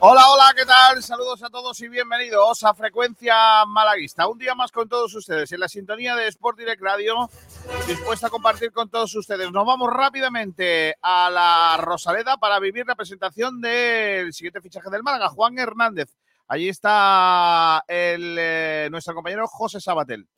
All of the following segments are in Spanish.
Hola, hola, ¿qué tal? Saludos a todos y bienvenidos a Frecuencia Malaguista. Un día más con todos ustedes en la sintonía de Sport Direct Radio, dispuesta a compartir con todos ustedes. Nos vamos rápidamente a la Rosaleda para vivir la presentación del siguiente fichaje del Málaga, Juan Hernández. Allí está eh, nuestro compañero José Sabatel.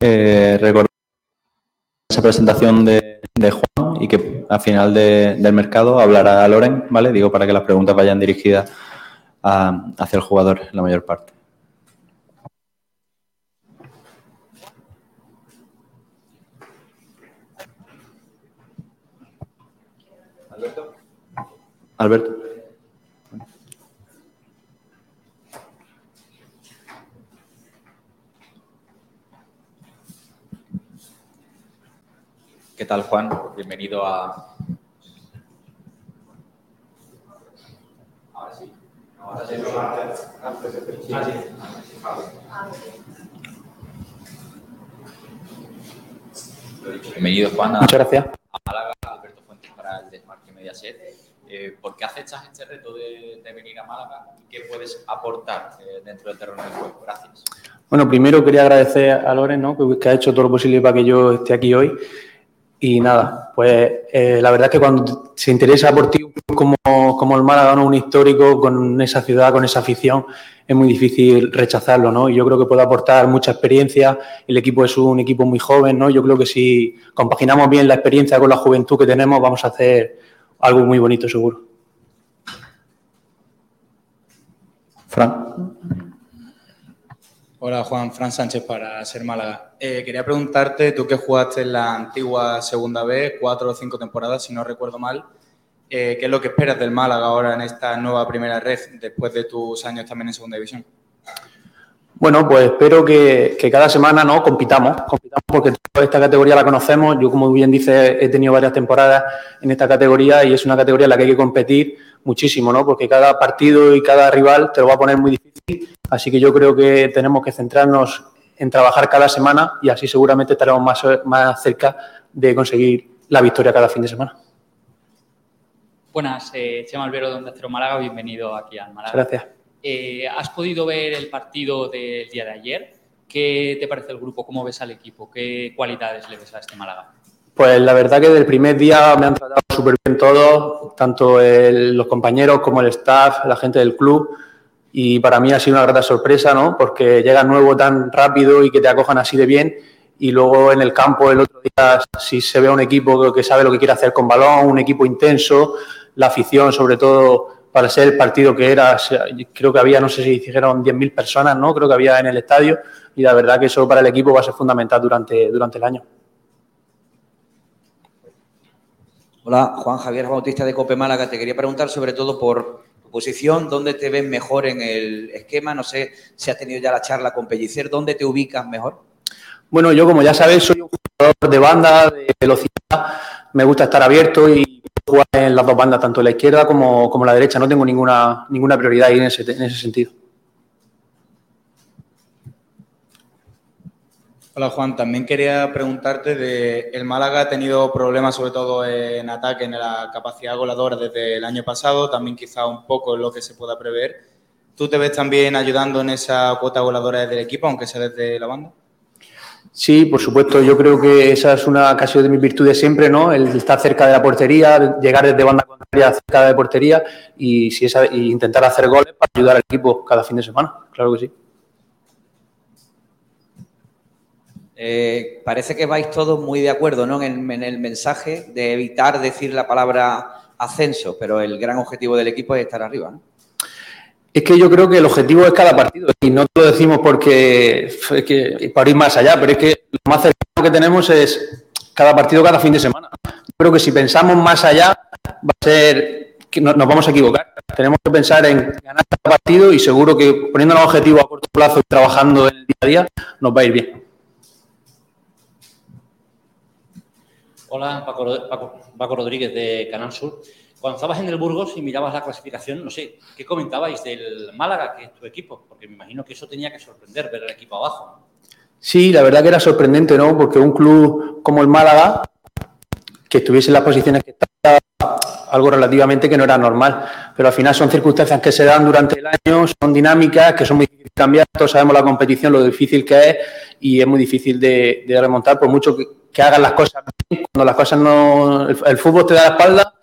Eh, recordar esa presentación de, Juan y que al final de, del mercado hablará a Loren, ¿vale? Digo, para que las preguntas vayan dirigidas hacia el jugador la mayor parte. Alberto. Alberto. ¿Qué tal, Juan? Bienvenido a. Ahora sí. Ahora sí. Bienvenido, Juan. A, Muchas gracias. A Málaga, Alberto Fuentes para el Desmarque Mediaset. Eh, ¿Por qué aceptas este reto de, de, venir a Málaga y qué puedes aportar eh, dentro del terreno del juego? Gracias. Bueno, primero quería agradecer a Loren, ¿no? que, que ha hecho todo lo posible para que yo esté aquí hoy. Y nada, pues eh, la verdad es que cuando se interesa por ti como, como el Málaga, ¿no? un histórico con esa ciudad, con esa afición, es muy difícil rechazarlo, ¿no? Y yo creo que puede aportar mucha experiencia. El equipo es un equipo muy joven, ¿no? Yo creo que si compaginamos bien la experiencia con la juventud que tenemos, vamos a hacer algo muy bonito, seguro. Fran. Hola Juan, Fran Sánchez para Ser Málaga. Eh, quería preguntarte, tú que jugaste en la antigua Segunda B, cuatro o cinco temporadas, si no recuerdo mal, eh, ¿qué es lo que esperas del Málaga ahora en esta nueva primera red, después de tus años también en Segunda División? Bueno, pues espero que, que cada semana no compitamos, compitamos porque toda esta categoría la conocemos. Yo, como bien dice, he tenido varias temporadas en esta categoría y es una categoría en la que hay que competir muchísimo, ¿no? Porque cada partido y cada rival te lo va a poner muy difícil. Así que yo creo que tenemos que centrarnos en trabajar cada semana y así seguramente estaremos más, más cerca de conseguir la victoria cada fin de semana. Buenas, eh, Chema Albero de Onda Cero Málaga, bienvenido aquí al Málaga. Gracias. Eh, ¿Has podido ver el partido del día de ayer? ¿Qué te parece el grupo? ¿Cómo ves al equipo? ¿Qué cualidades le ves a este Málaga? Pues la verdad que desde el primer día me han tratado súper bien todos, tanto el, los compañeros como el staff, la gente del club. Y para mí ha sido una grata sorpresa, ¿no? Porque llega nuevo tan rápido y que te acojan así de bien. Y luego en el campo el otro día, si se ve un equipo que sabe lo que quiere hacer con balón, un equipo intenso, la afición sobre todo para ser el partido que era, creo que había, no sé si dijeron 10.000 personas, ¿no? Creo que había en el estadio y la verdad que eso para el equipo va a ser fundamental durante, durante el año. Hola, Juan Javier Bautista de Cope Málaga. Te quería preguntar sobre todo por posición, dónde te ves mejor en el esquema. No sé si has tenido ya la charla con Pellicer, ¿dónde te ubicas mejor? Bueno, yo como ya sabéis soy un jugador de banda, de velocidad, me gusta estar abierto y jugar en las dos bandas, tanto la izquierda como, como la derecha. No tengo ninguna, ninguna prioridad ahí en ese, en ese sentido. Hola Juan, también quería preguntarte de el Málaga ha tenido problemas sobre todo en ataque, en la capacidad goleadora desde el año pasado, también quizá un poco en lo que se pueda prever. ¿Tú te ves también ayudando en esa cuota goleadora del equipo, aunque sea desde la banda? Sí, por supuesto. Yo creo que esa es una casi de mis virtudes siempre, ¿no? El estar cerca de la portería, llegar desde banda contraria cerca de la portería y, si esa, y intentar hacer goles para ayudar al equipo cada fin de semana. Claro que sí. Eh, parece que vais todos muy de acuerdo ¿no? en, en, el mensaje de evitar decir la palabra ascenso, pero el gran objetivo del equipo es estar arriba. ¿no? Es que yo creo que el objetivo es cada partido y no lo decimos porque para ir más allá, pero es que lo más cercano que tenemos es cada partido cada fin de semana. Yo creo que si pensamos más allá va a ser que nos vamos a equivocar. Tenemos que pensar en ganar cada partido y seguro que poniéndonos objetivos a corto plazo y trabajando el día a día nos va a ir bien. Hola, Paco, Paco, Rodríguez de Canal Sur. Cuando estabas en el Burgos y mirabas la clasificación, no sé, ¿qué comentabais del Málaga, que es tu equipo? Porque me imagino que eso tenía que sorprender, ver el equipo abajo. Sí, la verdad que era sorprendente, ¿no? Porque un club como el Málaga, que estuviese en las posiciones que estaba, algo relativamente que no era normal. Pero al final son circunstancias que se dan durante el año, son dinámicas, que son muy difíciles de cambiar. Todos sabemos la competición, lo difícil que es y es muy difícil de, remontar, por mucho que, que, hagan las cosas bien. Cuando las cosas no. El, fútbol te da la espalda,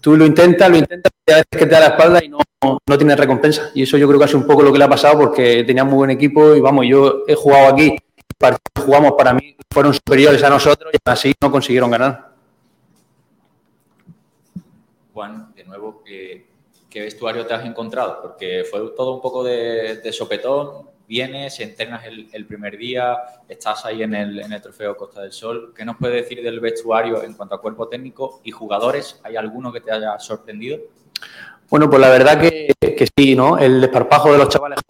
tú lo intentas, lo intentas, y a veces que te da la espalda y no, no tienes recompensa. Y eso yo creo que es un poco lo que le ha pasado porque tenía muy buen equipo y vamos, yo he jugado aquí, partidos jugamos para mí, fueron superiores a nosotros y así no consiguieron ganar. Juan, de nuevo, ¿qué, ¿qué, vestuario te has encontrado? Porque fue todo un poco de, sopetón, vienes, entrenas el, primer día, estás ahí en el, Trofeo Costa del Sol. ¿Qué nos puedes decir del vestuario en cuanto a cuerpo técnico y jugadores? ¿Hay alguno que te haya sorprendido? Bueno, pues la verdad que, sí, ¿no? El desparpajo de los chavales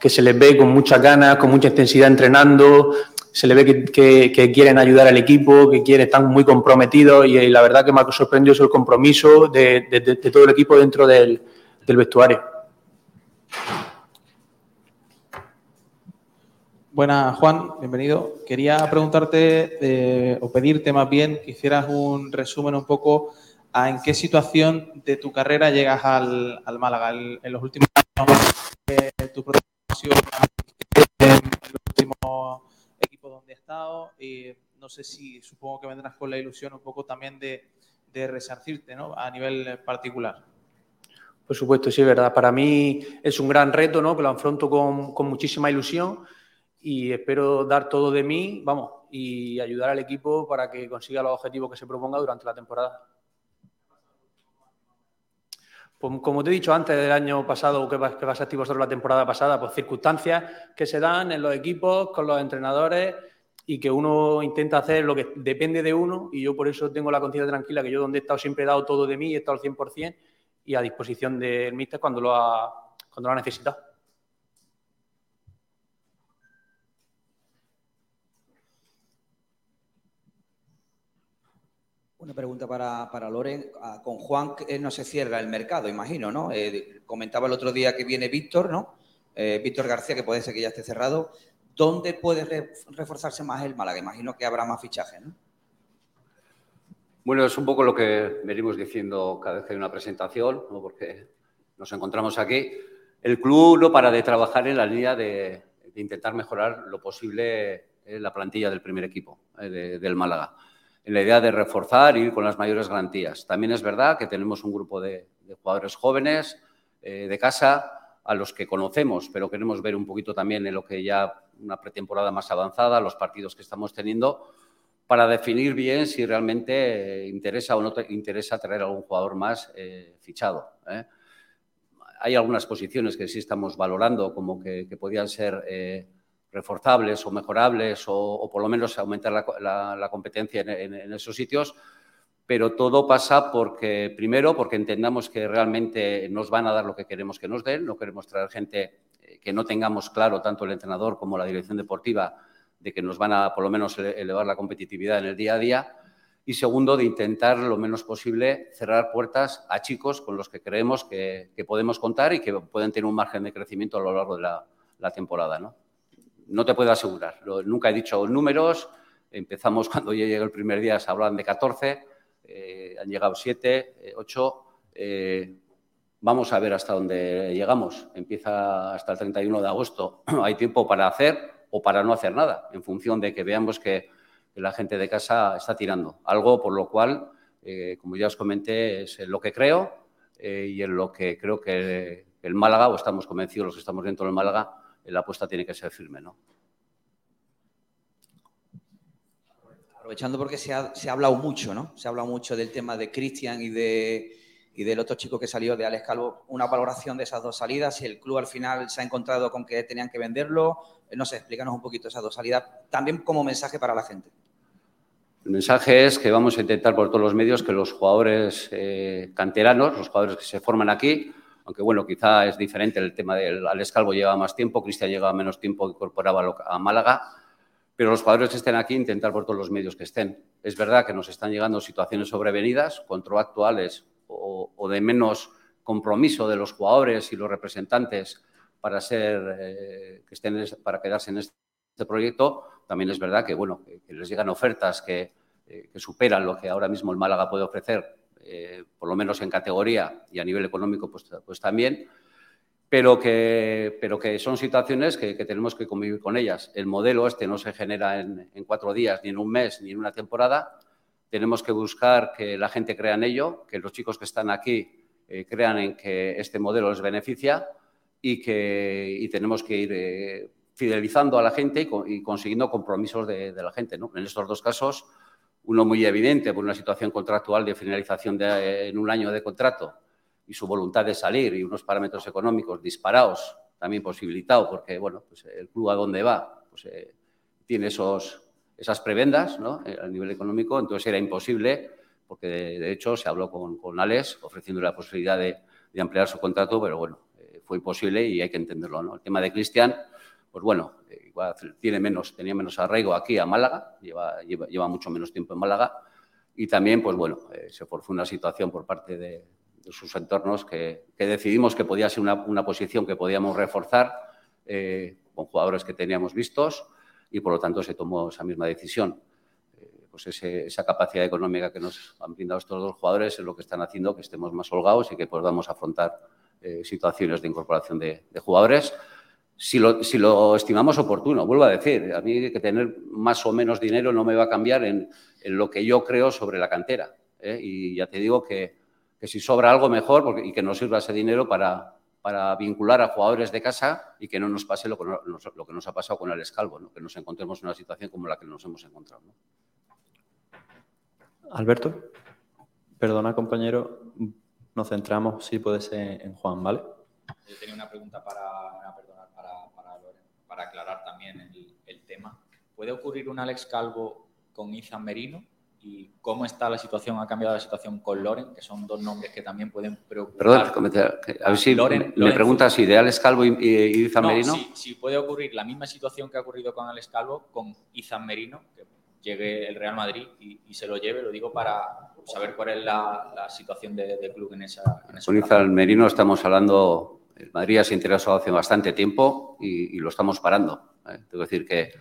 que se les ve con muchas ganas, con mucha intensidad entrenando, se le ve que, quieren ayudar al equipo, que quieren, están muy comprometidos y, y la verdad que me ha sorprendido es el compromiso de, todo el equipo dentro del, vestuario. Buenas, Juan, bienvenido. Quería preguntarte eh, o pedirte más bien que hicieras un resumen un poco a en qué situación de tu carrera llegas al, Málaga. En los últimos años, eh, tu programación en los últimos estado. Y no sé si supongo que vendrás con la ilusión un poco también de, de resarcirte ¿no? a nivel particular. Por supuesto, sí, es verdad. Para mí es un gran reto, ¿no? Que lo afronto con, con muchísima ilusión y espero dar todo de mí, vamos, y ayudar al equipo para que consiga los objetivos que se proponga durante la temporada. Pues, como te he dicho antes del año pasado, que pasaste vosotros la temporada pasada, pues circunstancias que se dan en los equipos, con los entrenadores y que uno intenta hacer lo que depende de uno y yo por eso tengo la conciencia tranquila que yo donde he estado siempre he dado todo de mí, he estado al 100% y a disposición del míster cuando lo ha, cuando lo ha necesitado. Una pregunta para, para Loren. Ah, con Juan eh, no se cierra el mercado, imagino, ¿no? Eh, comentaba el otro día que viene Víctor, ¿no? Eh, Víctor García, que puede ser que ya esté cerrado. ¿Dónde puede re reforzarse más el Málaga? Imagino que habrá más fichajes, ¿no? Bueno, es un poco lo que venimos diciendo cada vez que hay una presentación, porque nos encontramos aquí. El club no para de trabajar en la línea de, intentar mejorar lo posible la plantilla del primer equipo de, del Málaga en la idea de reforzar y ir con las mayores garantías. También es verdad que tenemos un grupo de, de jugadores jóvenes eh, de casa a los que conocemos, pero queremos ver un poquito también en lo que ya una pretemporada más avanzada, los partidos que estamos teniendo, para definir bien si realmente eh, interesa o no te interesa traer algún jugador más eh, fichado. ¿eh? Hay algunas posiciones que sí estamos valorando como que, que podían ser reforzables o mejorables o, por lo menos aumentar la, competencia en, en, en, esos sitios, pero todo pasa porque, primero, porque entendamos que realmente nos van a dar lo que queremos que nos den, no queremos traer gente que no tengamos claro, tanto el entrenador como la dirección deportiva, de que nos van a por lo menos elevar la competitividad en el día a día. Y segundo, de intentar lo menos posible cerrar puertas a chicos con los que creemos que, podemos contar y que pueden tener un margen de crecimiento a lo largo de la, temporada. ¿no? no te puedo asegurar. Nunca he dicho números. Empezamos cuando yo llegué el primer día, se hablaban de 14, eh, han llegado 7, eh, 8. Eh, vamos a ver hasta dónde llegamos. Empieza hasta el 31 de agosto. Hay tiempo para hacer o para no hacer nada, en función de que veamos que, la gente de casa está tirando. Algo por lo cual, eh, como ya os comenté, es lo que creo eh, y en lo que creo que el Málaga, o estamos convencidos los que estamos dentro del Málaga, la apuesta tiene que ser firme, ¿no? Aprovechando porque se ha, se ha, hablado mucho, ¿no? Se ha hablado mucho del tema de Cristian y, de, y del otro chico que salió de Alex Calvo. Una valoración de esas dos salidas, si el club al final se ha encontrado con que tenían que venderlo. Eh, no sé, explícanos un poquito esas dos salidas, también como mensaje para la gente. El mensaje es que vamos a intentar por todos los medios que los jugadores eh, canteranos, los jugadores que se forman aquí, aunque bueno, quizá es diferente el tema del Alex Calvo lleva más tiempo, Cristian lleva menos tiempo, incorporaba a Málaga, pero los jugadores que estén aquí intentar por todos los medios que estén. Es verdad que nos están llegando situaciones sobrevenidas, actuales o, de menos compromiso de los jugadores y los representantes para ser eh, que estén para quedarse en este proyecto, también es verdad que, bueno, que les llegan ofertas que, eh, que superan lo que ahora mismo el Málaga puede ofrecer, eh, por lo menos en categoría y a nivel económico, pues, pues también, pero que, pero que son situaciones que, que, tenemos que convivir con ellas. El modelo este no se genera en, en, cuatro días, ni en un mes, ni en una temporada. Tenemos que buscar que la gente crea en ello, que los chicos que están aquí eh, crean en que este modelo les beneficia y que y tenemos que ir eh, fidelizando a la gente y, con, y consiguiendo compromisos de, de la gente. ¿no? En estos dos casos, uno muy evidente por una situación contractual de finalización de, en un año de contrato y su voluntad de salir y unos parámetros económicos disparados, también posibilitado, porque bueno, pues el club a donde va pues, eh, tiene esos, esas prebendas ¿no? a nivel económico, entonces era imposible, porque de, hecho se habló con, con Alex ofreciendo la posibilidad de, de, ampliar su contrato, pero bueno, eh, fue imposible y hay que entenderlo. ¿no? El tema de Cristian, pues bueno, eh, tiene menos, tenía menos arraigo aquí a Málaga, lleva, lleva, mucho menos tiempo en Málaga y también, pues bueno, eh, se forzó una situación por parte de, de sus entornos que, que, decidimos que podía ser una, una posición que podíamos reforzar eh, con jugadores que teníamos vistos y por lo tanto se tomó esa misma decisión. Eh, pues esa capacidad económica que nos han brindado estos dos jugadores es lo que están haciendo que estemos más holgados y que podamos afrontar eh, situaciones de incorporación de, jugadores. Si lo, si lo, estimamos oportuno, vuelvo a decir, a mí que tener más o menos dinero no me va a cambiar en, en lo que yo creo sobre la cantera. ¿eh? Y ya te digo que, que si sobra algo mejor y que nos sirva ese dinero para, para, vincular a jugadores de casa y que no nos pase lo que, nos, lo que nos ha pasado con el Escalvo, ¿no? que nos encontremos en una situación como la que nos hemos encontrado. ¿no? Alberto, perdona compañero, nos centramos, si puede ser, en Juan, ¿vale? Yo tenía una pregunta para, perdona, para, para, para aclarar también el, el, tema. ¿Puede ocurrir un Alex Calvo con Izan Merino? Y cómo está la situación, ha cambiado la situación con Loren, que son dos nombres que también pueden preocupar. Perdón, a ver si Loren, me, Loren, preguntas si de Alex Calvo y, y Izan no, Merino. Si, si, puede ocurrir la misma situación que ha ocurrido con Alex Calvo, con Izan Merino, que llegue el Real Madrid y, y se lo lleve, lo digo para saber cuál es la, la situación del de club en esa. En esa con Izan Merino estamos hablando, el Madrid ha se interesado hace bastante tiempo y, y lo estamos parando. ¿eh? Tengo que decir que,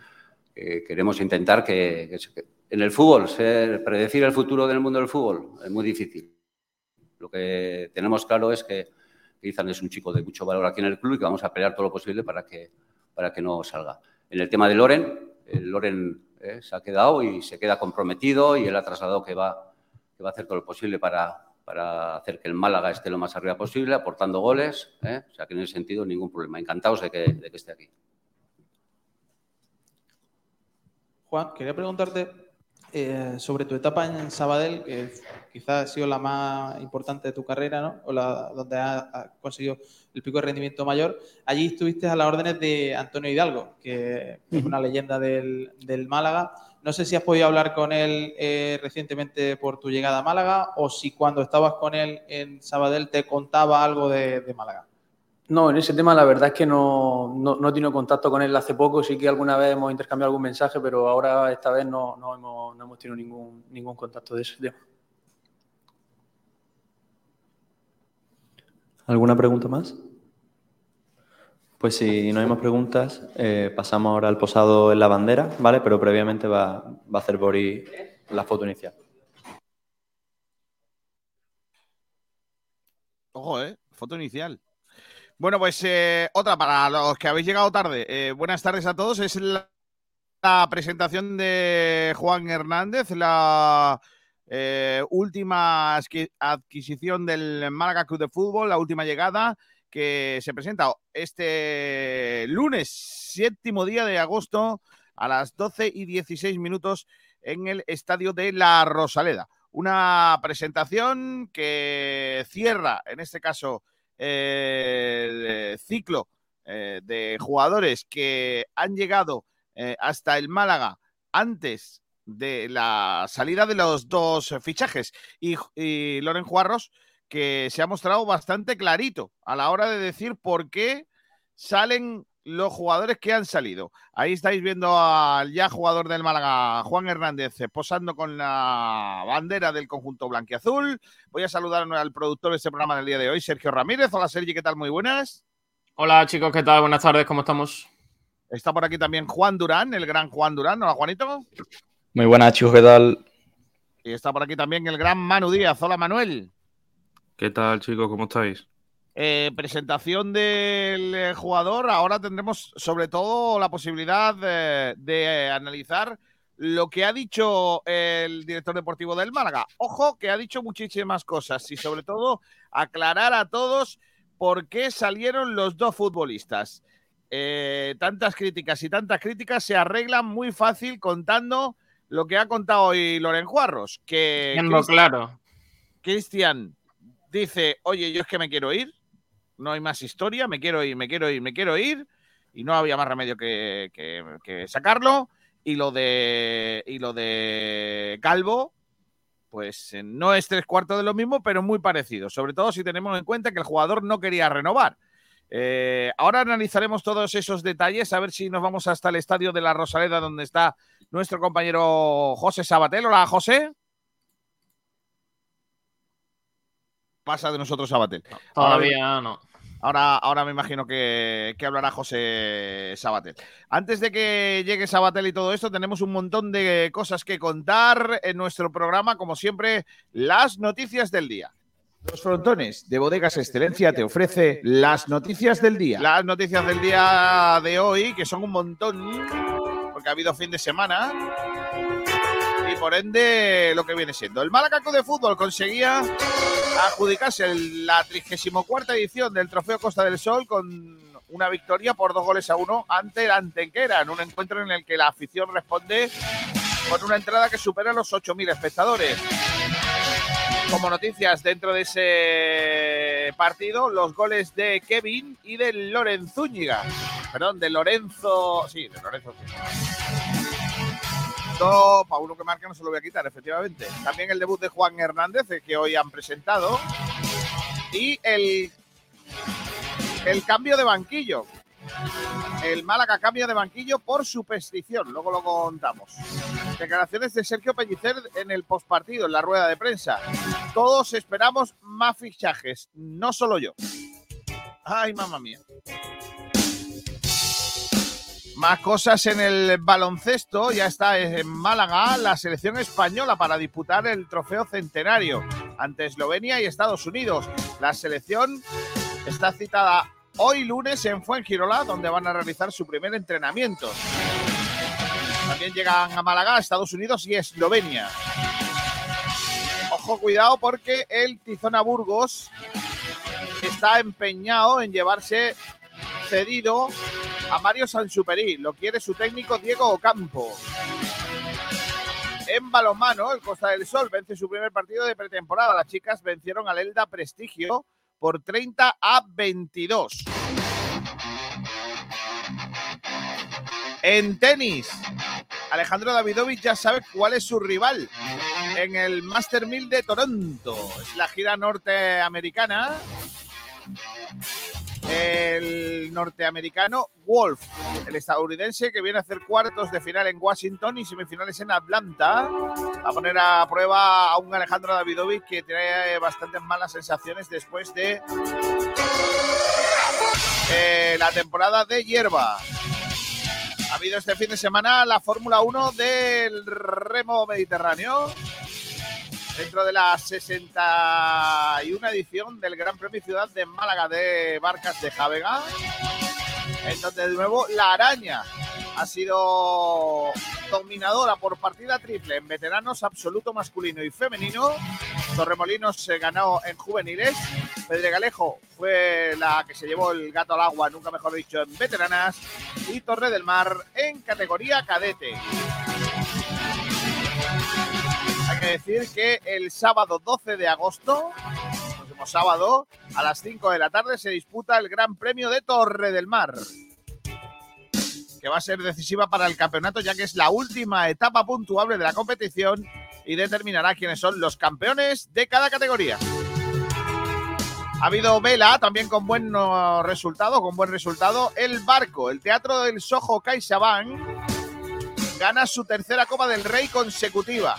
que queremos intentar que, que en el fútbol, predecir el futuro del mundo del fútbol es muy difícil. Lo que tenemos claro es que Izan es un chico de mucho valor aquí en el club y que vamos a pelear todo lo posible para que, para que no salga. En el tema de Loren, el Loren eh, se ha quedado y se queda comprometido y él ha trasladado que va, que va a hacer todo lo posible para, para hacer que el Málaga esté lo más arriba posible, aportando goles. ¿eh? O sea que en ese sentido ningún problema. Encantados de que, de que esté aquí. Juan, quería preguntarte eh, sobre tu etapa en Sabadell, que quizás ha sido la más importante de tu carrera, ¿no? O la donde has ha conseguido el pico de rendimiento mayor. Allí estuviste a las órdenes de Antonio Hidalgo, que es una leyenda del, del Málaga. No sé si has podido hablar con él eh, recientemente por tu llegada a Málaga o si cuando estabas con él en Sabadell te contaba algo de, de Málaga. No, en ese tema la verdad es que no, no, no, he tenido contacto con él hace poco, sí que alguna vez hemos intercambiado algún mensaje, pero ahora esta vez no, no, hemos, no hemos tenido ningún, ningún contacto de ese tema. ¿Alguna pregunta más? Pues si no hay más preguntas, eh, pasamos ahora al posado en la bandera, ¿vale? Pero previamente va, va a hacer Boris la foto inicial. Ojo, ¿eh? Foto inicial. Bueno, pues eh, otra para los que habéis llegado tarde. Eh, buenas tardes a todos. Es la, presentación de Juan Hernández, la eh, última adquisición del Málaga Club de Fútbol, la última llegada que se presenta este lunes, séptimo día de agosto, a las 12 y 16 minutos en el estadio de La Rosaleda. Una presentación que cierra, en este caso, el ciclo eh, de jugadores que han llegado eh, hasta el Málaga antes de la salida de los dos fichajes. Y, y Loren Juarros que se ha mostrado bastante clarito a la hora de decir por qué salen los jugadores que han salido. Ahí estáis viendo al ya jugador del Málaga, Juan Hernández, posando con la bandera del conjunto blanquiazul. Voy a saludar al productor de este programa del día de hoy, Sergio Ramírez. Hola Sergio, ¿qué tal? Muy buenas. Hola chicos, ¿qué tal? Buenas tardes, ¿cómo estamos? Está por aquí también Juan Durán, el gran Juan Durán. Hola, Juanito. Muy buenas, chicos, ¿qué tal? Y está por aquí también el gran Manu Díaz. Hola, Manuel. ¿Qué tal, chicos? ¿Cómo estáis? Eh, presentación del eh, jugador. Ahora tendremos sobre todo la posibilidad eh, de analizar lo que ha dicho el director deportivo del Málaga. Ojo, que ha dicho muchísimas cosas y sobre todo aclarar a todos por qué salieron los dos futbolistas. tantas críticas y tantas críticas se arreglan muy fácil contando lo que ha contado hoy Loren Juarros. Que claro. Cristian dice, oye, yo es que me quiero ir, no hay más historia, me quiero ir, me quiero ir, me quiero ir, y no había más remedio que, sacarlo. Y lo de y lo de Calvo, pues eh, no es tres cuartos de lo mismo, pero muy parecido. Sobre todo si tenemos en cuenta que el jugador no quería renovar. Eh, ahora analizaremos todos esos detalles, a ver si nos vamos hasta el estadio de la Rosaleda, donde está nuestro compañero José Sabatel. Hola, José. Pasa de nosotros Sabatel. Todavía no. Ahora, ahora me imagino que, hablará José Sabatel. Antes de que llegue Sabatel y todo esto, tenemos un montón de cosas que contar en nuestro programa, como siempre, las noticias del día. Los frontones de Bodegas Excelencia te ofrece las noticias del día. Las noticias del día de hoy, que son un montón, porque ha habido fin de semana por ende lo que viene siendo. El Málaga de Fútbol conseguía adjudicarse la 34 edición del Trofeo Costa del Sol con una victoria por dos goles a uno ante el Antequera, en un encuentro en el que la afición responde con una entrada que supera los 8.000 espectadores. Como noticias dentro de ese partido, los goles de Kevin y de Lorenzúñiga. Perdón, de Lorenzo. Sí, de Lorenzo para uno que marca no se lo voy a quitar, efectivamente. También el debut de Juan Hernández, que hoy han presentado. Y el, el cambio de banquillo. El Málaga cambia de banquillo por superstición, luego lo contamos. Declaraciones de Sergio Pellicer en el postpartido, en la rueda de prensa. Todos esperamos más fichajes, no solo yo. Ay, mamá mía. Más cosas en el baloncesto. Ya está en Málaga la selección española para disputar el trofeo centenario ante Eslovenia y Estados Unidos. La selección está citada hoy lunes en Fuengirola, donde van a realizar su primer entrenamiento. También llegan a Málaga, Estados Unidos y Eslovenia. Ojo, cuidado, porque el Tizona Burgos está empeñado en llevarse cedido a Mario Sansuperi. Lo quiere su técnico Diego Ocampo. En balonmano, el Costa del Sol vence su primer partido de pretemporada. Las chicas vencieron al Elda Prestigio por 30 a 22. En tenis, Alejandro Davidovich ya sabe cuál es su rival en el Master 1000 de Toronto. Es la gira norteamericana el norteamericano Wolf, el estadounidense que viene a hacer cuartos de final en Washington y semifinales en Atlanta, a poner a prueba a un Alejandro Davidovich que tiene bastantes malas sensaciones después de eh, la temporada de hierba. Ha habido este fin de semana la Fórmula 1 del remo mediterráneo dentro de la 61 edición del Gran Premio Ciudad de Málaga de Barcas de Javega, en donde de nuevo la araña ha sido dominadora por partida triple en veteranos absoluto masculino y femenino. Torremolinos se ganó en juveniles. Pedregalejo fue la que se llevó el gato al agua, nunca mejor dicho, en veteranas. Y Torre del Mar en categoría cadete que decir que el sábado 12 de agosto, próximo sábado, a las 5 de la tarde, se disputa el Gran Premio de Torre del Mar, que va a ser decisiva para el campeonato, ya que es la última etapa puntuable de la competición y determinará quiénes son los campeones de cada categoría. Ha habido vela también con buen resultado, con buen resultado. El barco, el teatro del Soho CaixaBank, gana su tercera Copa del Rey consecutiva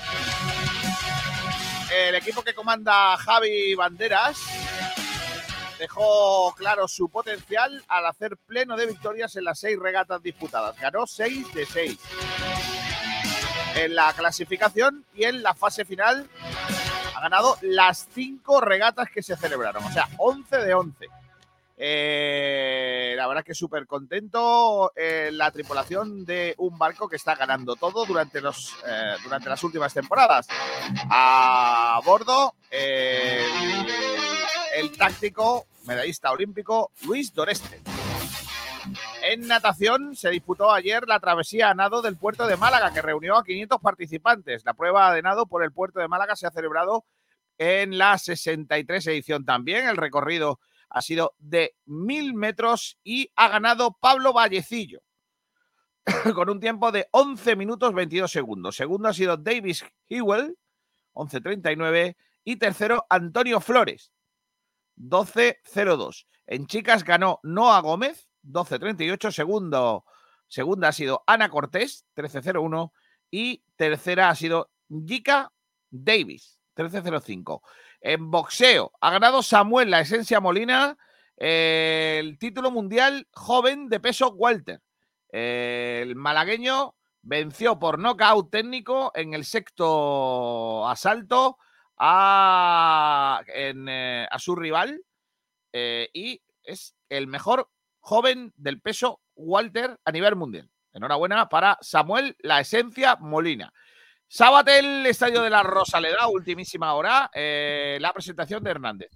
el equipo que comanda Javi Banderas dejó claro su potencial al hacer pleno de victorias en las seis regatas disputadas. Ganó seis de seis en la clasificación y en la fase final ha ganado las cinco regatas que se celebraron, o sea, 11 de 11. Eh, la verdad que súper contento eh, la tripulación de un barco que está ganando todo durante, los, eh, durante las últimas temporadas. A bordo, el táctico medallista olímpico Luis Doreste. En natación se disputó ayer la travesía a nado del puerto de Málaga, que reunió a 500 participantes. La prueba de nado por el puerto de Málaga se ha celebrado en la 63 edición también. El recorrido ha sido de mil metros y ha ganado Pablo Vallecillo con un tiempo de 11 minutos 22 segundos. Segundo ha sido Davis Hewell, 11.39. Y tercero, Antonio Flores, 12.02. En chicas ganó Noa Gómez, 12.38. Segundo, segunda ha sido Ana Cortés, 13.01. Y tercera ha sido Yika Davis, 13.05. En boxeo ha ganado Samuel La Esencia Molina eh, el título mundial joven de peso Walter. El malagueño venció por nocaut técnico en el sexto asalto a, eh, a su rival eh, y es el mejor joven del peso Walter a nivel mundial. Enhorabuena para Samuel La Esencia Molina. Sabatel, Estadio de la Rosaleda, ultimísima hora, eh, la presentación de Hernández.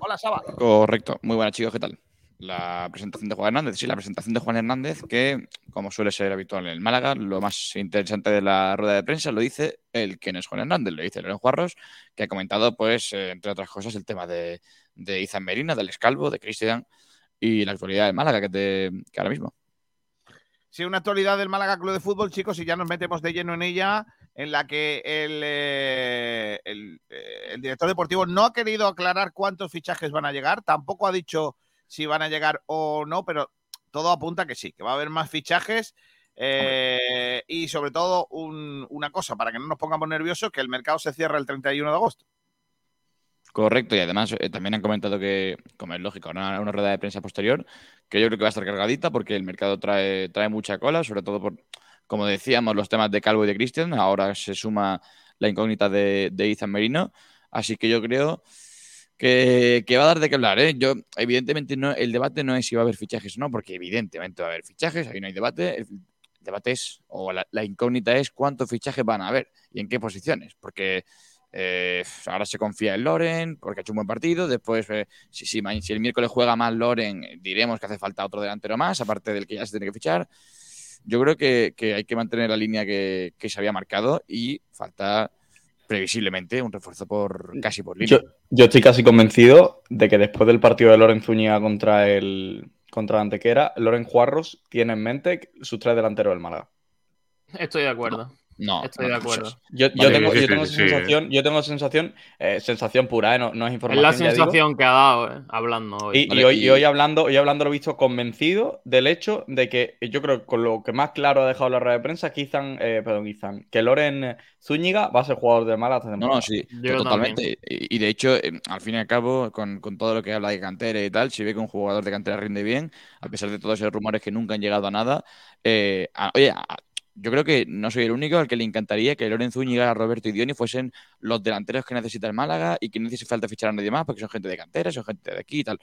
Hola, Saba. Correcto. Muy buenas, chicos. ¿Qué tal? La presentación de Juan Hernández. Sí, la presentación de Juan Hernández, que, como suele ser habitual en el Málaga, lo más interesante de la rueda de prensa lo dice el que no es Juan Hernández, lo dice Loren Juarros, que ha comentado, pues, eh, entre otras cosas, el tema de, de Izan Merina, del Escalvo, de Cristian y la actualidad del Málaga, que, te, que ahora mismo. Sí, una actualidad del Málaga Club de Fútbol, chicos, y ya nos metemos de lleno en ella, en la que el, eh, eh, el director deportivo no ha querido aclarar cuántos fichajes van a llegar, tampoco ha dicho si van a llegar o no, pero todo apunta que sí, que va a haber más fichajes. eh, y sobre todo un- una cosa, para que no nos pongamos nerviosos, que el mercado se cierra el 31 de agosto. Correcto, y además eh, también han comentado que, como es lógico, una, una rueda de prensa posterior, que yo creo que va a estar cargadita porque el mercado trae, trae mucha cola, sobre todo por, como decíamos, los temas de Calvo y de Christian. Ahora se suma la incógnita de, de Ethan Merino. Así que yo creo que, que va a dar de qué hablar. ¿eh? Yo, evidentemente, no, el debate no es si va a haber fichajes o no, porque evidentemente va a haber fichajes, ahí no hay debate. El debate es, o la, la incógnita es cuántos fichajes van a haber y en qué posiciones. Porque eh, ahora se confía en Loren porque ha hecho un buen partido. Después, eh, si, si, si el miércoles juega más Loren, eh, diremos que hace falta otro delantero más, aparte del que ya se tiene que fichar. Yo creo que, que hay que mantener la línea que, que se había marcado y falta previsiblemente un refuerzo por casi por línea. Yo, yo estoy casi convencido de que después del partido de Loren Zúñiga contra el contra Antequera, Loren Juarros tiene en mente sus tres delanteros del Málaga. Estoy de acuerdo. No, Estoy de acuerdo. Yo, yo Vale, tengo, sí, yo tengo sí, esa sí. sensación, yo tengo sensación, eh, sensación pura, eh, no, no es Es información. la ya digo. sensación que ha dado, eh, hablando hoy. Y, y hoy, y hoy hablando, hoy hablando lo he visto convencido del hecho de que yo creo que con lo que más claro ha dejado la rueda de prensa que Izan, eh, perdón, Izan, que Loren Zúñiga va a ser jugador de Málaga No, no, sí, totalmente. Y, y de hecho, eh, al fin y al cabo, con, con todo lo que habla de cantera y tal, si ve que un jugador de cantera rinde bien, a pesar de todos esos rumores que nunca han llegado a nada, eh, a- oye, a- yo creo que no soy el único al que le encantaría que Loren Zúñiga, Roberto y Dioni fuesen los delanteros que necesita el Málaga y que no hace falta fichar a nadie más porque son gente de cantera, son gente de aquí y tal.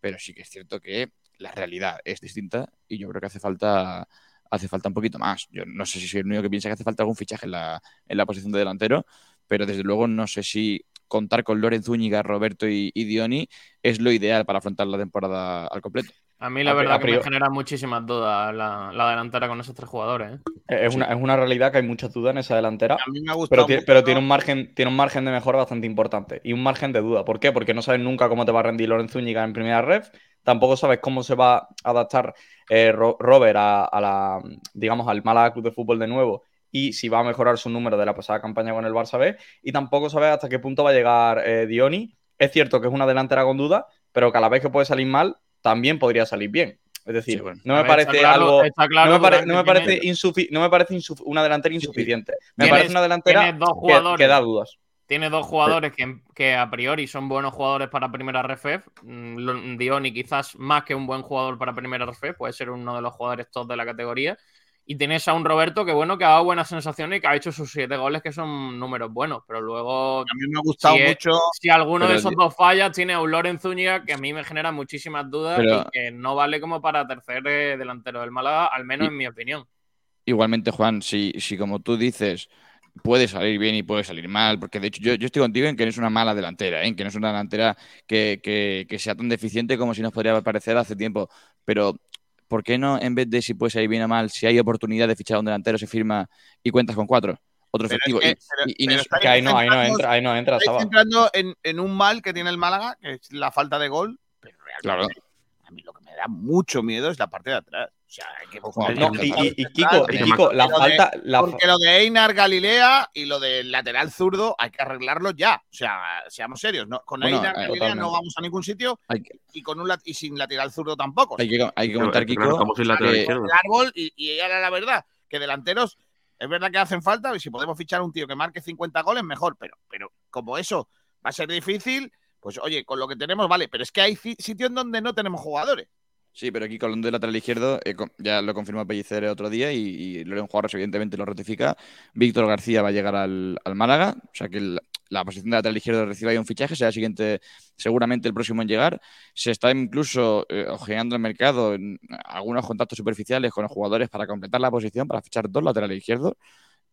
Pero sí que es cierto que la realidad es distinta y yo creo que hace falta hace falta un poquito más. Yo no sé si soy el único que piensa que hace falta algún fichaje en la, en la posición de delantero, pero desde luego no sé si contar con Loren Zúñiga, Roberto y, y Dioni es lo ideal para afrontar la temporada al completo. A mí la verdad a que me genera muchísimas dudas la, la delantera con esos tres jugadores. ¿eh? Es una, es una realidad que hay muchas dudas en esa delantera. A mí me ha gustado Pero, tiene, mucho- pero tiene un margen, tiene un margen de mejora bastante importante y un margen de duda. ¿Por qué? Porque no sabes nunca cómo te va a rendir Loren Zúñiga en primera ref. Tampoco sabes cómo se va a adaptar eh, Ro- Robert a, a la, digamos, al Málaga Club de Fútbol de nuevo y si va a mejorar su número de la pasada campaña con el Barça B. Y tampoco sabes hasta qué punto va a llegar eh, Dioni. Es cierto que es una delantera con duda, pero que a la vez que puede salir mal, también podría salir bien. Es decir, no me ver, parece claro- algo. está claro, no me, pare- Durán, no me parece, insufi- no me parece una delantera insuficiente. Me parece una delantera dos que- jugadores. que, da dudas. tiene dos jugadores que, que a priori son buenos jugadores para primera RFF. Mm, Dioni quizás más que un buen jugador para primera RFF, puede ser uno de los jugadores top de la categoría. Y tienes a un Roberto que bueno, que ha dado buenas sensaciones y que ha hecho sus siete goles, que son números buenos. Pero luego. A mí me ha gustado si es- mucho. Si alguno de esos dos fallas, tiene a un Loren Zúñiga que a mí me genera muchísimas dudas Pero- y que no vale como para tercer eh, delantero del Málaga, al menos Y- en mi opinión. Igualmente, Juan, si, si como tú dices, puede salir bien y puede salir mal, porque de hecho yo, yo estoy contigo en que no es una mala delantera, ¿eh? en que no es una delantera que, que- que sea tan deficiente como si nos podría parecer hace tiempo, pero ¿por qué no en vez de si puede salir bien o mal, si hay oportunidad de fichar a un delantero, se firma y cuentas con cuatro? Otro Pero es efectivo. que- y- pero- y- y pero no- Que ahí no, ahí no centrando- entra, ahí no entra, estáis Saba. centrando en, en un mal que tiene el Málaga, que es la falta de gol, pero realmente Claro. a mí lo que me da mucho miedo es la parte de atrás. O sea, hay que No, y, y- y Kiko, y Kiko, la Porque lo de- falta, la Porque lo de Einar Galilea y lo del lateral zurdo hay que arreglarlo ya. O sea, seamos serios. ¿no? Con Bueno, Einar eh, Galilea totalmente. no vamos a ningún sitio que, y, con un lat- y sin lateral zurdo tampoco. hay que, hay que comentar, claro, Kiko, estamos sin lateral que- el árbol y, y era la verdad, que delanteros es verdad que hacen falta y si podemos fichar a un tío que marque 50 goles, mejor, pero, pero como eso va a ser difícil, pues oye, con lo que tenemos, vale, pero es que hay sitios donde no tenemos jugadores. Sí, pero aquí con de lateral izquierdo, eh, ya lo confirmó Pellicer el otro día y, y Loren Juárez evidentemente lo ratifica. Víctor García va a llegar al, al Málaga, o sea que la posición de lateral izquierdo recibe ahí un fichaje, será siguiente, seguramente el próximo en llegar. Se está incluso eh, ojeando el mercado en algunos contactos superficiales con los jugadores para completar la posición, para fichar dos laterales izquierdos.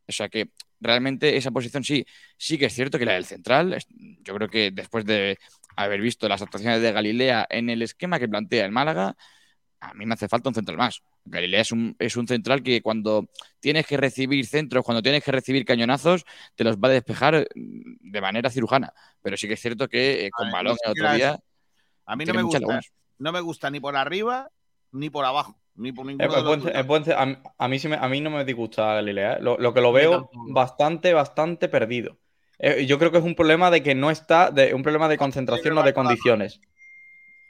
O sea que realmente esa posición sí, sí que es cierto que la del central, yo creo que después de haber visto las actuaciones de Galilea en el esquema que plantea el Málaga, a mí me hace falta un central más. Galilea es un, es un central que cuando tienes que recibir centros, cuando tienes que recibir cañonazos, te los va a despejar mm, de manera cirujana. Pero sí que es cierto que eh, con balón el otro día. A mí no me gusta. lagunas. No me gusta ni por arriba ni por abajo, ni por Es, buen- es buen- a, mí- a mí sí me- a mí no me disgusta Galilea. ¿eh? Lo, lo que lo veo bastante, bastante perdido. Eh, yo creo que es un problema de que no está, de, un problema de concentración o de condiciones.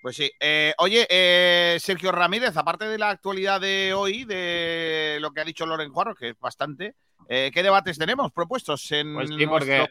Pues sí. Eh, oye, eh, Sergio Ramírez, aparte de la actualidad de hoy, de lo que ha dicho Loren Juarro, que es bastante, eh, ¿qué debates tenemos propuestos en Pues sí, nuestro porque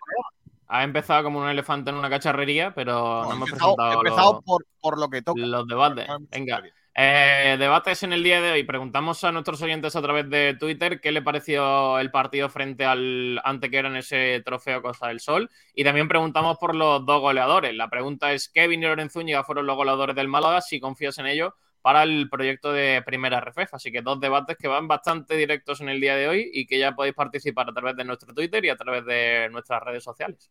ha empezado como un elefante en una cacharrería, pero no, he hemos empezado, he presentado empezado los- por, por lo que toca. los debates. Venga. Eh, debates en el día de hoy. Preguntamos a nuestros oyentes a través de Twitter qué le pareció el partido frente al Antequera en ese trofeo Costa del Sol. Y también preguntamos por los dos goleadores. La pregunta es: ¿Kevin y Loren Zúñiga fueron los goleadores del Málaga? Si confías en ello para el proyecto de Primera RFF. Así que dos debates que van bastante directos en el día de hoy y que ya podéis participar a través de nuestro Twitter y a través de nuestras redes sociales.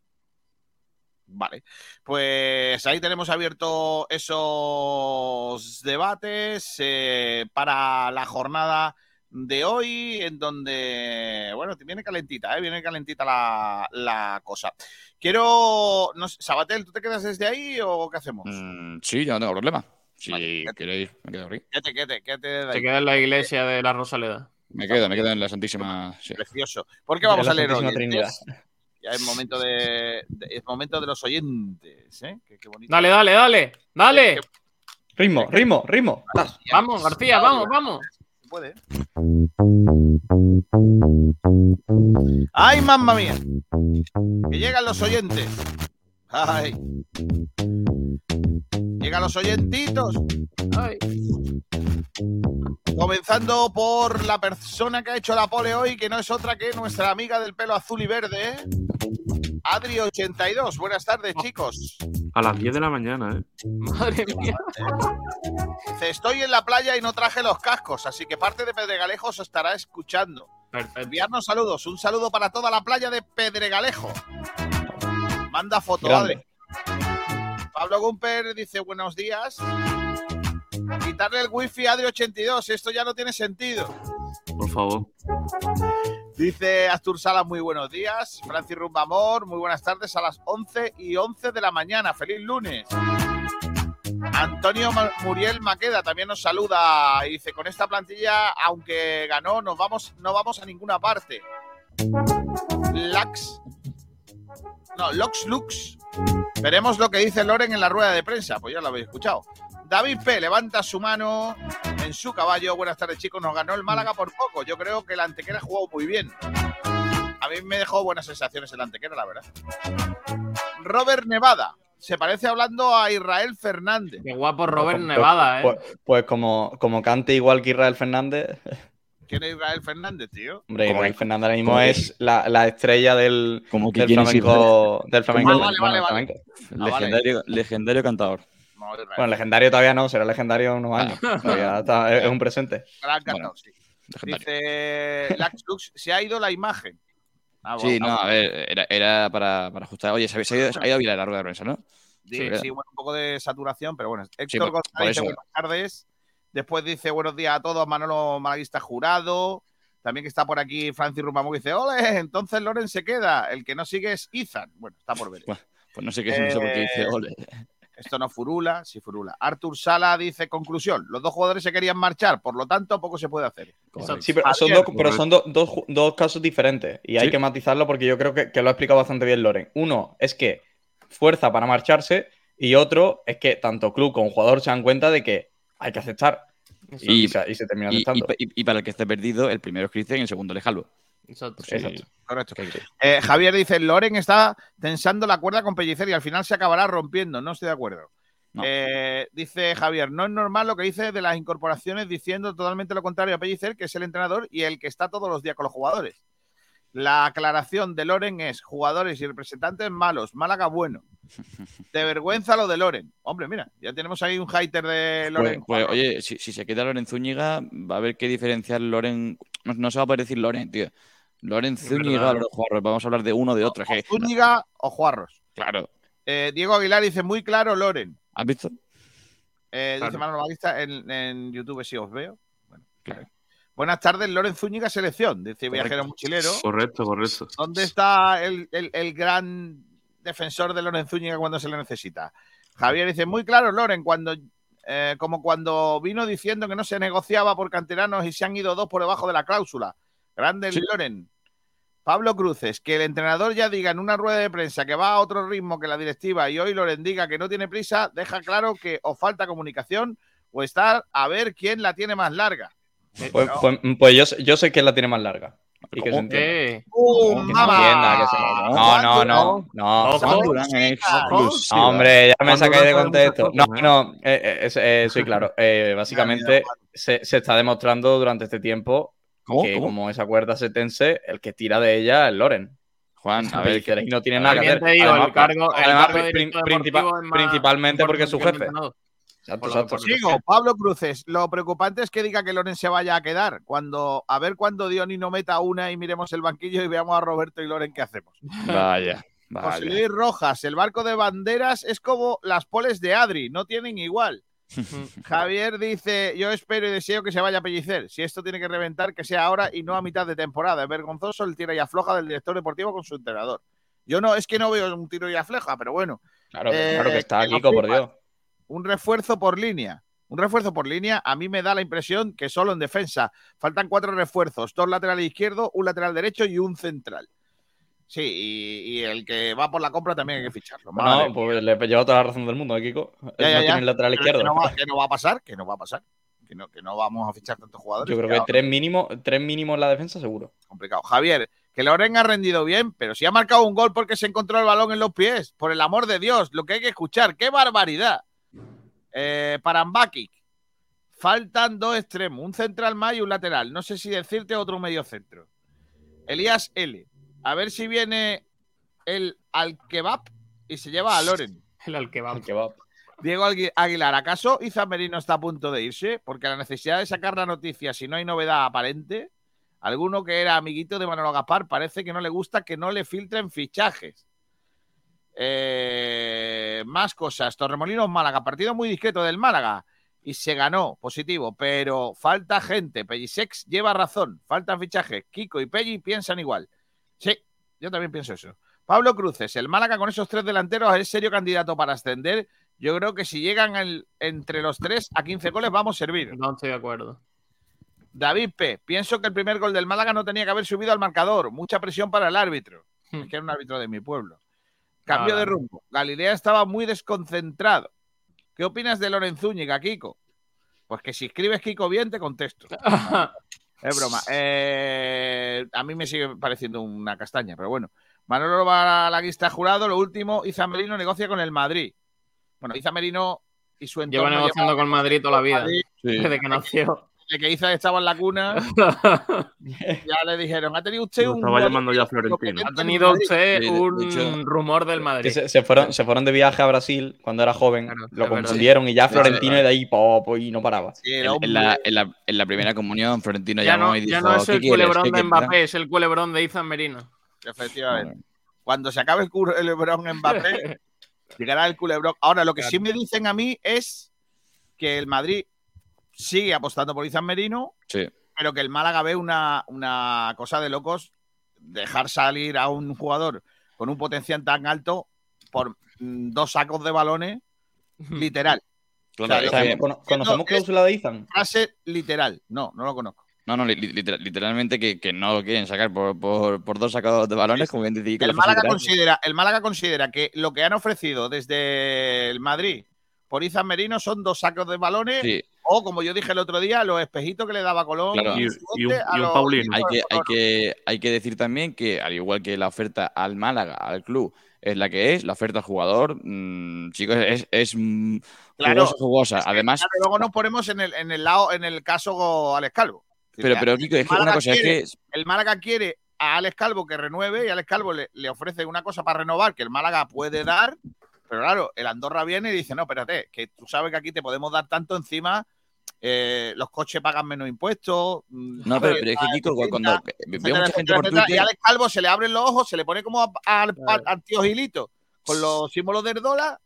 Vale, pues ahí tenemos abierto esos debates eh, para la jornada de hoy, en donde, bueno, viene calentita, ¿eh? viene calentita la, la cosa. Quiero, no sé, Sabatel, ¿tú te quedas desde ahí o qué hacemos? Mm, sí, yo no tengo problema. Si queréis, me quedo aquí. Quédate, quédate, quédate Se ahí. queda en la iglesia de la Rosaleda. Me quedo, me quedo en la Santísima. sí. Precioso. ¿Por qué vamos a leer? Trinidad. Ya es momento de, de- es momento de los oyentes, ¿eh? Qué, qué bonito. Dale, dale, dale, dale. Ritmo, ritmo, ritmo. Vamos, García, vamos, vamos. Se puede. ¡Ay, mamma mía! Que llegan los oyentes. ¡Ay! Llegan los oyentitos. Ay. Comenzando por la persona que ha hecho la pole hoy, que no es otra que nuestra amiga del pelo azul y verde, ¿eh? Adri82. Buenas tardes, chicos. A las 10 de la mañana, ¿eh? Madre mía. Dice, estoy en la playa y no traje los cascos, así que parte de Pedregalejo os estará escuchando. Enviarnos saludos. Un saludo para toda la playa de Pedregalejo. Manda foto, Grande. Adri. Pablo Gumper dice buenos días. Quitarle el wifi a Adri82, esto ya no tiene sentido. Por favor. Dice Astur Salas, muy buenos días. Francis Rumbamor, muy buenas tardes a las 11 y 11 de la mañana. Feliz lunes. Antonio Muriel Maqueda también nos saluda y dice, con esta plantilla, aunque ganó, nos vamos, no vamos a ninguna parte. Lax. No, Lux Lux. Veremos lo que dice Loren en la rueda de prensa. Pues ya lo habéis escuchado. David P. levanta su mano en su caballo. Buenas tardes, chicos. Nos ganó el Málaga por poco. Yo creo que el Antequera jugó muy bien. A mí me dejó buenas sensaciones el Antequera, la verdad. Robert Nevada. Se parece hablando a Israel Fernández. Qué guapo Robert Pues- Nevada, ¿eh? Pues, pues como, como cante igual que Israel Fernández. ¿Quién es Israel Fernández, tío? Hombre, Israel Fernández ahora mismo es la, la estrella del, Como que del quién es flamenco. Del flamenco. Ah, vale, bueno, vale, vale. flamenco. Ah, vale. Legendario, legendario cantador. Bueno, legendario todavía no, será legendario en unos años. Todavía está- es, es un presente. Gran cantador, sí. Legendario. Dice Lax Lux, se ha ido la imagen. Ah, bueno, Sí, no, ah, a ver, era, era para, para ajustar. Oye, se ha, se ha ido, se ha ido a Vilar la rueda de prensa, ¿no? Sí, Sí, sí, bueno, un poco de saturación, pero bueno. Héctor Sí, por- González buenas tardes. Después dice buenos días a todos, Manolo Malaguista Jurado. También que está por aquí Francis Rumamo que dice, ole, entonces Loren se queda. El que no sigue es Ethan. Bueno, está por ver. Pues no sé qué es eso porque dice Eh, ole. Esto no furula, sí furula. Artur Sala dice, conclusión, los dos jugadores se querían marchar, por lo tanto, poco se puede hacer. Sí, pero son, dos, pero son dos- dos ju- dos casos diferentes y hay que matizarlo porque yo creo que, que lo ha explicado bastante bien Loren. Uno es que fuerza para marcharse y otro es que tanto club como jugador se dan cuenta de que hay que aceptar. Y, Y, se, y se termina aceptando. y- y- y para el que esté perdido, el primero es Cristian y el segundo Lejalvo. Exacto. Exacto. Correcto. Eh, Javier dice, Loren está tensando la cuerda con Pellicer y al final se acabará rompiendo. No estoy de acuerdo. No. Eh, dice Javier, no es normal lo que dice de las incorporaciones diciendo totalmente lo contrario a Pellicer, que es el entrenador y el que está todos los días con los jugadores. La aclaración de Loren es jugadores y representantes malos, Málaga bueno. De vergüenza lo de Loren. Hombre, mira, ya tenemos ahí un hater de Pues, Loren. pues, oye, si, si se queda Loren Zúñiga, va a haber que diferenciar Loren. No, no se va a poder decir Loren, tío. Loren Zúñiga. Loren Juarros. Vamos a hablar de uno o de otro. Que, Zúñiga o Juarros. claro. Eh, Diego Aguilar dice, muy claro Loren. ¿Has visto? Eh, Claro. Dice Manolo Batista en, en YouTube si os veo. Bueno, Claro. Buenas tardes, Loren Zúñiga Selección, dice Viajero Correcto. Mochilero. Correcto, correcto. ¿Dónde está el, el- el gran defensor de Loren Zúñiga cuando se le necesita? Javier dice, muy claro, Loren, cuando eh, como cuando vino diciendo que no se negociaba por canteranos y se han ido dos por debajo de la cláusula. Grande Sí. Loren. Pablo Cruces, que el entrenador ya diga en una rueda de prensa que va a otro ritmo que la directiva y hoy Loren diga que no tiene prisa, deja claro que o falta comunicación o estar a ver quién la tiene más larga. Pues, pues- pues yo, sé- yo sé quién la tiene más larga. Y que se entienda. ¿Qué? ¡Uh, Que se mamá! entienda, que se- No, no, no. no. No, hombre, ya me sacáis de contexto. No, no, eh, eh, es- eh, soy claro. Eh, básicamente se, se está demostrando durante este tiempo que ¿Cómo? como esa cuerda se tense, el que tira de ella es Loren. Juan, a ver, y no tiene nada que más principalmente porque es su que jefe. Sigo, Pablo Cruces. Lo preocupante es que diga que Loren se vaya a quedar. Cuando, a ver cuando Diony no meta una y miremos el banquillo y veamos a Roberto y Loren qué hacemos. Vaya, José vaya. Luis Rojas, el barco de banderas es como las poles de Adri, no tienen igual. Javier dice, yo espero y deseo que se vaya a pellicer. Si esto tiene que reventar, que sea ahora y no a mitad de temporada. Es vergonzoso el tira y afloja del director deportivo con su entrenador. Yo no, es que no veo un tiro y afloja, pero bueno. Claro, que- Eh, claro que está, que lo Kiko, por. Dios. Un refuerzo por línea. Un refuerzo por línea, a mí me da la impresión que solo en defensa. Faltan cuatro refuerzos, dos laterales izquierdos, un lateral derecho y un central. Sí, y, y el que va por la compra también hay que ficharlo. Madre No, pues le he llevado toda la razón del mundo, ¿eh, Kiko. Ya, ya, no ya. tiene el lateral izquierdo. Que no, va, que no va a pasar, que no va a pasar. Que no, que no vamos a fichar tantos jugadores. Yo creo que tres mínimos tres mínimos en la defensa, seguro. complicado. Javier, que Loren ha rendido bien, pero si ha marcado un gol porque se encontró el balón en los pies. Por el amor de Dios, lo que hay que escuchar. ¡Qué barbaridad! Eh, para Mbakic, faltan dos extremos, un central más y un lateral. No sé si decirte otro medio centro. Elías L. A ver si viene el al kebab y se lleva a Loren. El Alkebab. Diego Agui- Aguilar, ¿acaso Izan Merino está a punto de irse? Porque la necesidad de sacar la noticia si no hay novedad aparente. Alguno que era amiguito de Manolo Gaspar parece que no le gusta que no le filtren fichajes. Eh, más cosas. Torremolinos Málaga, partido muy discreto del Málaga. Y se ganó, positivo, pero falta gente. Pellisex lleva razón, faltan fichajes. Kiko y Pelli piensan igual. Sí, yo también pienso eso. Pablo Cruces, el Málaga con esos tres delanteros es serio candidato para ascender. Yo creo que si llegan entre los tres a 15 goles vamos a servir. No estoy de acuerdo. David P. Pienso que el primer gol del Málaga no tenía que haber subido al marcador. Mucha presión para el árbitro. Es que era un árbitro de mi pueblo. Cambio Ah, de rumbo. Galilea estaba muy desconcentrado. ¿Qué opinas de Loren Zúñiga, Kiko? Pues que si escribes Kiko bien, te contesto. es broma. Eh, a mí me sigue pareciendo una castaña, pero bueno. Manolo Malaguista jurado, lo último, Iza Merino negocia con el Madrid. Bueno, Iza Merino y su entorno... Lleva negociando con Madrid toda la vida, Madrid, desde que nació. Desde que Iza estaba en la cuna, ya le dijeron, ha tenido usted un... estaba llamando ya Florentino. Ha tenido usted un hecho- rumor del Madrid. Que se, se fueron, se fueron de viaje a Brasil cuando era joven, lo confundieron y ya Florentino sí. y de ahí po, po, y no paraba. En, en la, en la- en la primera comunión, Florentino ya llamó no, y dijo: ya no es ¿Qué el culebrón ¿Qué de quieres?". Mbappé, es el culebrón de Izan Merino. Efectivamente. Cuando se acabe el culebrón Mbappé, llegará el culebrón. Ahora, lo que sí me dicen a mí es que el Madrid sigue apostando por Izan Merino, Sí. pero que el Málaga ve una, una cosa de locos dejar salir a un jugador con un potencial tan alto por mm, dos sacos de balones, literal. Claro, O sea, es lo que- que- ¿Cono- ¿Conocemos cláusula de Izan? Frase literal. No, no lo conozco. No, no, li- literal- literalmente que, que no lo quieren sacar por, por, por dos sacados de balones, como bien decía. El Málaga, considera, el Málaga considera que lo que han ofrecido desde el Madrid por Izan Merino son dos sacos de balones Sí. o, como yo dije el otro día, los espejitos que le daba Colón. Claro. bote a los Hay que, hay, equipos que, hay que decir también que, al igual que la oferta al Málaga, al club, es la que es, la oferta al jugador, mm, chicos, es, es mm, Claro. jugosa, jugosa. Es que, Además, claro, luego nos ponemos en el, en el lado, en el caso Alex Calvo. pero, pero Kiko, es que El una Málaga cosa es quiere- que El Málaga quiere a Alex Calvo que renueve y Alex Calvo le, le ofrece una cosa para renovar que el Málaga puede dar, pero claro, el Andorra viene y dice, no, espérate, que tú sabes que aquí te podemos dar tanto encima, eh, los coches pagan menos impuestos. Mm, no, pero, pero es que Kiko, cuando veo mucha gente por Twitter... Y a Alex Calvo se le abren los ojos, se le pone como al tío Gilito, con los símbolos del dólar,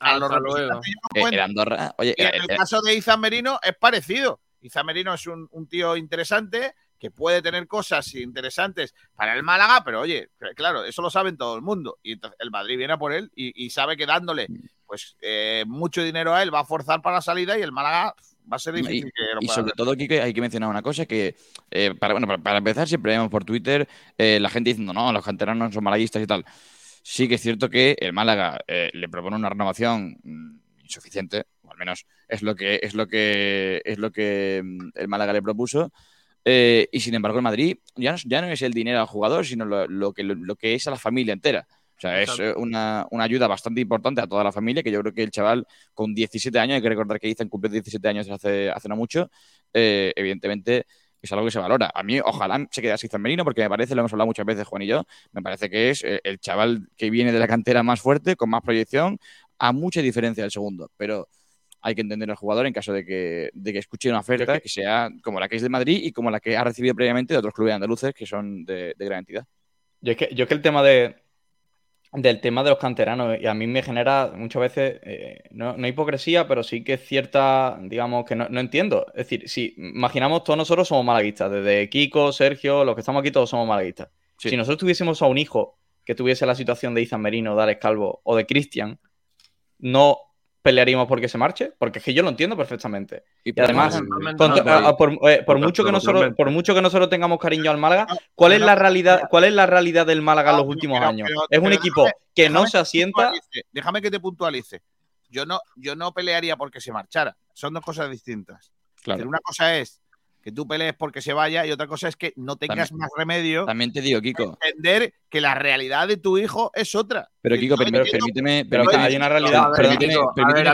a los eh, el Andorra, oye, y en eh, el eh, caso de Izan Merino es parecido. Izan Merino es un, un tío interesante, que puede tener cosas interesantes para el Málaga, pero oye, claro, eso lo saben todo el mundo. Y el Madrid viene a por él y, y sabe que dándole pues eh, mucho dinero a él va a forzar para la salida y el Málaga va a ser Y, difícil que lo y sobre hacer. todo, Kike, hay que mencionar una cosa que, eh, para, bueno, para, para empezar, siempre vemos por Twitter eh, la gente diciendo, no, los canteranos son malaguistas y tal. Sí que es cierto que el Málaga le propone una renovación mm, insuficiente, o al menos es lo que es lo que es lo que mm, el Málaga le propuso. Eh, y sin embargo, el Madrid ya no, ya no es el dinero al jugador, sino lo, lo que, lo, que es a la familia entera. O sea, es eh, una, una ayuda bastante importante a toda la familia, que yo creo que el chaval con 17 años, hay que recordar que Ethan cumplió 17 años hace, hace no mucho, eh, evidentemente es algo que se valora. A mí, ojalá se quedase Ethan Merino, porque me parece, lo hemos hablado muchas veces Juan y yo, me parece que es eh, el chaval que viene de la cantera más fuerte, con más proyección, a mucha diferencia del segundo. Pero hay que entender al jugador en caso de que, de que escuche una oferta que... sea como la que es de Madrid y como la que ha recibido previamente de otros clubes andaluces que son de, de gran entidad. Yo es que, yo es que el tema de, del tema de los canteranos, y a mí me genera muchas veces, eh, no, no hipocresía, pero sí que cierta, digamos, que no, no entiendo. Es decir, si imaginamos todos nosotros somos malaguistas, desde Kiko, Sergio, los que estamos aquí todos somos malaguistas. Sí. Si nosotros tuviésemos a un hijo que tuviese la situación de Izan Merino, de Alex Calvo o de Cristian, no pelearíamos porque se marche, porque es que yo lo entiendo perfectamente. Y, Y además, no, por, eh, mucho que nosotros, totalmente. por mucho que nosotros tengamos cariño al Málaga, ¿cuál es la realidad, cuál es la realidad del Málaga en No, los últimos pero- años? pero- es un pero equipo déjame- que no se asienta. Déjame que te puntualice. Yo no, yo no pelearía porque se marchara. Son dos cosas distintas. Claro. Una cosa es que tú pelees porque se vaya y otra cosa es que no tengas También- más remedio También te digo, Kiko, entender que la realidad de tu hijo es otra. pero Kiko, yo permíteme, permíteme, Pero que permíteme- hay una realidad. Permíteme, permíteme el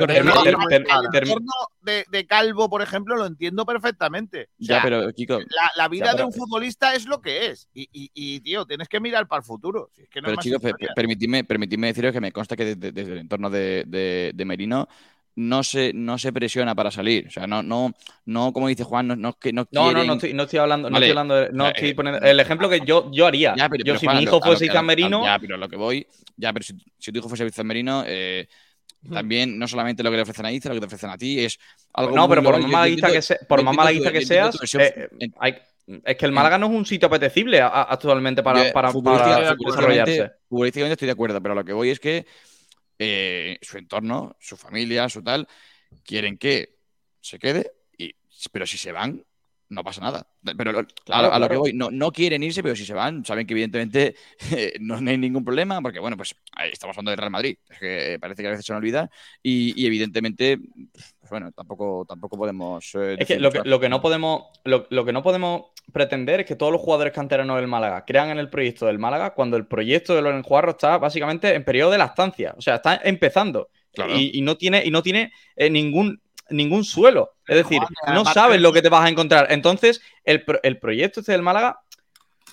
entorno de, Calvo, por ejemplo, lo entiendo perfectamente. O Ya, pero Kiko, la, la vida Ya, pero- de un futbolista es lo que es. Y, y- y, tío, tienes que mirar para el futuro. Si es que no hay Pero chicos, pe- historia. pe- permitidme, permitidme deciros que me consta que desde, desde el entorno de, de- de Merino no se, no se presiona para salir. O sea, no, no, no como dice Juan, no, no, es que no No, no, quieren- no estoy, no estoy hablando, no Vale. estoy hablando, de- no Eh, estoy eh, poniendo el ejemplo que yo, yo haría. Ya, pero, yo pero, si Juan, mi hijo lo- fuese Izan Ya, pero lo que voy. Ya, pero si, si tu hijo fuese Izan Merino, eh, también no solamente lo que le ofrecen a Iza, lo que te ofrecen a ti es algo. no, pero por más malaguista que sea, por más malaguista que seas, eh, en- hay- es que el Málaga no es un sitio apetecible a- a- actualmente para, para, para futbolísticamente- desarrollarse. futbolísticamente estoy de acuerdo, pero lo que voy es que eh, su entorno, su familia, su tal, quieren que se quede, y, pero si se van, no pasa nada. Pero Claro, a, lo que voy, no, no quieren irse, pero si se van, saben que evidentemente eh, no hay ningún problema, porque bueno, pues estamos hablando del Real Madrid, es que parece que a veces se nos olvida, y, y evidentemente, pues bueno, tampoco, tampoco podemos... eh, Es que lo que, lo que no podemos, lo, lo que no podemos pretender es que todos los jugadores canteranos del Málaga crean en el proyecto del Málaga cuando el proyecto de Loren Juarro está básicamente en periodo de lactancia. O sea, está empezando. Claro. Y, y no tiene, y no tiene eh, ningún, ningún suelo. Es decir, no sabes lo que te vas a encontrar. Entonces, el, pro- el proyecto este del Málaga,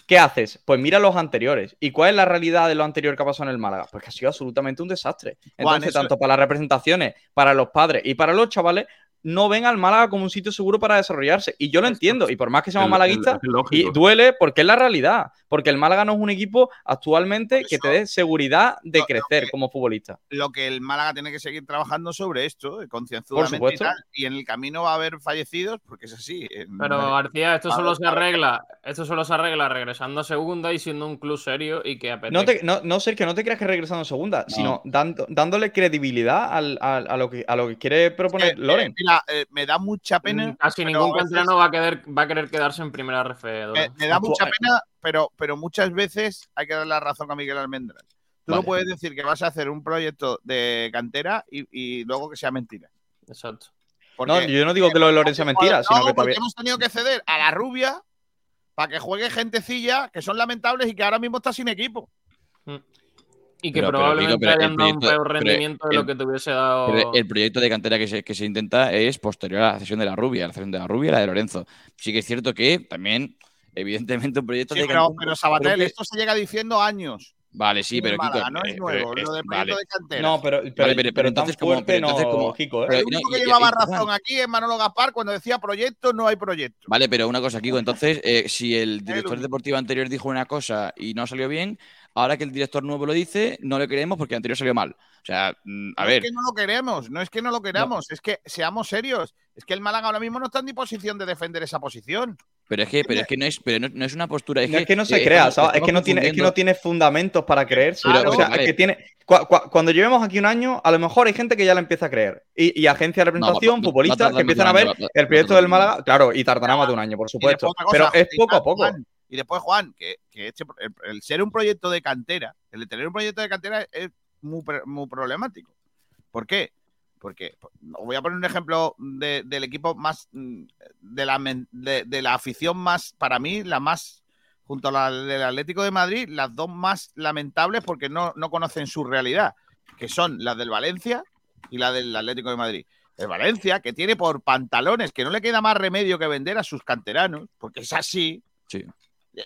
¿qué haces? Pues mira los anteriores. ¿Y cuál es la realidad de lo anterior que ha pasado en el Málaga? Pues que ha sido absolutamente un desastre. Entonces, eso- tanto para las representaciones, para los padres y para los chavales, no ven al Málaga como un sitio seguro para desarrollarse. Y yo lo entiendo. Y por más que seamos El- malaguistas, el- y duele porque es la realidad. Porque el Málaga no es un equipo actualmente que te dé seguridad de crecer como futbolista. lo que el Málaga tiene que seguir trabajando sobre esto, eh, concienzudamente y tal. Y en el camino va a haber fallecidos, porque es así. Pero García, esto a solo se arregla, esto solo se arregla regresando a segunda y siendo un club serio y que apetezca. No, te, no, no ser que no te creas que regresando en segunda, sino dando- dándole credibilidad al- al- a, lo que, a lo que quiere proponer Eh, Loren. Eh, me da mucha pena. Casi pero ningún canterano va a querer, va a querer quedarse en primera RF. Me, me da mucha pena, pero, pero muchas veces hay que darle la razón a Miguel Almendral. Tú no puedes decir que vas a hacer un proyecto de cantera y, y luego que sea mentira. Exacto. No, yo no digo que lo de Loren sea mentira, no, sino que porque todavía. hemos tenido que ceder a la rubia para que juegue gentecilla que son lamentables y que ahora mismo está sin equipo. Y que Pero- probablemente pero hayan dado un proyecto- peor pero rendimiento de el- lo que te hubiese dado. El proyecto de cantera que se, que se intenta es posterior a la cesión de la Rubia, la cesión de la Rubia y la de Lorenzo. Sí que es cierto que también, evidentemente, un proyecto Sí, de pero, cantera. pero Sabatel, que- esto se llega diciendo años. Vale, sí, pero Kiko. No es eh, nuevo, pero lo de es- proyecto vale. de cantera. No, pero, pero, Vale, pero- pero pero tan entonces como- pero entonces no, como- Kiko, ¿eh? pero- el único no, que y- llevaba y- razón aquí es Manolo Gaspar cuando decía proyecto, no hay proyecto. Vale, pero una cosa, Kiko. Entonces, eh, si el director deportivo anterior dijo una cosa y no salió bien, ahora que el director nuevo lo dice, no le creemos porque el anterior salió mal. O sea, mm, a no ver. es que no lo queremos, no es que no lo queramos, es que seamos serios. Es que el Málaga ahora mismo no está en ni posición de defender esa posición. Pero es que, pero es que no es, pero no, no es una postura. Es No que, es que no se eh, crea, estamos- ¿sabes? Es que no tiene, es que no tiene fundamentos para creerse. Pero, o sea, vale. es que tiene. cua- cua- cuando llevemos aquí un año, a lo mejor hay gente que ya la empieza a creer. Y, y agencias de representación, futbolistas, que empiezan a ver año, va- va- el va proyecto del. Málaga. Claro, y tardará más de un año, por supuesto. Pero es poco a poco. Y después, Juan, que, el, ser un proyecto de cantera, el de tener un proyecto de cantera es muy, muy problemático. ¿Por qué? Porque os voy a poner un ejemplo de- del equipo más mm, de la, de la afición más, para mí, la más, junto a la del Atlético de Madrid, las dos más lamentables porque no, no conocen su realidad, que son las del Valencia y la del Atlético de Madrid. El Valencia, que tiene por pantalones, que no le queda más remedio que vender a sus canteranos, porque es así, Sí.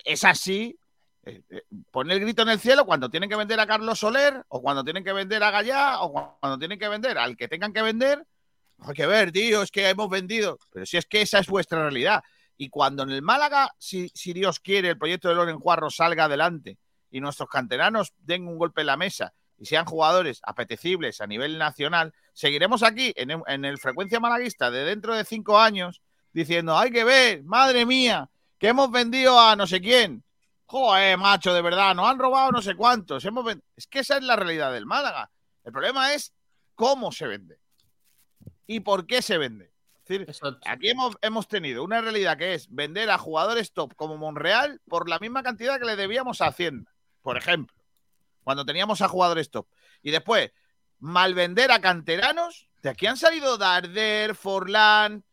Es así. eh, eh, Pone el grito en el cielo cuando tienen que vender a Carlos Soler, o cuando tienen que vender a Gallá, o cu- cuando tienen que vender al que tengan que vender. Hay que ver, tío, es que hemos vendido. Pero si es que esa es vuestra realidad. Y cuando en el Málaga, si, si Dios quiere, el proyecto de Loren Juarro salga adelante y nuestros canteranos den un golpe en la mesa y sean jugadores apetecibles a nivel nacional, seguiremos aquí en, el- en el frecuencia malaguista de dentro de cinco años diciendo, hay que ver, madre mía, que hemos vendido a no sé quién. Joder, macho, de verdad, nos han robado no sé cuántos. Hemos Es que esa es la realidad del Málaga. El problema es cómo se vende y por qué se vende. Es decir, aquí hemos, hemos tenido una realidad que es vender a jugadores top como Monreal por la misma cantidad que le debíamos a Hacienda, por ejemplo, cuando teníamos a jugadores top. Y después, malvender a canteranos. De aquí han salido Darder, Forlán,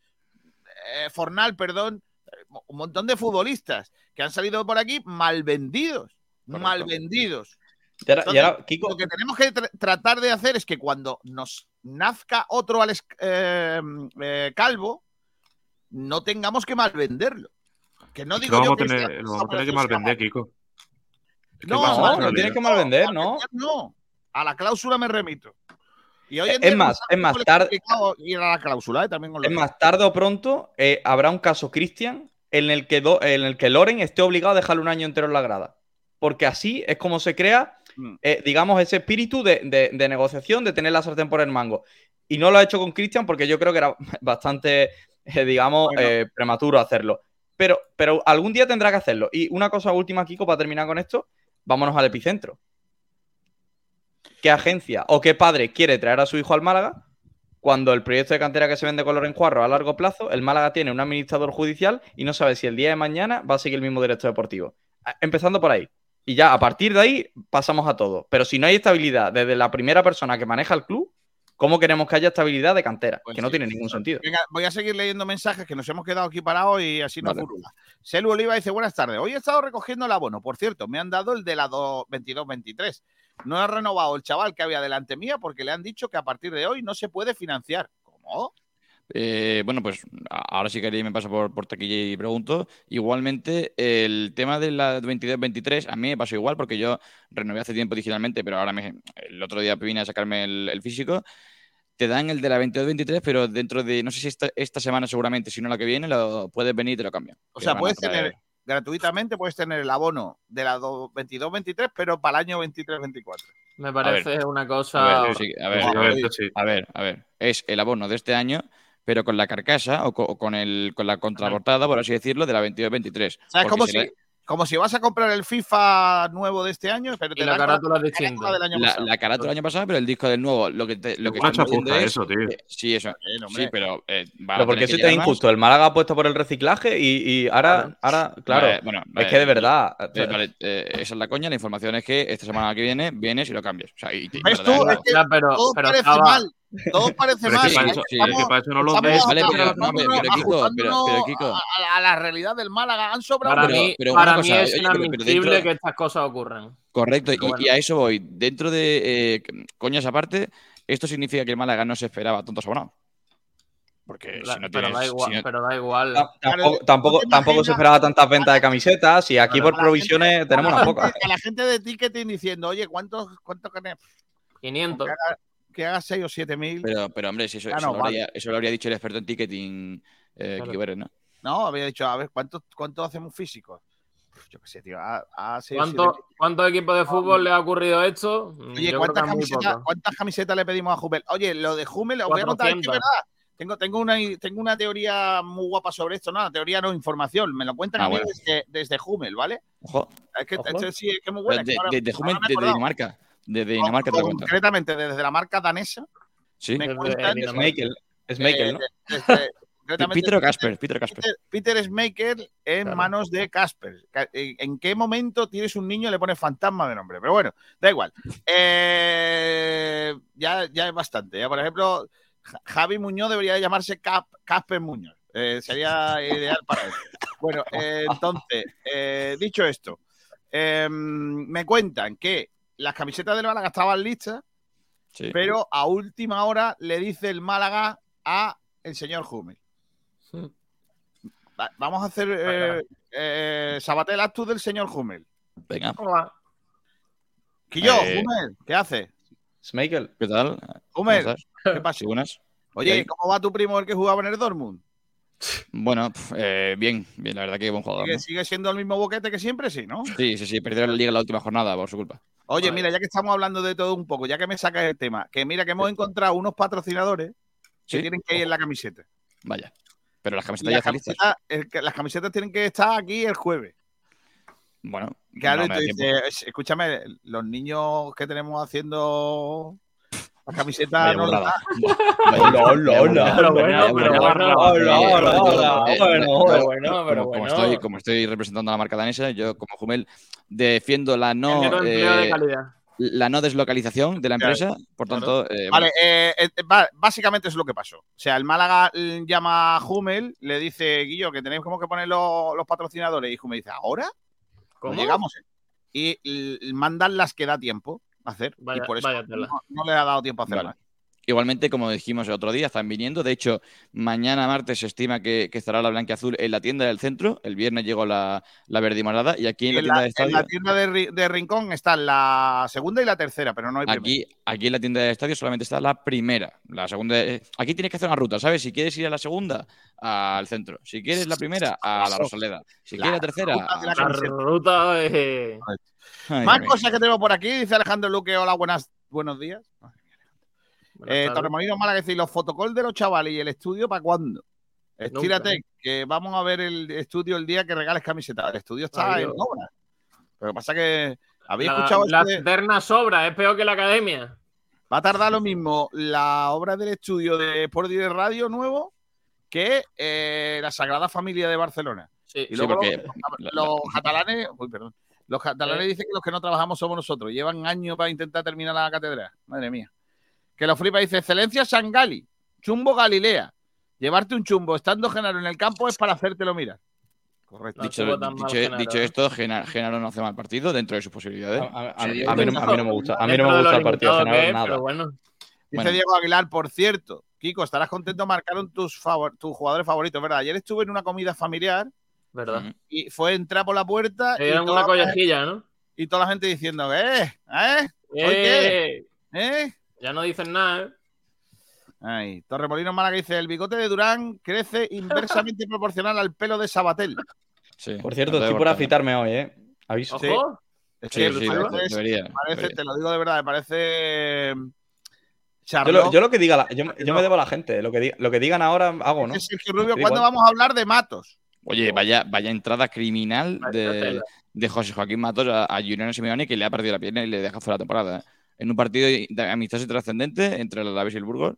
eh, Fornal, perdón, un montón de futbolistas que han salido por aquí mal vendidos. Mal vendidos. Y ahora- y Entonces, ahora, Kiko- Lo que tenemos que tra- tratar de hacer es que cuando nos nazca otro Alex eh, eh, Calvo, no tengamos que mal venderlo. Que no que digo lo yo vamos a que tener, sea- lo vamos a tener que mal vender, Kiko. Que No, no, no tienes que mal vender, ¿no? No, a la cláusula me remito. Y hoy en Es más, es más, tarde- complicado ir a la cláusula, eh, también Es más, tarde o pronto eh, habrá un caso Cristian en el que do- en el que Loren esté obligado a dejarle un año entero en la grada. Porque así es como se crea, Mm. eh, digamos, ese espíritu de, de- de negociación, de tener la sartén por el mango. Y no lo ha hecho con Cristian porque yo creo que era bastante, digamos, Bueno. prematuro hacerlo. Pero, pero algún día tendrá que hacerlo. Y una cosa última, Kiko, para terminar con esto, vámonos al epicentro. ¿Qué agencia o qué padre quiere traer a su hijo al Málaga cuando el proyecto de cantera que se vende con Loren Juarro a largo plazo, el Málaga tiene un administrador judicial y no sabe si el día de mañana va a seguir el mismo director deportivo? Empezando por ahí. Y ya a partir de ahí pasamos a todo. Pero si no hay estabilidad desde la primera persona que maneja el club, ¿Cómo queremos que haya estabilidad de cantera? Pues que no tiene ningún sentido. Venga, voy a seguir leyendo mensajes que nos hemos quedado aquí parados y así nos Vale. Selu Oliva dice, buenas tardes. Hoy he estado recogiendo el abono. Por cierto, me han dado el de la 22-23. No he renovado el chaval que había delante mía porque le han dicho que a partir de hoy no se puede financiar. ¿Cómo? Eh, bueno, pues ahora sí que me paso por, por taquilla y pregunto. Igualmente, el tema de la 22-23, a mí me pasó igual porque yo renové hace tiempo digitalmente, pero ahora me- el otro día vine a sacarme el, el físico. Te dan el de la 22-23, pero dentro de, no sé si esta, esta semana seguramente, si no la que viene, lo puedes venir y te lo cambian. O sea, puedes tener gratuitamente, puedes tener el abono de la do- 22-23, pero para el año 23-24. Me A parece ver, una A cosa. ver, sí, a ver, a ver, a ver, a ver. Es el abono de este año, pero con la carcasa o co- o con, el, con la contraportada, por así decirlo, de la 22-23. O sea, es Porque como se si, le- como si vas a comprar el FIFA nuevo de este año, pero Y te la carátula la distinta. carátula del año la, pasado. la carátula del año pasado, pero el disco del nuevo, lo que, te- lo que Una estamos viendo chapuza es- eso, tío. eh, sí, eso. Sí, pero eh, Pero porque eso te es injusto. El Málaga ha apuesto por el reciclaje y, y ahora, ahora, claro, Vale, bueno, es que de verdad. eh, vale, eh, esa es la coña. La información es que esta semana que viene vienes y lo cambias. O sea, y, ¿Ves tú? Es que Ya, pero- todo pero parece estaba- mal. Todo parece Pero es mal. que para eso- sí, es que para eso no lo estamos ves. Vale, pero- pero- pero, Kiko, pero- pero, a, a la realidad del Málaga. Han sobrado. Para pero- mí, pero para cosa, mí es pero- pero inadmisible que estas cosas ocurran. Correcto, y, Pero bueno. y a eso voy. Dentro de eh, coñas aparte, esto significa que el Málaga no se esperaba tantos abonados. Porque La- si no pero, tienes. da igual, si no- pero da igual. Tampoco, Claro, tampoco, ¿tú te tampoco se esperaba tantas ventas de camisetas y aquí por provisiones gente- tenemos a la unas gente- pocas. A la gente de ticketing diciendo, oye, ¿cuántos cuánto gané? 500. Que haga, que haga 6 o 7 mil. pero, pero, hombre, si eso, Ya eso no lo vale. habría, eso lo habría dicho el experto en ticketing, eh, Claro. ¿no? No, había dicho, a ver, ¿cuánto, cuánto hacemos físicos? Yo qué sé, tío. A, a seis o ¿Cuánto-. ¿Cuántos equipos de fútbol le ha ocurrido esto? Mm, Oye, ¿cuántas camisetas. ¿cuántas camisetas le pedimos a Jumel? Oye, lo de Jumel, os voy a contar, es que es 400. verdad. Tengo, tengo, una, tengo una teoría muy guapa sobre esto, no, teoría no, información. Me lo cuentan Ah, a mí bueno. desde, desde Jumel, ¿vale? Ojo. Es que, Ojo. esto sí, es que es muy buena. de, que ahora- de, de Hummel, me he de acordado. Dinamarca. De Dinamarca te. Concretamente desde la marca danesa. Sí. Me Desde cuentan Dinamarca. Schmeichel, Schmeichel, eh, Peter Casper, Peter Casper. Peter, Peter Schmeichel en Claro. manos de Casper. Ca- ¿En en qué momento tienes un niño y le pones fantasma de nombre? Pero bueno, da igual. Eh, ya, ya es bastante. Ya, por ejemplo, Ja- Javi Muñoz debería llamarse Cap- Casper Muñoz. Eh, sería ideal para él. Bueno, eh, entonces, eh, dicho esto, eh, me cuentan que las camisetas del Málaga estaban listas, Sí. pero a última hora le dice el Málaga a el señor Hummel. Hmm. Va- Vamos a hacer eh, eh, Sabatel, tú del señor Hummel. Venga, Hola. Quillo, Eh, Hummel, ¿qué hace? Schmeichel. ¿qué tal? ¿Cómo Hummel? ¿qué pasa? Sí, buenas. Oye. ¿cómo va tu primo el que jugaba en el Dortmund? Bueno, eh, bien, bien, la verdad que buen jugador. ¿Sigue, ¿no? sigue siendo el mismo boquete que siempre, sí, ¿no? Sí, sí, sí, perdió la liga en la última jornada por su culpa. Oye, Vale. mira, ya que estamos hablando de todo un poco, ya que me sacas el tema, que mira que hemos encontrado unos patrocinadores que tienen que ir en la camiseta. vaya. Pero las camisetas ya las están listas. camisetas, el las camisetas tienen que estar aquí el jueves. Bueno, Claro, no dices, escúchame, los niños que tenemos haciendo la camiseta Vaya no nos da. Hola, hola. Pero bueno, pero bueno. Como- pero como bueno. estoy, como estoy representando a la marca danesa, yo como Jumel defiendo la no, de eh, calidad. la no deslocalización de la Claro, empresa. Por tanto, eh, Vale, eh, eh, básicamente es lo que pasó. O sea, el Málaga llama a Hummel, le dice, Guillo, que tenéis como que poner los, los patrocinadores. Y Hummel dice, ¿ahora? ¿Cómo? No llegamos, ¿eh? Y mandan las que da tiempo hacer. Vaya- y por eso no, no le ha dado tiempo a hacer Vale. más. Igualmente, como dijimos el otro día, están viniendo. De hecho, mañana martes se estima que, que estará la blanca azul en la tienda del centro. El viernes llegó la, la verde y morada. Y aquí en Y la en tienda la, de en estadio. la tienda de, Ri- de Rincón están la segunda y la tercera, pero no hay primera. Aquí, aquí en la tienda de estadio solamente está la primera. La segunda. eh, Aquí tienes que hacer una ruta, ¿sabes? Si quieres ir a la segunda, al centro. Si quieres la primera, a la. Rosaleda. Si La quieres la tercera, ruta de la a- La camiseta. ruta de... Ay, Más cosas que tenemos por aquí, dice Alejandro Luque. Hola, buenas, buenos días. Eh. Torremolinos Málaga, ¿y los fotocalls de los chavales y el estudio para cuándo? Estírate, que vamos a ver el estudio el día que regales camiseta. El estudio está Adiós. en obra. Pero pasa que había La, escuchado la este- eterna sobra, es peor que la academia. va a tardar lo mismo la obra del estudio de Sport Direct Radio nuevo que eh, la Sagrada Familia de Barcelona. Sí, Y Sí, luego porque los, la- los catalanes, uy, perdón, los catalanes Eh. dicen que los que no trabajamos somos nosotros. Llevan años para intentar terminar la catedral. Madre mía. Que lo flipa. Dice, excelencia Sangali, chumbo Galilea. Llevarte un chumbo estando Genaro en el campo es para hacértelo mirar. Correcto. Dicho, dicho- dicho esto, Gena- Genaro no hace mal partido dentro de sus posibilidades. A, a mí, a mí no, a mí no me gusta. A mí no me gusta el partido de Genaro, nada. Dice Bueno. Diego Aguilar, por cierto, Kiko, estarás contento, marcaron tus, favor- tus jugadores favoritos, ¿verdad? Ayer estuve en una comida familiar ¿Verdad? y fue entrar por la puerta y, Era toda una la- collejilla, ¿no? y toda la gente diciendo, ¿eh? ¿Eh? Eh, ¿Eh? Ya no dicen nada, ¿eh? Ay, Torremolinos Málaga dice, el bigote de Durán crece inversamente proporcional al pelo de Sabatel. Por cierto, estoy por afitarme hoy, ¿eh? Aviso. Sí. Es Sí, que sí, debería, parece- debería. te lo digo de verdad, me parece... mm, Yo lo, yo lo que diga, la- yo, yo me debo a la gente. Lo que, lo que digan ahora hago, ¿no? Es Sergio Rubio, ¿cuándo igual. vamos a hablar de Matos? Oye, vaya, vaya entrada criminal de, de José Joaquín Matos a, a Juliano Simeone que le ha perdido la pierna y le deja fuera la temporada. ¿eh? En un partido de amistoso y trascendente entre el Alavés y el Burgos,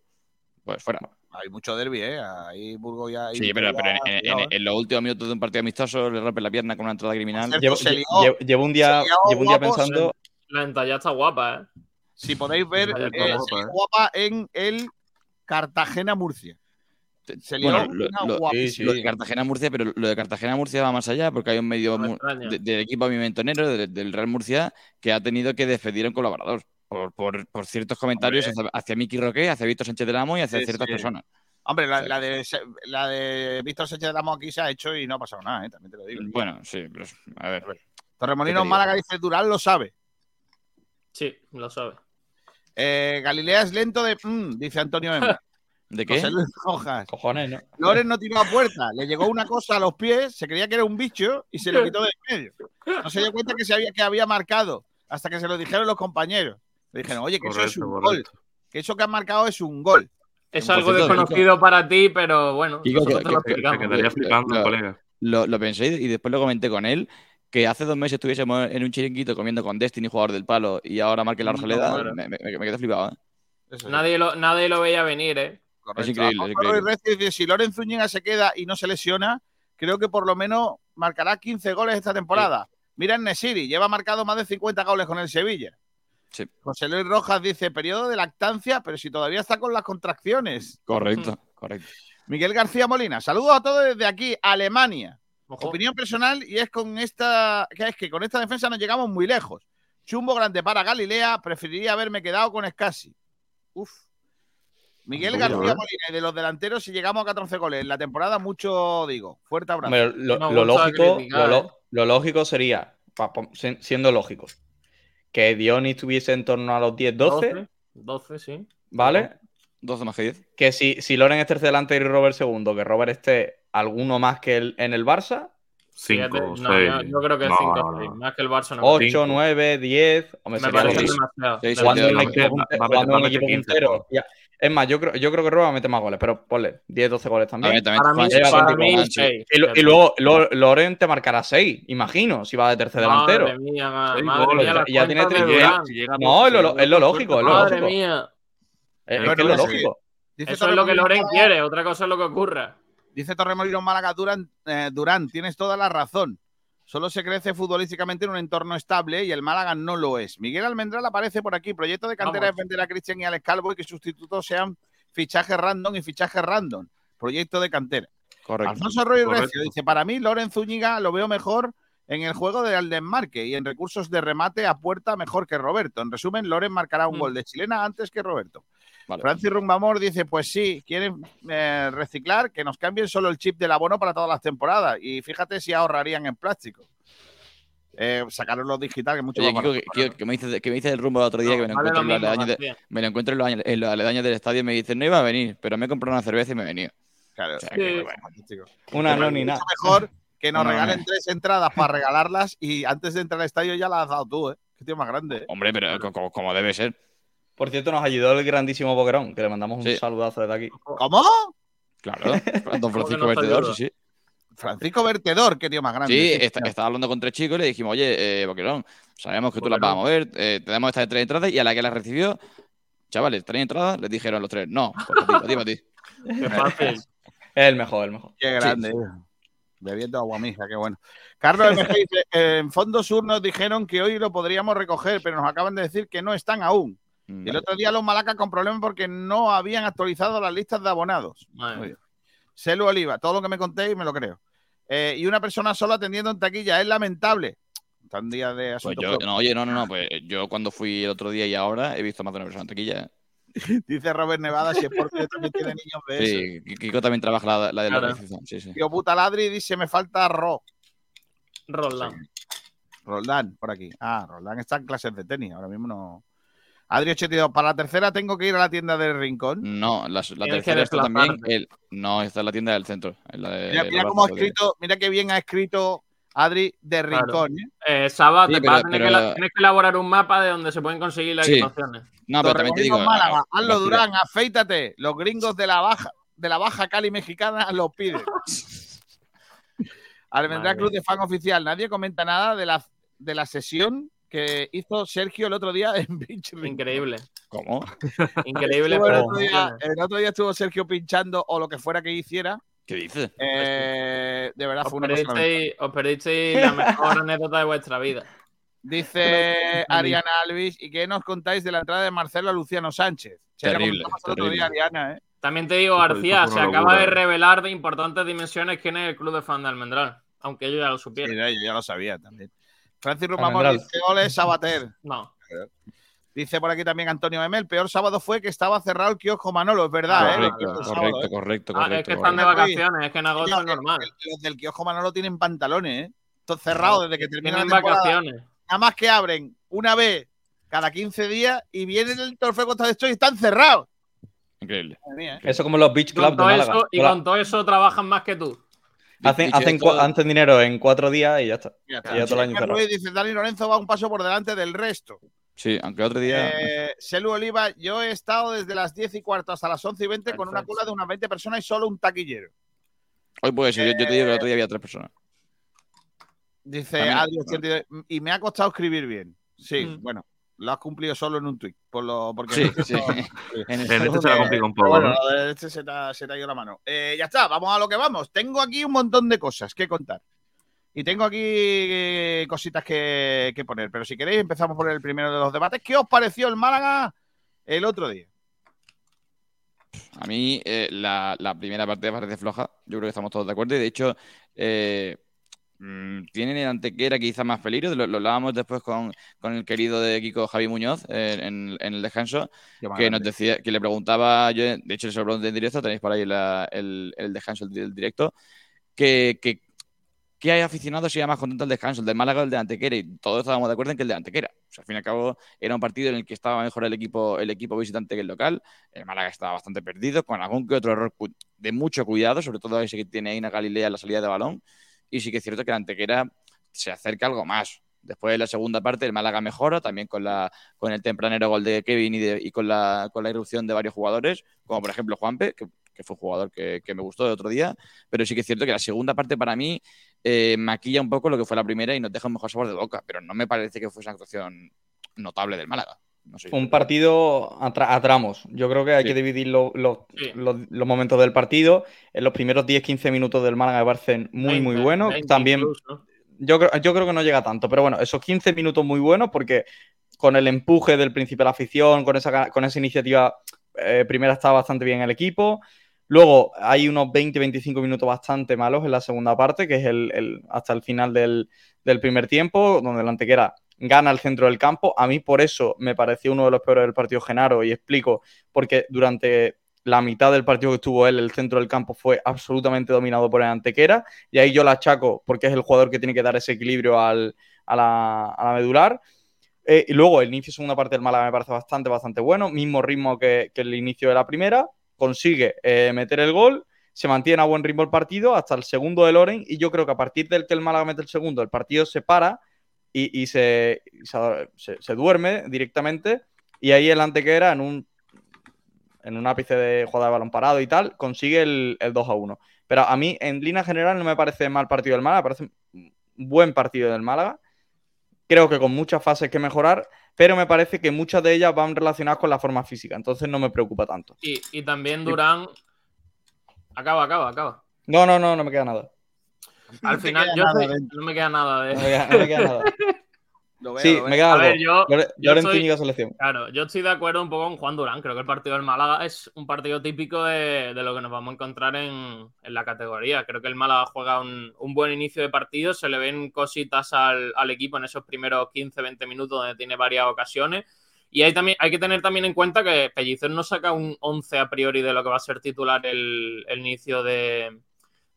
pues fuera. Hay mucho derbi, ¿eh? Ahí Burgos ya... Sí, pero, pero en, en- en- en los últimos minutos de un partido amistoso le rompe la pierna con una entrada criminal. Por Llevo, un día, llevo un día guapo, pensando. La entalla está guapa, ¿eh? Si podéis ver, eh, guapa, eh. guapa en el Cartagena-Murcia. Se lió Bueno, lo, una lo- guapísima. lo de Cartagena-Murcia, pero lo de Cartagena-Murcia va más allá porque hay un medio extraña. de- del equipo pimentonero, de- del Real Murcia, que ha tenido que despedir a un colaborador por, por- por ciertos comentarios hacia, hacia Miki Roque, hacia Víctor Sánchez del Amo y hacia Sí, ciertas sí. personas. Hombre, la, la de, Se- la de Víctor Sánchez del Amo aquí se ha hecho y no ha pasado nada, ¿eh? También te lo digo. Bueno, sí, pero a ver. Torremolinos ¿Qué te digo? Málaga dice, Durán lo sabe. Sí, lo sabe. Eh, Galilea es lento de... mm, dice Antonio M. ¿De qué? José Luis Rojas. Cojones, ¿no? Loren no tiró a puerta, le llegó una cosa a los pies, se creía que era un bicho y se lo quitó de en medio. No se dio cuenta que, se había, que había marcado hasta que se lo dijeron los compañeros. Le dijeron, oye, que eso es un Correcto, correcto. gol. Que eso que han marcado es un gol. Es algo desconocido para ti, pero bueno, Kiko, que- te lo que- explicamos. lo- lo- Lo, lo pensé y después lo comenté con él, que hace dos meses estuviésemos en un chiringuito comiendo con Destiny, jugador del palo, y ahora marque la No, Rosaleda, claro. me, me, me quedé flipado. ¿eh? Nadie lo, nadie lo veía venir, ¿eh? Es increíble, es increíble. Si Loren Zúñiga se queda y no se lesiona, creo que por lo menos marcará 15 goles esta temporada. Mira en Nesiri, lleva marcado más de 50 goles con el Sevilla. Sí. José Luis Rojas dice, periodo de lactancia, pero si todavía está con las contracciones. Correcto, correcto. Miguel García Molina, saludos a todos desde aquí, Alemania. Opinión personal y es con esta, que es que con esta defensa nos llegamos muy lejos. Chumbo grande para Galilea, preferiría haberme quedado con Scassi. Uf. Miguel Uy, García. Molina y de los delanteros si llegamos a 14 goles en la temporada mucho digo. Fuerte abrazo. Lo, No lógico, criticar, lo, ¿eh? lógico sería, siendo lógico, que Dionis tuviese en torno a los 10-12, 12, 12, sí. ¿vale? 12 más que 10. Que si, si Loren es tercer delantero y Robert segundo, que Robert esté alguno más que él en el Barça, Fíjate, Cinco, no, seis. yo, yo creo que es No, 5 no, no. 6, más que el Barça. No 8, 9, 10, hombre, Me parece demasiado. en un equipo va- punte- va a meter- jugando va en a un meter equipo 15 puntero. Ya. Es más, yo creo, yo creo que Robert va a meter más goles, pero ponle 10, 12 goles también. También Para mí- para mí, seis. Y, y luego Lo- Loren te marcará 6, imagino, si va de tercer delantero. Madre mía, madre goles, mía, ya tiene cuentas de 30. Durán. Si llega No, por- es lo, es lo lógico, es lo Madre lógico. mía. Es, que es lo lógico. Dice Eso es lo que Loren quiere, otra cosa es lo que ocurra. Dice Torremolinos Málaga, Durán, eh, Durán, tienes toda la razón. Solo se crece futbolísticamente en un entorno estable y el Málaga no lo es. Miguel Almendral aparece por aquí. Proyecto de cantera Vamos. es vender a Cristian y Alex Calvo y que sustitutos sean fichajes random y fichajes random. Proyecto de cantera. Correcto. Alfonso Roy Correcto. Recio dice: Para mí, Loren Zúñiga lo veo mejor en el juego del desmarque y en recursos de remate a puerta mejor que Roberto. En resumen, Loren marcará un Mm. gol de chilena antes que Roberto. Vale. Francis Rumbamor dice: Pues sí, quieren eh, reciclar, que nos cambien solo el chip del abono para todas las temporadas. Y fíjate si ahorrarían en plástico. Eh, sacaron los digital, que es mucho Oye, más Kiko, que, Kiko, que me dices que me dices el rumbo el otro día No, que me lo vale encuentro, en lo los mismo, aledaños de, me lo encuentro en los, años- en los aledaños del estadio y me dicen, no iba a venir, pero me he comprado una cerveza y me he venido. Claro, O sea, sí, que, bueno, fantástico. Una no ni nada. mucho mejor que nos No, no, regalen no. tres entradas para regalarlas y antes de entrar al estadio ya las has dado tú, ¿eh? Qué tío más grande. ¿eh? Hombre, pero co- como, como debe ser. Por cierto, nos ayudó el grandísimo Boquerón, que le mandamos un Sí. saludazo desde aquí. ¿Cómo? Claro. Don Francisco Vertedor, sí, sí. Francisco Vertedor, qué tío más grande. Sí, está- estaba hablando con tres chicos y le dijimos, oye, eh, Boquerón, sabemos que tú las vas a mover, eh, te damos estas tres entradas y a la que las recibió, chavales, tres entradas, les dijeron los tres, no, pues para ti, para ti. Qué fácil. El mejor, el mejor. Qué grande. Bebiendo agua mija, qué bueno. Carlos MG dice, en Fondo Sur nos dijeron que hoy lo podríamos recoger, pero nos acaban de decir que no están aún. Y el otro día los Malacas con problemas porque no habían actualizado las listas de abonados. Celu Oliva, todo lo que me contéis me lo creo. Eh, y una persona solo atendiendo en taquilla, es lamentable. Están días de Pues yo, propios. no, oye, no, no, no, pues yo cuando fui el otro día y ahora he visto más de una persona en taquilla. ¿eh? Dice Robert Nevada, si es porque también tiene niños de eso. Sí, Kiko también trabaja la, la de la recepción, sí, sí. Tío puta ladri dice, me falta Ro. Roldán. Roldán, por aquí. Ah, Roldán está en clases de tenis, ahora mismo no. Adri 82, para la tercera tengo que ir a la tienda del Rincón. No, la, la tercera está también. El, no, está en la tienda del centro. en la de- Mira, cómo ha escrito, mira qué bien ha escrito Adri de Claro. Rincón. ¿eh? Eh, Saba, Sí, te pero- vas a tener, que, pero- la- tienes que elaborar un mapa de donde se pueden conseguir las Sí. No, pero también te digo. Málaga, hazlo Durán, afeítate. Los gringos de la baja, de la baja Cali mexicana los piden. Almendra Madre Cruz de fan oficial. Nadie comenta nada de la, de la sesión que hizo Sergio el otro día en Beach. Increíble. ¿Cómo? Increíble. El, otro día, funciona. el otro día estuvo Sergio pinchando o lo que fuera que hiciera. ¿Qué dices? Eh, de verdad Os fue una perdisteis, os perdisteis la mejor anécdota de vuestra vida. Dice Ariana Alvis, ¿y qué nos contáis de la entrada de Marcelo a Luciano Sánchez? Terrible, comentamos el otro día, terrible. Ariana, ¿eh? También te digo, García, se acaba de revelar de importantes dimensiones quién es el club de fan de Almendral. Aunque yo ya lo supiera. Sí, yo ya lo sabía también. Francis Rumamor Almendral. dice, ole, Sabater. No. Dice por aquí también Antonio Meme, el peor sábado fue que estaba cerrado el kiosco Manolo, es verdad, ¿eh? Correcto, el correcto, sábado, ¿eh? correcto, Ah, es correcto. que están de correcto. vacaciones, es que en agosto es normal. Los del kiosco Manolo tienen pantalones, ¿eh? Todo cerrado desde que termina la Tienen temporada. vacaciones. Nada más que abren una vez cada 15 días y viene el trofeo Costa de Esto y están cerrados. Increíble. Mía, ¿eh? Eso como los beach con, de Málaga. eso, y con todo eso trabajan más que tú. Hacen, hacen, dinero en cuatro días y ya está. Ya Y está. ya todo el año. Ruiz dice, Dani Lorenzo va un paso por delante del resto. Sí, aunque otro día. Eh, Selu Oliva, yo he estado desde las 10 y cuarto hasta las 11 y 20 con una cola de unas 20 personas y solo un taquillero. Hoy puede ser. Yo, yo te digo que el otro día había tres personas. Dice También- Adri 82, y me ha costado escribir bien. Sí, Mm. bueno, lo has cumplido solo en un tuit. Por lo, porque Sí, en este sí. no- En En este se un poco, Bueno, ¿no? lo de este se te, ha, se te ha ido la mano. Eh, ya está, vamos a lo que vamos. Tengo aquí un montón de cosas que contar. Y tengo aquí eh, cositas que, que poner. Pero si queréis, empezamos por el primero de los debates. ¿Qué os pareció el Málaga el otro día? A mí eh, la, la primera parte me parece floja. Yo creo que estamos todos de acuerdo. Y de hecho, eh, tienen el Antequera quizá más peligro. Lo, lo hablábamos después con, con el querido de Kiko Javi Muñoz eh, en, en el descanso. Qué Que nos decía, que le preguntaba, yo, de hecho, se lo pregunté en directo, tenéis por ahí la- el, el descanso del directo, que, que, que hay aficionados se más contento el descanso, el del Málaga o el de Antequera, y todos estábamos de acuerdo en que el de Antequera. O sea, al fin y al cabo, era un partido en el que estaba mejor el equipo, el equipo visitante que el local. El Málaga estaba bastante perdido, con algún que otro error de mucho cuidado, sobre todo ese que tiene ahí una Galilea en la salida de balón. Y sí que es cierto que el Antequera se acerca algo más. Después de la segunda parte, el Málaga mejora, también con, la, con el tempranero gol de Kevin y, de- y con, la, con la irrupción de varios jugadores, como por ejemplo Juanpe, que, que fue un jugador que, que me gustó el otro día. Pero sí que es cierto que la segunda parte para mí eh, maquilla un poco lo que fue la primera y nos deja un mejor sabor de boca, pero no me parece que fuese una actuación notable del Málaga. No sé. Fue un partido a, tra- a tramos. Yo creo que hay Sí. que dividir lo- lo- Sí. los, los momentos del partido. En los primeros 10-15 minutos del Málaga me parecen muy, muy 20, buenos. 20 También incluso. yo creo, yo creo que no llega tanto, pero bueno, esos 15 minutos muy buenos porque con el empuje del principio de la afición, con esa, ga- con esa iniciativa, eh, primera estaba bastante bien el equipo. Luego hay unos 20-25 minutos bastante malos en la segunda parte, que es el, el- hasta el final del, del primer tiempo, donde el Antequera gana el centro del campo. A mí por eso me pareció uno de los peores del partido Genaro y explico, porque durante la mitad del partido que estuvo él, el centro del campo fue absolutamente dominado por el Antequera y ahí yo la achaco porque es el jugador que tiene que dar ese equilibrio al- a, la, a la medular. Eh, y luego el inicio segunda parte del Málaga me parece bastante, bastante bueno, mismo ritmo que, que el inicio de la primera, consigue eh, meter el gol, se mantiene a buen ritmo el partido hasta el segundo de Loren y yo creo que a partir del que el Málaga mete el segundo, el partido se para y, y se, se, se- se duerme directamente y ahí el Antequera en un en un ápice de jugada de balón parado y tal, consigue el, el 2 a 1. Pero a mí, en línea general, no me parece mal partido del Málaga, me parece un buen partido del Málaga. Creo que con muchas fases que mejorar, pero me parece que muchas de ellas van relacionadas con la forma física, entonces no me preocupa tanto. Y, y también Durán. Acaba, acaba, acaba. No, no, no, no me queda nada. Al final, yo nada soy- dentro. no me queda nada de. No me queda, no me queda nada. Lo veo, Sí, lo me queda A algo. ver, yo, estoy- Íñigo selección. Claro, yo estoy de acuerdo un poco con Juan Durán. Creo que el partido del Málaga es un partido típico de, de lo que nos vamos a encontrar en, en la categoría. Creo que el Málaga juega un, un buen inicio de partido, se le ven cositas al, al equipo en esos primeros 15-20 minutos donde tiene varias ocasiones. Y hay, también, hay que tener también en cuenta que Pellicer no saca un 11 a priori de lo que va a ser titular el, el inicio de,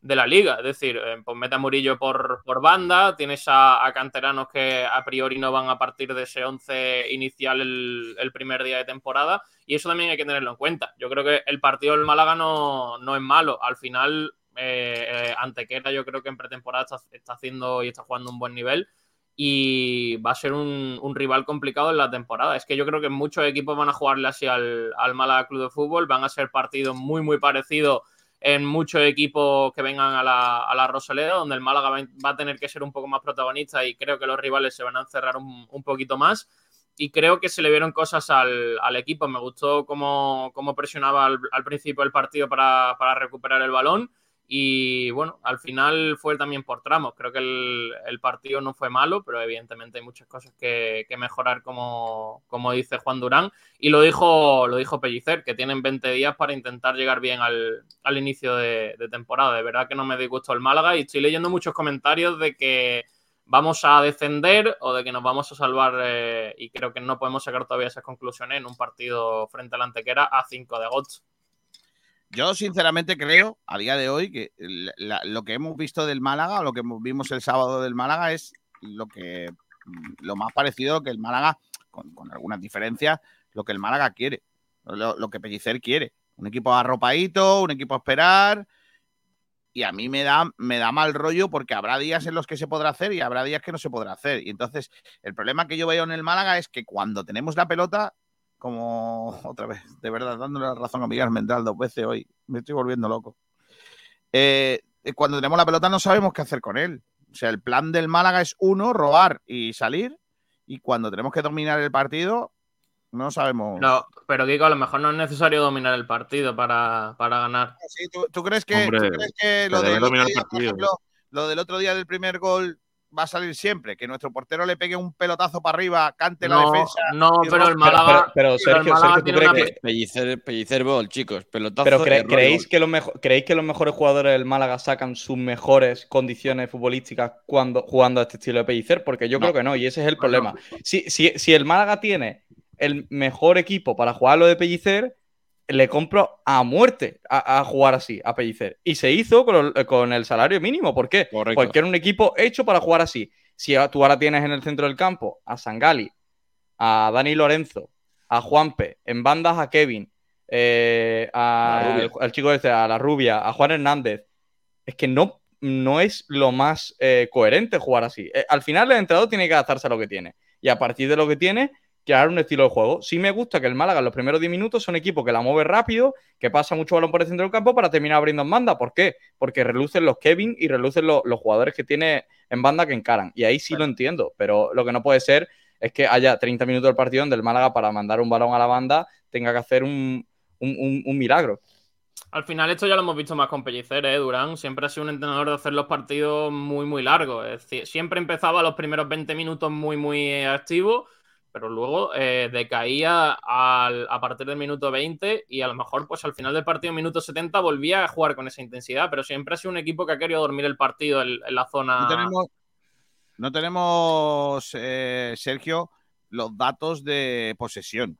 de la liga. Es decir, eh, pues mete a Murillo por, por banda, tienes a, a canteranos que a priori no van a partir de ese 11 inicial el, primer día de temporada y eso también hay que tenerlo en cuenta. Yo creo que el partido del Málaga no, no es malo. Al final, eh, eh, Antequera yo creo que en pretemporada está, está haciendo y está jugando un buen nivel y va a ser un, un rival complicado en la temporada. Es que yo creo que muchos equipos van a jugarle así al, al Málaga Club de Fútbol, van a ser partidos muy, muy parecidos en muchos equipos que vengan a la, a la Rosaleda, donde el Málaga va, a tener que ser un poco más protagonista y creo que los rivales se van a encerrar un, un poquito más. Y creo que se le vieron cosas al, al equipo. Me gustó cómo, cómo presionaba al, al principio del partido para, para recuperar el balón. Y bueno, al final fue también por tramos. Creo que el, partido no fue malo, pero evidentemente hay muchas cosas que, mejorar, como, como dice Juan Durán. Y lo dijo, lo dijo Pellicer, que tienen 20 días para intentar llegar bien al, al inicio de, temporada. De verdad que no me disgustó el Málaga y estoy leyendo muchos comentarios de que vamos a descender o de que nos vamos a salvar eh, y creo que no podemos sacar todavía esas conclusiones en un partido frente a la Antequera a 5 de agosto. Yo sinceramente creo, a día de hoy, que lo que hemos visto del Málaga, lo que vimos el sábado del Málaga, es lo que mm, lo más parecido que el Málaga, con, con algunas diferencias, lo que el Málaga quiere, lo, lo que Pellicer quiere. Un equipo arropadito, un equipo a esperar. Y a mí me da, me da mal rollo porque habrá días en los que se podrá hacer y habrá días que no se podrá hacer. Y entonces, el problema que yo veo en el Málaga es que cuando tenemos la pelota, como otra vez, de verdad, dándole la razón a Miguel Mendral dos veces hoy, me estoy volviendo loco. Eh, cuando tenemos la pelota no sabemos qué hacer con él. O sea, el plan del Málaga es uno, robar y salir. Y cuando tenemos que dominar el partido, no sabemos. No, pero Kiko, a lo mejor no es necesario dominar el partido para, para ganar. Sí, ¿tú, tú crees que, Hombre, tú crees que se lo, debe del otro dominar el día, por partido. ejemplo, lo del otro día del primer gol va a salir siempre? Que nuestro portero le pegue un pelotazo para arriba, cante la defensa. no, pero el Málaga- Pero, Sergio, Sergio, ¿tú crees que, Pellicer, Pellicer Ball, chicos, pelotazo. pero cre- ¿creéis, que los mejo- ¿creéis que los mejores jugadores del Málaga sacan sus mejores condiciones futbolísticas cuando jugando a este estilo de Pellicer? Porque yo creo que no, y ese es el problema. Si, si, si el Málaga tiene el mejor equipo para jugar lo de Pellicer, le compro a muerte a, a jugar así, a Pellicer. Y se hizo con, el- con el salario mínimo. ¿Por qué? Porque era un equipo hecho para jugar así. Si tú ahora tienes en el centro del campo a Sangali, a Dani Lorenzo, a Juanpe, en bandas a Kevin, eh, a- al, al chico este, a la rubia, a Juan Hernández, es que no, no es lo más eh, coherente jugar así. Eh, al final el entrenador tiene que adaptarse a lo que tiene. Y a partir de lo que tiene, crear un estilo de juego. Sí me gusta que el Málaga en los primeros 10 minutos son equipo que la mueve rápido, que pasa mucho balón por el centro del campo para terminar abriendo en banda. ¿Por qué? Porque relucen los Kevin y relucen los, los jugadores que tiene en banda que encaran. Y ahí sí lo entiendo, pero lo que no puede ser es que haya 30 minutos del partido donde el Málaga para mandar un balón a la banda tenga que hacer un, un- un- un milagro. Al final esto ya lo hemos visto más con Pellicer, ¿eh? Durán siempre ha sido un entrenador de hacer los partidos muy, muy largos. Es decir, siempre empezaba los primeros 20 minutos muy, muy activo, pero luego eh, decaía al- a partir del minuto 20 y a lo mejor pues al final del partido, minuto 70, volvía a jugar con esa intensidad, pero siempre ha sido un equipo que ha querido dormir el partido en, en la zona... No tenemos, no tenemos eh, Sergio, los datos de posesión.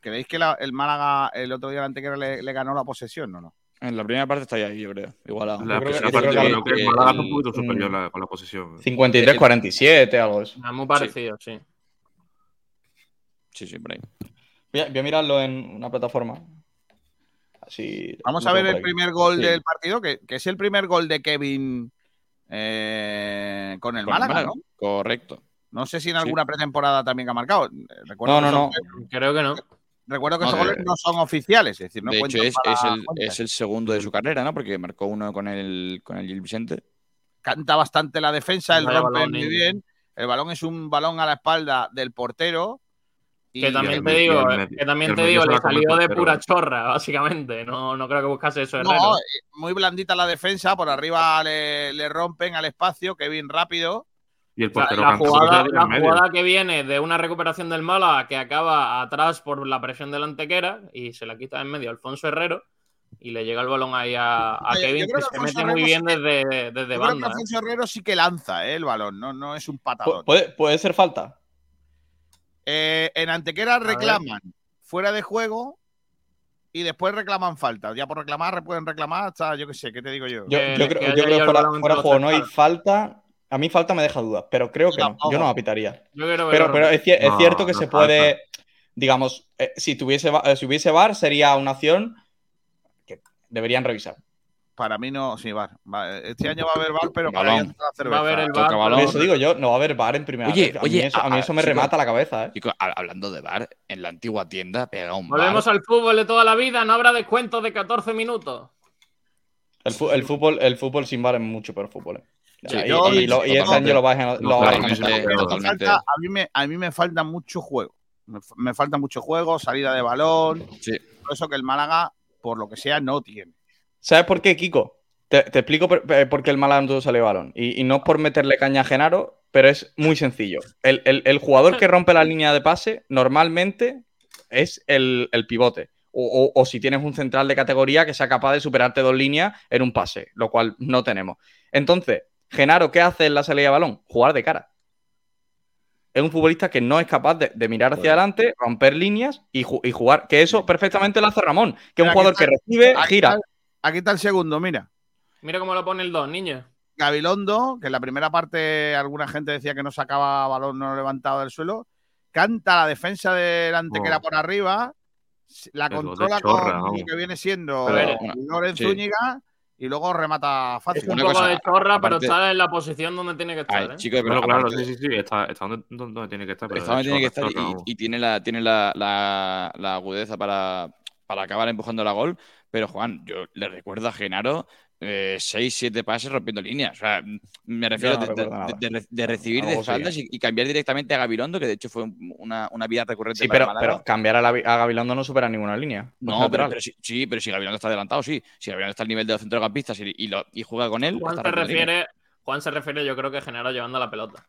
¿Creéis que la- el Málaga el otro día antes que le, le ganó la posesión o no? En la primera parte está ahí, yo creo. Igual La primera parte creo que el Málaga es un poquito superior la- con la posesión. 53-47, algo así. Ah, muy parecido, sí. Sí, sí, por ahí. Voy a, voy a mirarlo en una plataforma. Así. Vamos a ver el por primer gol Sí. del partido, que, que es el primer gol de Kevin eh, con el Con el Málaga, Málaga, ¿no? Correcto. No sé si en alguna pretemporada también ha marcado. Recuerdo No, no, son- no. Creo que no. Recuerdo que No, esos goles no son oficiales, es decir, no de hecho, es, para es el, cuenta. es el segundo de su carrera, ¿no? Porque marcó uno con el, con el Gil Vicente. Canta bastante la defensa, el rompe balón, muy bien. El balón es un balón a la espalda del portero. Y- Que también te digo, eh, que también te digo, le salió de pura chorra, básicamente. No, no creo que buscase eso Herrero. No, eh, muy blandita la defensa, por arriba le, le rompen al espacio, Kevin rápido. Y el La, portero la Cancelo jugada, ya tiene la jugada que viene de una recuperación del Málaga que acaba atrás por la presión del Antequera y se la quita en medio Alfonso Herrero y le llega el balón ahí a, a Oye, yo Kevin que que se mete muy bien desde, desde Yo creo que banda. ¿eh? Alfonso Herrero sí que lanza eh, el balón, no, no es un patadón. Pu- ¿Puede, puede ser falta? Eh, en Antequera reclaman fuera de juego y después reclaman falta. Ya por reclamar pueden reclamar hasta, yo qué sé, ¿qué te digo yo? Yo, yo creo, yo creo que fuera, fuera de juego no hay falta. A mí falta me deja dudas, pero creo que no. Yo no la pitaría. Yo quiero Pero, es, cier- es No, cierto que no se falta. puede, digamos, eh, si tuviese eh, si hubiese VAR sería una acción que deberían revisar. Para mí no, sí. Va, Este año va a haber VAR, pero para Balón. Va a haber el balón. Por eso digo yo, no va a haber VAR en primera Oye, vez. A oye, mí eso, a mí eso me remata la cabeza, ¿eh? Hablando de bar, en la antigua tienda pega un Volvemos bar. al fútbol de toda la vida, no habrá descuento de 14 minutos. El, fútbol, el fútbol sin VAR es mucho peor fútbol. ¿eh? Sí, y, yo- y lo- y este año lo vais a, mí me, a mí me falta mucho juego. Me falta mucho juego, salida de balón. Sí. Por eso que el Málaga, por lo que sea, no tiene. ¿Sabes por qué, Kiko? Te, te explico por, por qué el Málaga no sale balón. Y, y no es por meterle caña a Genaro, pero es muy sencillo. El, el- el jugador que rompe la línea de pase normalmente es el, el pivote. O, o- o si tienes un central de categoría que sea capaz de superarte dos líneas en un pase, lo cual no tenemos. Entonces, Genaro, ¿qué hace en la salida de balón? Jugar de cara. Es un futbolista que no es capaz de, de mirar hacia adelante, romper líneas y, ju- y jugar. Que eso perfectamente lo hace Ramón, que es un jugador que está- recibe, gira. Aquí está el segundo, mira. Mira cómo lo pone el 2, niño. Gabilondo, que en la primera parte alguna gente decía que no sacaba balón no levantado del suelo, canta la defensa del Antequera Oh. por arriba, la controla chorra, con lo que viene siendo Pero, Loren sí. Zúñiga y luego remata fácil. Es un poco cosa, de chorra, pero está en la posición donde tiene que estar. Ay, ¿eh? chicos, pero Claro, claro, aparte- sí, sí, sí. Está, está donde, donde tiene que estar. Pero Está donde tiene que estar y, tiene la, tiene la, la- la agudeza para, para acabar empujando la gol. Pero Juan, yo le recuerdo a Genaro eh, seis, siete pases rompiendo líneas. O sea, me refiero no de, de- de- de- de recibir de Algo sí, espaldas y, y cambiar directamente a Gabilondo, que de hecho fue un- una, una vía recurrente Sí, pero, cambiar a, la- a Gabilondo no supera ninguna línea. No, pero, sí, sí, pero si Gabilondo está adelantado, sí. Si Gabilondo está al nivel de los centrocampistas y, y lo- y juega con él, Juan se refiere, Juan se refiere, yo creo que Genaro llevando la pelota.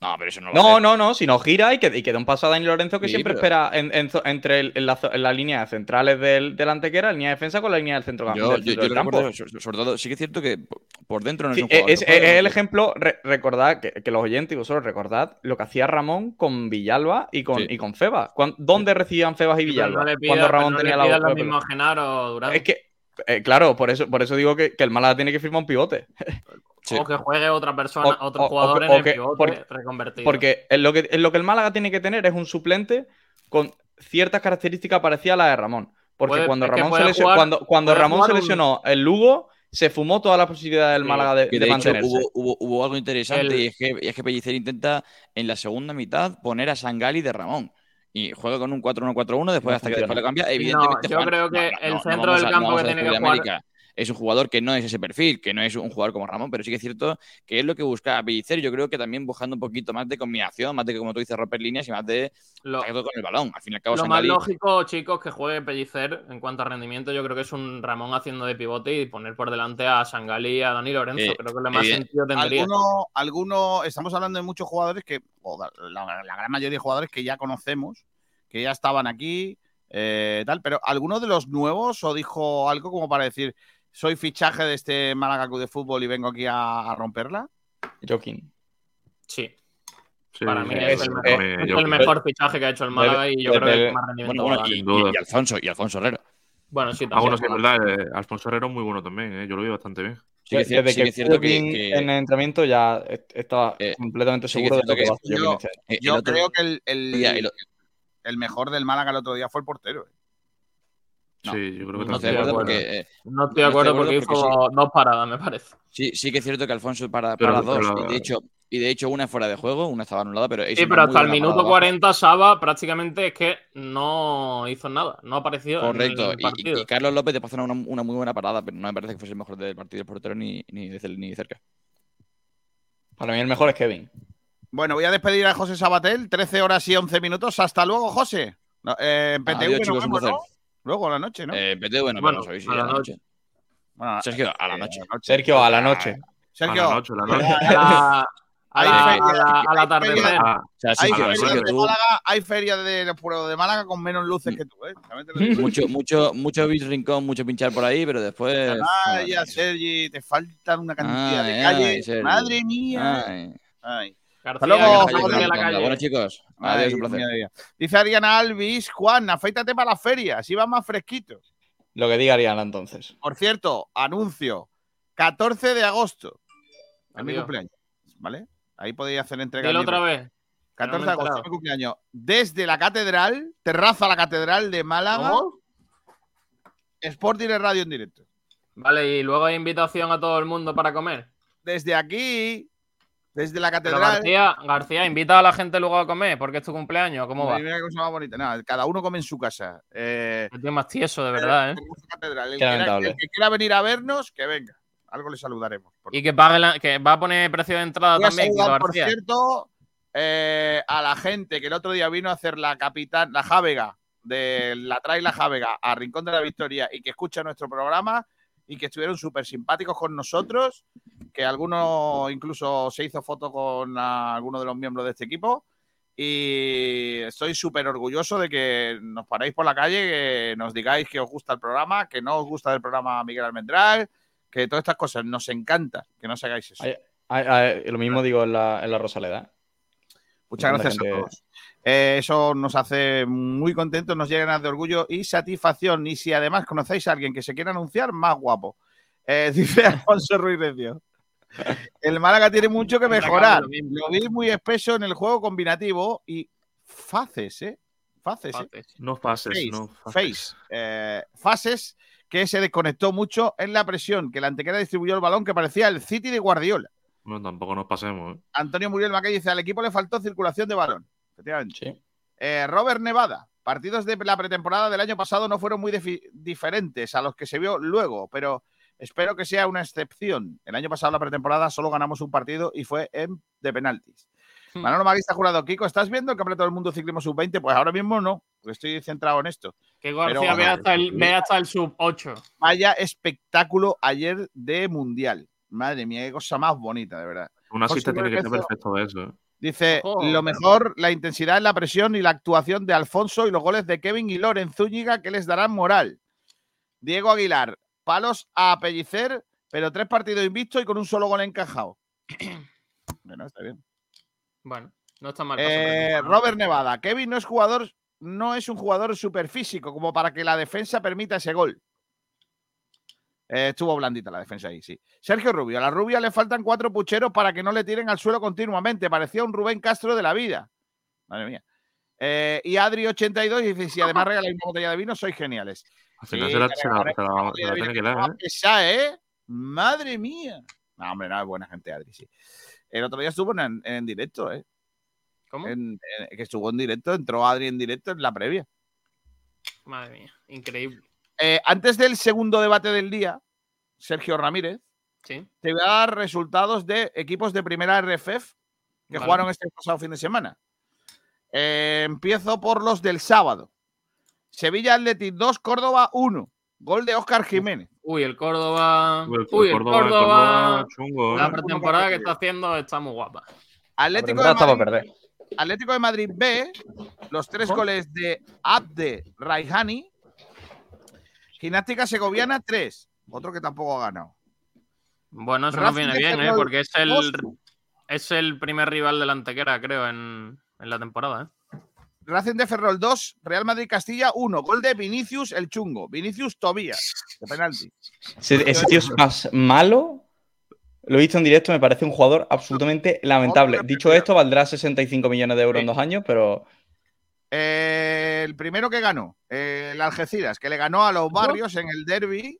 No, pero eso no lo No, no, no, si no gira y que, y que da un paso a Dani Lorenzo que Sí, siempre pero- espera en- en zo- entre el- en la, zo- en la línea centrales del, del antequera, línea de defensa con la línea del centro, Yo, del yo, centro yo del campo. recuerdo, sobre, sobre todo, sí que es cierto que por- dentro no es Sí, un jugador. es, el ejemplo, re- recordad que, que los oyentes y vosotros recordad lo que hacía Ramón con Villalba y con, Sí. y con Febas. ¿Cuán- ¿Dónde recibían Febas y Pero Villalba? no le pida, cuando pero Ramón no tenía le la lo mismo. Genaro. Es que, eh, claro, por eso, por eso digo que, que el Málaga tiene que firmar un pivote. Sí. O que juegue otra persona, O- otro o- jugador o- en el que- pivote porque- reconvertido. Porque en lo, que, en lo que el Málaga tiene que tener es un suplente con ciertas características parecidas a las de Ramón. Porque Puede- cuando es Ramón, se, lesio- jugar- cuando, cuando Ramón se un- lesionó el Lugo, se fumó toda la posibilidad del Sí, Málaga de, Que de de hecho mantenerse. hubo, hubo, hubo algo interesante El- y, es que, y es que Pellicer intenta en la segunda mitad poner a Sangali de Ramón. Y juega con un 4-1-4-1, después No hasta que después lo cambia. No, Evidentemente, yo Juan, creo que el centro del a- campo que tiene que jugar- América. Es un jugador que no es ese perfil, que no es un jugador como Ramón, pero sí que es cierto que es lo que busca Pellicer. Yo creo que también buscando un poquito más de combinación, más de que, como tú dices, romper líneas y más de Lo, con el balón. Al fin y al cabo, lo más lógico, chicos, que juegue Pellicer en cuanto a rendimiento, yo creo que es un Ramón haciendo de pivote y poner por delante a Sangali y a Dani Lorenzo. Eh, creo que lo más evident- sentido tendría. Alguno, alguno, estamos hablando de muchos jugadores que, o la, la gran mayoría de jugadores que ya conocemos, que ya estaban aquí, eh, tal, pero ¿alguno de los nuevos o dijo algo como para decir, soy fichaje de este Málaga Club de Fútbol y vengo aquí a, a romperla? Joaquín. Sí, Sí, para mí es, es- el sí, mejor, es el fichaje que ha hecho el Málaga y yo creo que es más rendimiento. Bueno, bueno, y, Alfonso, y Alfonso Herrero. Bueno, sí, Ah, también. bueno, sí, es verdad. eh, Alfonso Herrero es muy bueno también. eh, Yo lo vi bastante bien. Sí que Desde sí que es cierto que, Joaquín que- en el entrenamiento ya est- estaba Eh, completamente seguro de lo que que va a hacer yo- eh, creo que el, el- el mejor del Málaga el otro día fue el portero. No, sí, yo creo que no estoy de también. acuerdo acuerdo. porque. eh, No estoy de acuerdo porque porque hizo dos paradas, me parece. sí, sí que es cierto que Alfonso para, Pero- para dos. pero- Y de hecho, y de hecho, una es fuera de juego, una estaba anulada, pero Sí, pero hasta el minuto parada abajo. 40 Saba prácticamente es que no hizo nada, no apareció Correcto. en el Y- partido. Y, y Carlos López te pasa una, una muy buena parada, pero no me parece que fuese el mejor del partido el portero ni, ni, de, ni de cerca. Para mí el mejor es Kevin. Bueno, voy a despedir a José Sabatel, 13 horas y 11 minutos. Hasta luego, José. No, eh, en PTV Adiós, nos chicos, vemos, ¿no? Luego a la noche, ¿no? Eh, PTV no Bueno, vemos hoy, sí, a la a la noche. Bueno, Sergio, a la eh, noche. Sergio, a la noche. Sergio, A la noche, a la a A Hay la- feria- a la- al hay atardecer. feria- Ah, o sea, sí, hay ferias sí, de tú- Málaga, hay ferias de, de Málaga con menos luces que tú, ¿eh? Mucho, mucho, mucho rincón, mucho pinchar por ahí, pero después. Ay, ya, Sergi, te faltan una cantidad de calles. Madre mía. Ay. Ay. García, Hasta luego, García. García. Bueno, chicos, Ay, adiós, un placer. Dice Ariana Alvis, Juan, afeítate para la feria, así va más fresquito. Lo que diga Ariana entonces. Por cierto, anuncio, 14 de agosto, es mi cumpleaños, ¿vale? Ahí podéis hacer entrega. Dilo otra vez. 14 no me de agosto, mi cumpleaños. Desde la catedral, terraza la catedral de Málaga, ¿Cómo? Sport Direct Radio en directo. Vale, y luego hay invitación a todo el mundo para comer. Desde aquí, desde la Pero catedral. García, García, invita a la gente luego a comer porque es tu cumpleaños. ¿Cómo va? Mira qué cosa más bonita. Nada, cada uno come en su casa. Eh, El tío más tieso, de verdad, ¿eh? tenemos catedral. El, Qué que quiera, lamentable. el que quiera venir a vernos, que venga. Algo le saludaremos. Y que pague la- que va a poner precio de entrada también, saludar, por cierto, eh, a la gente que el otro día vino a hacer la capitán, la Jávega, de la trae la Jávega a Rincón de la Victoria y que escucha nuestro programa y que estuvieron súper simpáticos con nosotros, que alguno incluso se hizo foto con ah, alguno de los miembros de este equipo. Y estoy súper orgulloso de que nos paréis por la calle, que nos digáis que os gusta el programa, que no os gusta el programa Miguel Almendral, que todas estas cosas nos encanta que no os hagáis eso. Lo mismo digo en la, en la Rosaleda. Muchas gracias a todos. Eh, eso nos hace muy contentos, nos llena de orgullo y satisfacción. Y si además conocéis a alguien que se quiera anunciar, más guapo. Eh, dice Alfonso Ruiz Recio. El Málaga tiene mucho que mejorar. lo vi muy espeso en el juego combinativo y fases, ¿eh? Fases, ¿eh? No fases, Face, no face. Eh, fases que se desconectó mucho en la presión, que la antequera distribuyó el balón que parecía el City de Guardiola. No, tampoco nos pasemos. ¿eh? Antonio Muriel Mackay dice, al equipo le faltó circulación de balón. Efectivamente. Eh, Robert Nevada, partidos de la pretemporada del año pasado no fueron muy diferentes a los que se vio luego, pero espero que sea una excepción. El año pasado la pretemporada solo ganamos un partido y fue en, de penaltis. Hmm. Manolo Maguista jurado, Kiko, ¿estás viendo el campeonato del mundo ciclismo sub-20? Pues ahora mismo no, porque estoy centrado en esto. Que Pero García ve hasta, el, ve hasta el sub 8. Vaya espectáculo ayer de mundial. Madre mía, qué cosa más bonita, de verdad. Un asista José tiene que ser perfecto de eso. ¿eh? Dice, lo mejor, la intensidad en la presión y la actuación de Alfonso y los goles de Kevin y Loren Zúñiga que les darán moral. Diego Aguilar, palos a pellicer, pero tres partidos invictos y con un solo gol encajado. bueno, está bien. Bueno, no está mal. Eh, Robert Nevada, Kevin no es jugador, no es un jugador superfísico como para que la defensa permita ese gol. Eh, estuvo blandita la defensa ahí, sí. Sergio Rubio, a la rubia le faltan cuatro pucheros para que no le tiren al suelo continuamente. Parecía un Rubén Castro de la vida. Madre mía. Eh, y Adri82 dice: Si además regaláis una botella de vino, sois geniales. Al final Sí, se la, te se la- regalaré se la- una se botella la de vino tiene que que dar, va ¿eh? pesada, ¿eh? Madre mía. No, hombre, no, es buena gente, Adri, sí. El otro día estuvo en, en directo, ¿eh? ¿Cómo? En- en- que estuvo en directo, entró Adri en directo en la previa. Madre mía, increíble. Eh, antes del segundo debate del día, Sergio Ramírez, Sí. te voy a dar resultados de equipos de primera RFF que Vale. jugaron este pasado fin de semana. Eh, empiezo por los del sábado. Sevilla Athletic 2, Córdoba 1. Gol de Óscar Jiménez. Uy, el Córdoba. Uy, el Uy, el Córdoba, Córdoba. el Córdoba chungo, ¿eh? La pretemporada que está haciendo está muy guapa. Atlético de, Madrid, Atlético de Madrid B, los tres goles de Abde Raihani. Gimnástica Segoviana 3. Otro que tampoco ha ganado. Bueno, eso nos viene bien, ¿eh? Ferrol Porque es el, es el primer rival de la Antequera, creo, en, en la temporada, ¿eh? Racing de Ferrol 2, Real Madrid Castilla 1. Gol de Vinicius el chungo. Vinicius Tobías, de penalti. Ese, ese tío es más malo. Lo he visto en directo, me parece un jugador absolutamente lamentable. Dicho esto, valdrá 65 millones de euros en dos años, pero Eh, el primero que ganó, eh, el Algeciras, que le ganó a los barrios en el derby.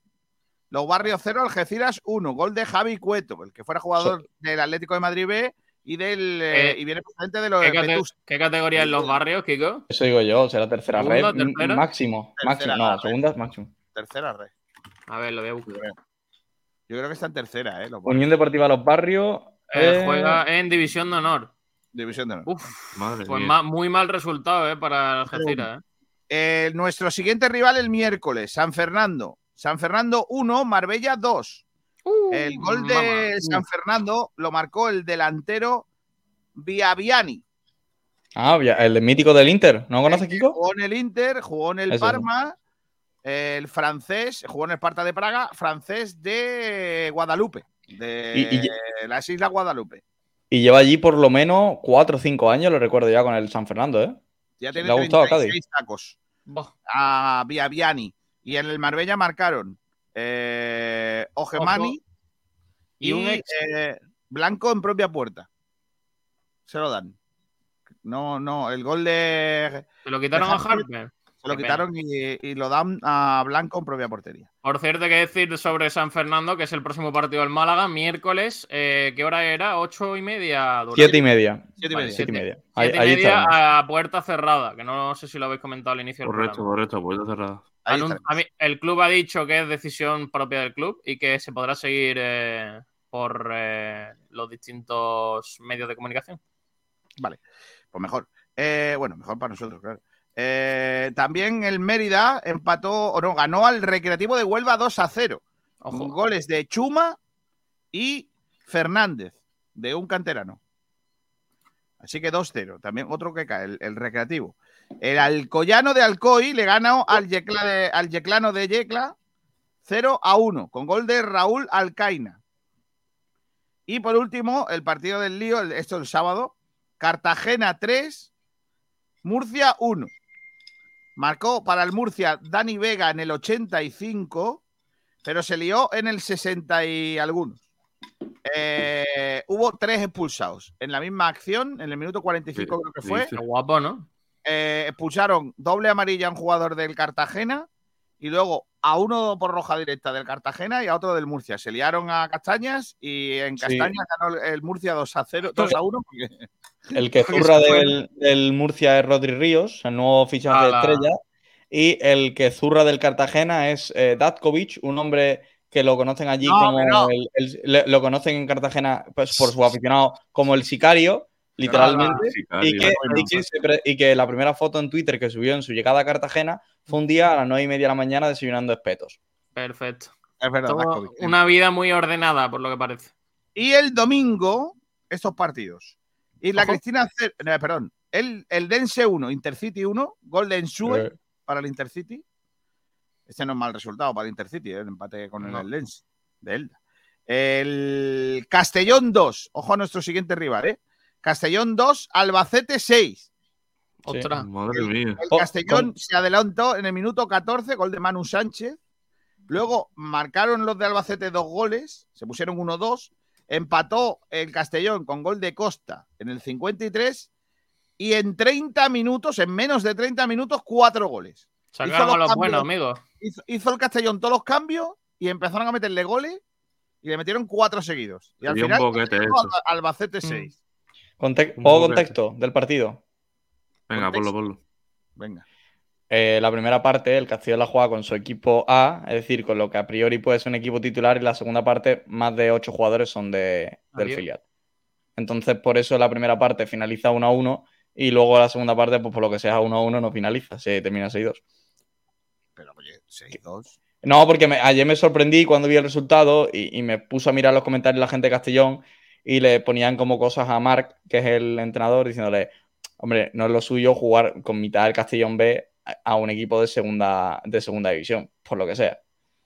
Los barrios 0, Algeciras 1. Gol de Javi Cueto, el que fuera jugador del Atlético de Madrid B y del eh, Eh, y viene procedente de los ¿Qué, cate- categoría en los barrios, Kiko? eso digo yo, será tercera red máximo. Tercera máximo. No, red. segunda máximo. Tercera red. A ver, lo voy a buscar. Yo creo que está en tercera, ¿eh? Los. Unión Deportiva Los Barrios. Eh, eh, Juega en División de Honor. División de honor. Uf, Madre pues ma- muy mal resultado, ¿eh? Para Algeciras, ¿eh? Eh, nuestro siguiente rival el miércoles, San Fernando. San Fernando 1, Marbella 2. el gol de. San Fernando lo marcó el delantero Biabiani. Ah, el mítico del Inter. ¿No conoces, Kiko? Jugó en el Inter, jugó en el Parma, el francés, jugó en el Esparta de Praga, francés de Guadalupe, de Y- y- las Islas Guadalupe. Y lleva allí por lo menos cuatro o cinco años, lo recuerdo ya con el San Fernando, ¿eh? Ya tiene Le ha gustado a 36 Cádiz. tacos a Biabiani. Y en el Marbella marcaron eh, Ogemani Ojo. y, Y un ex. eh, Blanco en propia puerta. Se lo dan. No, no, el gol de. Se lo quitaron de a Harper. Se lo Qué quitaron y, y lo dan a Blanco en propia portería. Por cierto, hay que decir sobre San Fernando, que es el próximo partido del Málaga, miércoles. eh, ¿Qué hora era? ¿Ocho y media? Durante- Siete y media. Siete y Vale, media. Siete y media. Siete Ahí- y ahí media está. a puerta cerrada, que no sé si lo habéis comentado al inicio del Correcto, correcto, puerta cerrada. Ahí Anun- está. a mí- el club ha dicho que es decisión propia del club y que se podrá seguir eh, por eh, los distintos medios de comunicación. Vale, pues mejor. Eh, bueno, mejor para nosotros, claro. Eh, también el Mérida empató, o no, ganó al Recreativo de Huelva 2 a 0. Ojo. Con goles de Chuma y Fernández, de un canterano. Así que 2-0. También otro que cae, el, el Recreativo. El Alcoyano de Alcoy le ganó al, Yecla de- al Yeclano de Yecla 0 a 1, con gol de Raúl Alcaina. Y por último, el partido del lío, el- esto el sábado, Cartagena 3, Murcia 1. Marcó para el Murcia Dani Vega en el 85, pero se lió en el 60 y algunos. Eh, hubo tres expulsados en la misma acción, en el minuto 45 creo que fue. Guapo, ¿no? Eh, expulsaron doble amarilla a un jugador del Cartagena y luego a uno por roja directa del Cartagena y a otro del Murcia. Se liaron a Castañas y en Sí. Castañas ganó el- Murcia 2 a 0, 2 a 1. porque- El que zurra del, del Murcia es Rodri Ríos, el nuevo fichaje de estrella. Y el que zurra del Cartagena es eh, Datkovic, un hombre que lo conocen allí No, como que no. el, el- le- lo conocen en Cartagena pues, por sus aficionados como el sicario, literalmente. Sicario. Y que, y, que se pre- y que la primera foto en Twitter que subió en su llegada a Cartagena fue un día a las nueve y media de la mañana desayunando espetos. Perfecto. Es verdad, Todo una vida muy ordenada, por lo que parece. Y el domingo, estos partidos. Y la Ojo. Cristina, no, perdón, el, el Dense 1, Intercity 1, gol de Ensue Eh. para el Intercity. Este no es mal resultado para el Intercity, ¿eh? el empate con el, No. el Dense de Elda. El Castellón 2, ojo a nuestro siguiente rival, ¿eh? Castellón 2, Albacete 6. Ostras. Madre mía. El Oh, Castellón con- se adelantó en el minuto 14, gol de Manu Sánchez. Luego marcaron los de Albacete dos goles, se pusieron 1-2. Empató el Castellón con gol de Costa en el 53. Y en 30 minutos, en menos de 30 minutos, cuatro goles. Sacaron los a los buenos, amigos. Hizo, hizo el Castellón todos los cambios y empezaron a meterle goles y le metieron cuatro seguidos. Y al final, Albacete 6. Conte- poco contexto del partido. Venga, ponlo, ponlo. Venga. Eh, la primera parte, el Castillo la juega con su equipo A, es decir, con lo que a priori puede ser un equipo titular, y la segunda parte, más de ocho jugadores son de, del filial. Entonces, por eso la primera parte finaliza 1 a 1 y luego la segunda parte, pues por lo que sea 1 a 1, no finaliza, se termina 6-2. Pero oye, 6-2. No, porque me- ayer me sorprendí cuando vi el resultado y, y me puso a mirar los comentarios la gente de Castellón y le ponían como cosas a Marc, que es el entrenador, diciéndole, hombre, no es lo suyo jugar con mitad del Castellón B a- un equipo de segunda, de segunda división, por lo que sea.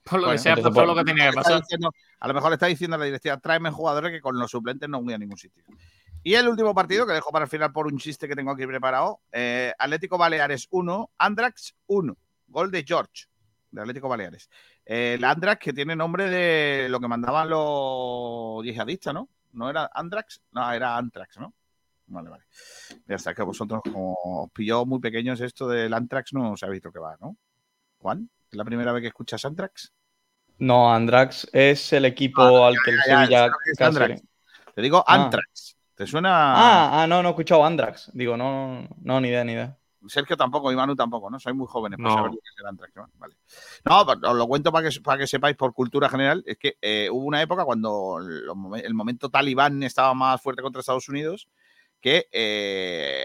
Por lo Bueno, que sea, entonces, pues, lo que tenía que pasar. diciendo- a lo mejor le está diciendo a la directiva, tráeme jugadores que con los suplentes no voy a ningún sitio. Y el último partido, que dejo para el final por un chiste que tengo aquí preparado, eh, Atlético Baleares 1, Andrax 1, gol de George, de Atlético Baleares. Eh, el Andrax que tiene nombre de lo que mandaban los yihadistas, ¿no? ¿No era Andrax? No, era Antrax, ¿no? Vale, vale. Ya está, que vosotros, como os pilló muy pequeños esto del Antrax, no sabéis lo que va, ¿no? Juan, ¿es la primera vez que escuchas Antrax? No, Andrax es el equipo Ah, al ya, que el ya, ya, Sevilla casi- Andrax. Te digo Ah. Antrax. ¿Te suena? Ah, ah, no, no he escuchado Andrax. Digo, no, no, no, ni idea, ni idea. Sergio tampoco y Manu tampoco, ¿no? Sois muy jóvenes para No. saber Antrax, ¿no? Vale. No, os lo cuento para que, para que sepáis por cultura general. Es que eh, hubo una época cuando el momento talibán estaba más fuerte contra Estados Unidos que eh,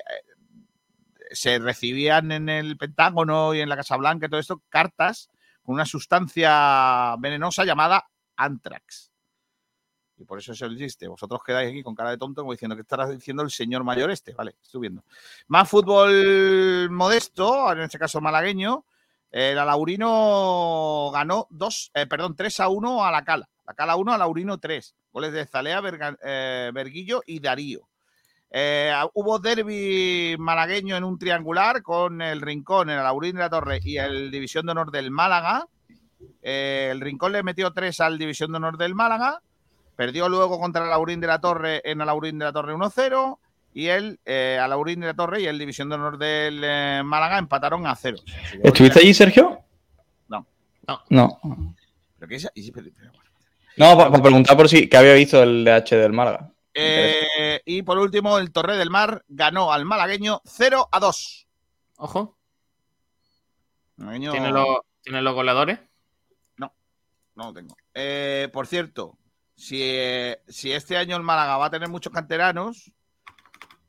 se recibían en el Pentágono y en la Casa Blanca y todo esto cartas con una sustancia venenosa llamada Antrax. Y por eso es el chiste. Vosotros quedáis aquí con cara de tonto como diciendo que estará diciendo el señor mayor este. Vale, estoy. Más fútbol modesto, en este caso malagueño. El Alaurino ganó dos, eh, perdón, 3 a 1 a la Cala. La Cala 1 a Laurino 3. Goles de Zalea, Berga- eh, y Darío. Eh, hubo derby malagueño en un triangular con el Rincón, el Alaurín de la Torre y el División de Honor del Málaga. Eh, el Rincón le metió 3 al División de Honor del Málaga. Perdió luego contra el Alaurín de la Torre en Alaurín de la Torre 1-0. Y el eh, Alaurín de la Torre y el División de Honor del eh, Málaga empataron a 0. ¿Estuviste allí, Sergio? No. No. ¿Pero qué es? y- pero- pero- No, para preguntar por si que había visto el DH del Málaga. Eh, y por último, el Torre del Mar ganó al malagueño 0 a 2. Ojo. Malagueño- ¿Tiene, los, ¿Tiene los goleadores? No, no lo tengo. Eh, por cierto, si, eh, si este año el Málaga va a tener muchos canteranos,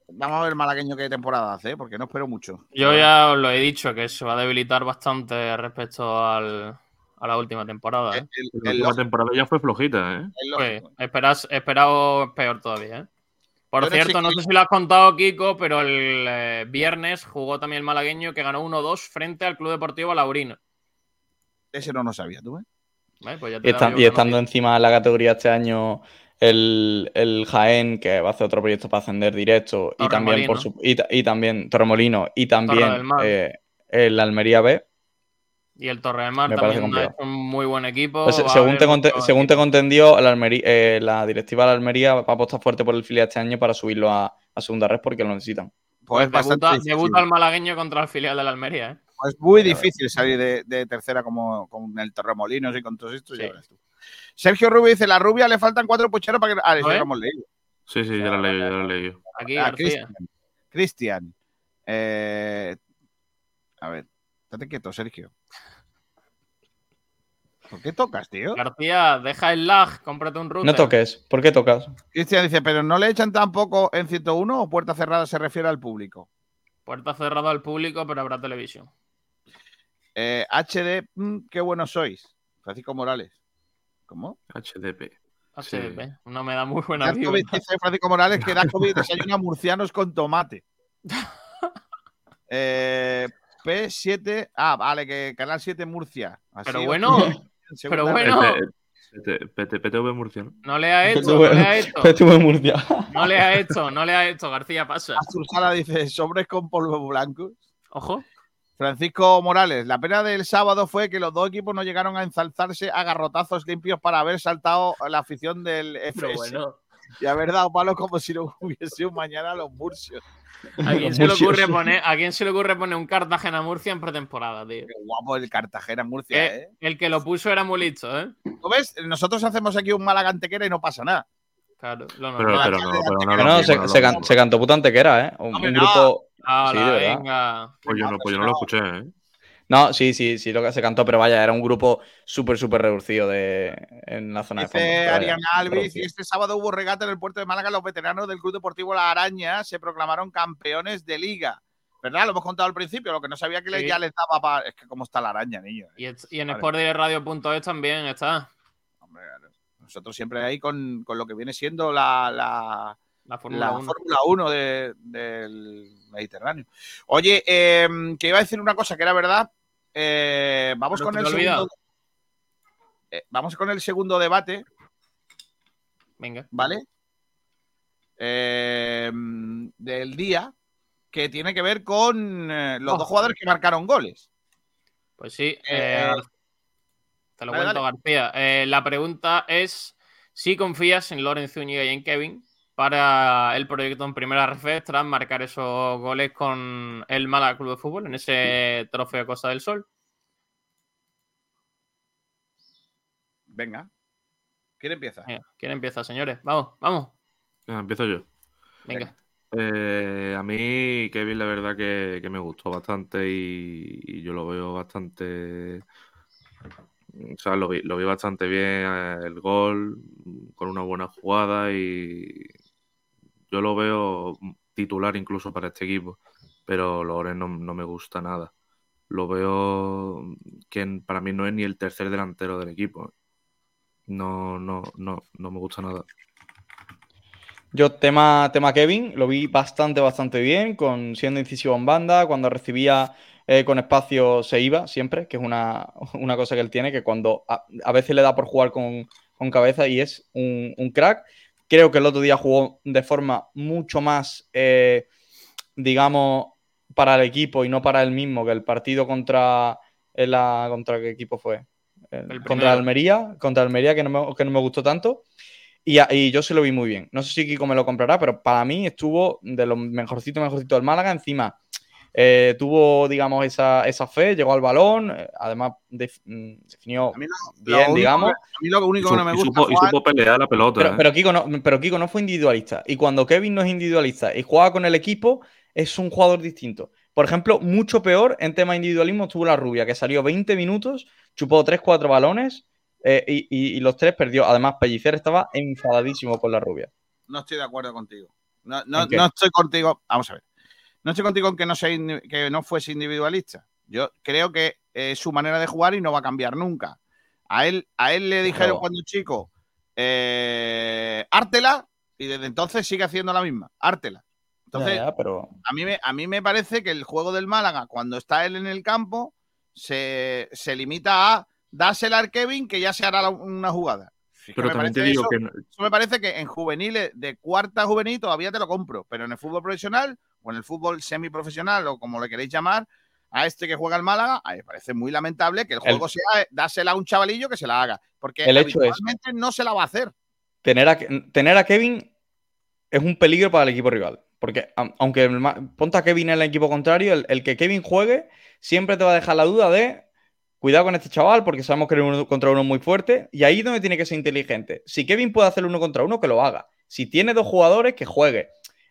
vamos a ver el malagueño qué temporada hace, porque no espero mucho. Yo ya os lo he dicho, que se va a debilitar bastante respecto al, a la última temporada. ¿eh? La última temporada ya fue flojita, ¿eh? Pues, esperas, esperaos peor todavía, ¿eh? Por Yo cierto, no sé si lo has contado, Kiko, pero el eh, viernes jugó también el malagueño que ganó 1-2 frente al Club Deportivo Laurino. Ese no lo sabía, tú, ¿eh? Vale, pues ya te Y, está- estando no- encima de la categoría este año el, el Jaén, que va a hacer otro proyecto para ascender directo, y también, por su, y, ta- y también Torremolino, y también eh, el Almería B. Y el Torre del Mar Me parece también hecho un muy buen equipo. Pues, según, te conte- mucho- según te contendió, la, Almería- eh, la directiva de la Almería va a apostar fuerte por el filial este año para subirlo a, a segunda red porque lo necesitan. Pues, debuta, difícil. debuta el malagueño contra el filial de la Almería, ¿eh? Es muy difícil salir de, de tercera como con el Torremolinos y con todo esto. ya verás tú. Sergio Rubio dice: La rubia le faltan cuatro pucheros para que. Ah, eso ¿Eh? ya lo hemos leído. Sí, sí, ya lo leí, ya lo leí. Aquí, Ah, García. Cristian. Cristian. Eh, a ver, estate quieto, Sergio. ¿Por qué tocas, tío? García, deja el lag, cómprate un router. No toques. ¿Por qué tocas? Cristian dice, pero no le echan tampoco en 101 o puerta cerrada se refiere al público. Puerta cerrada al público, pero habrá televisión. Eh, HD, mm, qué buenos sois. Francisco Morales. ¿Cómo? HDP. HDP. No me da muy buena Da vibra. COVID, dice Francisco Morales que da COVID desayuna murcianos con tomate. Eh, P7. Ah, vale, que Canal 7 Murcia. Así Pero bueno, pero bueno. PT- PT- PTV Murcia, ¿no? No le ha hecho, no le ha hecho. PTV Murcia. No le ha hecho, no le ha hecho, García, pasa. Azulzala dice sobres con polvo blanco. Ojo. Francisco Morales, la pena del sábado fue que los dos equipos no llegaron a ensalzarse a garrotazos limpios para haber saltado a la afición del FS. Bueno. Y haber dado palos como si no hubiese un mañana a los Murcios. ¿A quién, se le ocurre poner, ¿A quién se le ocurre poner un Cartagena Murcia en pretemporada, tío? Qué guapo el Cartagena Murcia, Eh, ¿eh? El que lo puso era muy listo, ¿eh? ¿Tú ves? Nosotros hacemos aquí un Málaga Antequera y no pasa nada. Claro, lo Pero, normal. pero no, pero no, No, no, se, no se can- se cantó puta antequera, ¿eh? Un, grupo. Hala, sí, de verdad. venga. Pues yo no, pues yo no lo escuché, ¿eh? No, sí, sí, sí, lo que se cantó, pero vaya, era un grupo súper, súper reducido de, en la zona de fondo. Pero vaya, Ariana Alvis, y este sábado hubo regata en el puerto de Málaga. Los veteranos del Club Deportivo La Araña se proclamaron campeones de liga. ¿Verdad? Lo hemos contado al principio. Lo que no sabía que Sí. ya les daba para. Es que cómo está la araña, niño. Y, et- y en Vale. sportdirectradio.es también está. Hombre, nosotros siempre ahí con, con lo que viene siendo la, la, La Fórmula la 1. Fórmula 1 de- del Mediterráneo. Oye, eh, que iba a decir una cosa que era verdad. Eh, vamos Pero con el segundo. eh, vamos con el segundo debate, Venga. ¿vale? Eh, del día, que tiene que ver con eh, los Oh. dos jugadores que marcaron goles. Pues sí. Te lo dale, cuento, García. Eh, la pregunta es si confías en Lorenzo Zúñiga y en Kevin para el proyecto en primera ref tras marcar esos goles con el Málaga Club de Fútbol en ese trofeo Costa del Sol. Venga. ¿Quién empieza? Venga, ¿Quién empieza, señores? Vamos, vamos. Ah, empiezo yo. Venga. Eh, a mí, Kevin, la verdad que, que me gustó bastante y, y yo lo veo bastante. O sea, lo vi, lo vi bastante bien eh, el gol, con una buena jugada y yo lo veo titular incluso para este equipo, pero Loren no, no me gusta nada. Lo veo que para mí no es ni el tercer delantero del equipo. no, no, no, no me gusta nada. Yo, tema, tema Kevin, lo vi bastante, bastante bien, con siendo incisivo en banda, cuando recibía eh, con espacio se iba siempre, que es una, una cosa que él tiene, que cuando a, a veces le da por jugar con, con cabeza y es un, un, crack. Creo que el otro día jugó de forma mucho más, eh, digamos, para el equipo y no para él mismo, que el partido contra, la, contra qué equipo fue. El contra Almería, contra Almería, que no me, que no me gustó tanto. Y, y, yo se lo vi muy bien. No sé si Kiko me lo comprará, pero para mí estuvo de lo mejorcito, mejorcito del Málaga. Encima, eh, tuvo, digamos, esa, esa, fe, llegó al balón, eh, además de, definió lo, bien, lo único, digamos. A mí lo único y que no me gusta. Supo, y supo pelear la pelota. Pero, ¿eh? pero, Kiko no, pero Kiko no fue individualista. Y cuando Kevin no es individualista y juega con el equipo, es un jugador distinto. Por ejemplo, mucho peor en tema individualismo estuvo la rubia, que salió 20 minutos, chupó 3-4 balones eh, y, y, y, los tres perdió. Además, Pellicer estaba enfadadísimo con la rubia. No estoy de acuerdo contigo. No, no, no estoy contigo. Vamos a ver. No estoy contigo en que no, sea, que no fuese individualista. Yo creo que es eh, su manera de jugar y no va a cambiar nunca. A él, a él le dijeron No. cuando chico, eh, ártela, y desde entonces sigue haciendo la misma, ártela. Entonces, Ya, ya, pero a, mí me, a mí me parece que el juego del Málaga, cuando está él en el campo, se, se limita a dársela al Kevin, que ya se hará la- una jugada. Es Pero también te digo eso- que no- eso me parece que en juveniles de cuarta juvenil todavía te lo compro, pero en el fútbol profesional o en el fútbol semiprofesional o como le queréis llamar, a este que juega el Málaga, a mí me parece muy lamentable que el El- juego sea eh, dársela a un chavalillo que se la haga, porque El hecho es- habitualmente no se la va a hacer. tener a, tener a Kevin es un peligro para el equipo rival. Porque aunque el ponte a Kevin en el equipo contrario, el, el que Kevin juegue siempre te va a dejar la duda de cuidado con este chaval porque sabemos que es uno contra uno muy fuerte y ahí es donde tiene que ser inteligente. Si Kevin puede hacer uno contra uno, que lo haga. Si tiene dos jugadores, que juegue.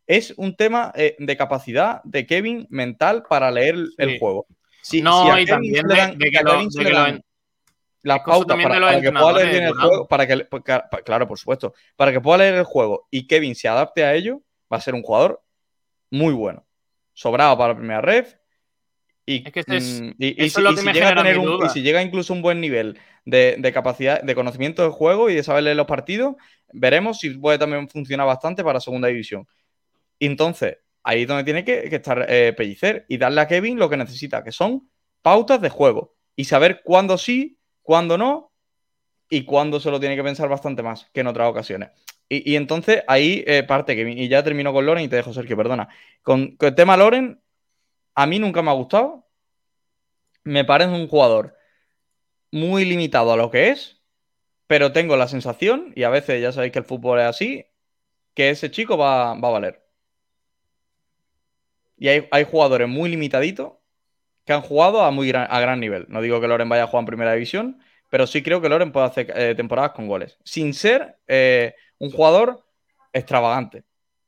Es un tema eh, de capacidad de Kevin mental para leer el, el juego. Si, No, si a y Kevin también dan- de que lo- de que en- las pautas para, de los para que pueda leer bien el juego, para que, para- para- claro, por supuesto, para que pueda leer el juego y Kevin se adapte a ello, va a ser un jugador muy bueno, sobrado para la primera ref. Y, Es que ese es- y- y eso si, es lo y que si me llega a genera tener mi un, duda. y si llega incluso un buen nivel de, de capacidad, de conocimiento del juego y de saber leer los partidos, veremos si puede también funcionar bastante para segunda división. Entonces, ahí es donde tiene que, estar eh, Pellicer y darle a Kevin lo que necesita, que son pautas de juego. Y saber cuándo sí, cuándo no, y cuándo se lo tiene que pensar bastante más que en otras ocasiones. Y, y entonces ahí eh, parte Kevin. Y ya termino con Loren y te dejo, Sergio, perdona. Con, con el tema Loren, a mí nunca me ha gustado. Me parece un jugador muy limitado a lo que es, pero tengo la sensación, y a veces ya sabéis que el fútbol es así, que ese chico va, va a valer. Y hay, hay jugadores muy limitaditos que han jugado a muy gran, a gran nivel. No digo que Loren vaya a jugar en primera división, pero sí creo que Loren puede hacer eh, temporadas con goles. Sin ser eh, un jugador extravagante,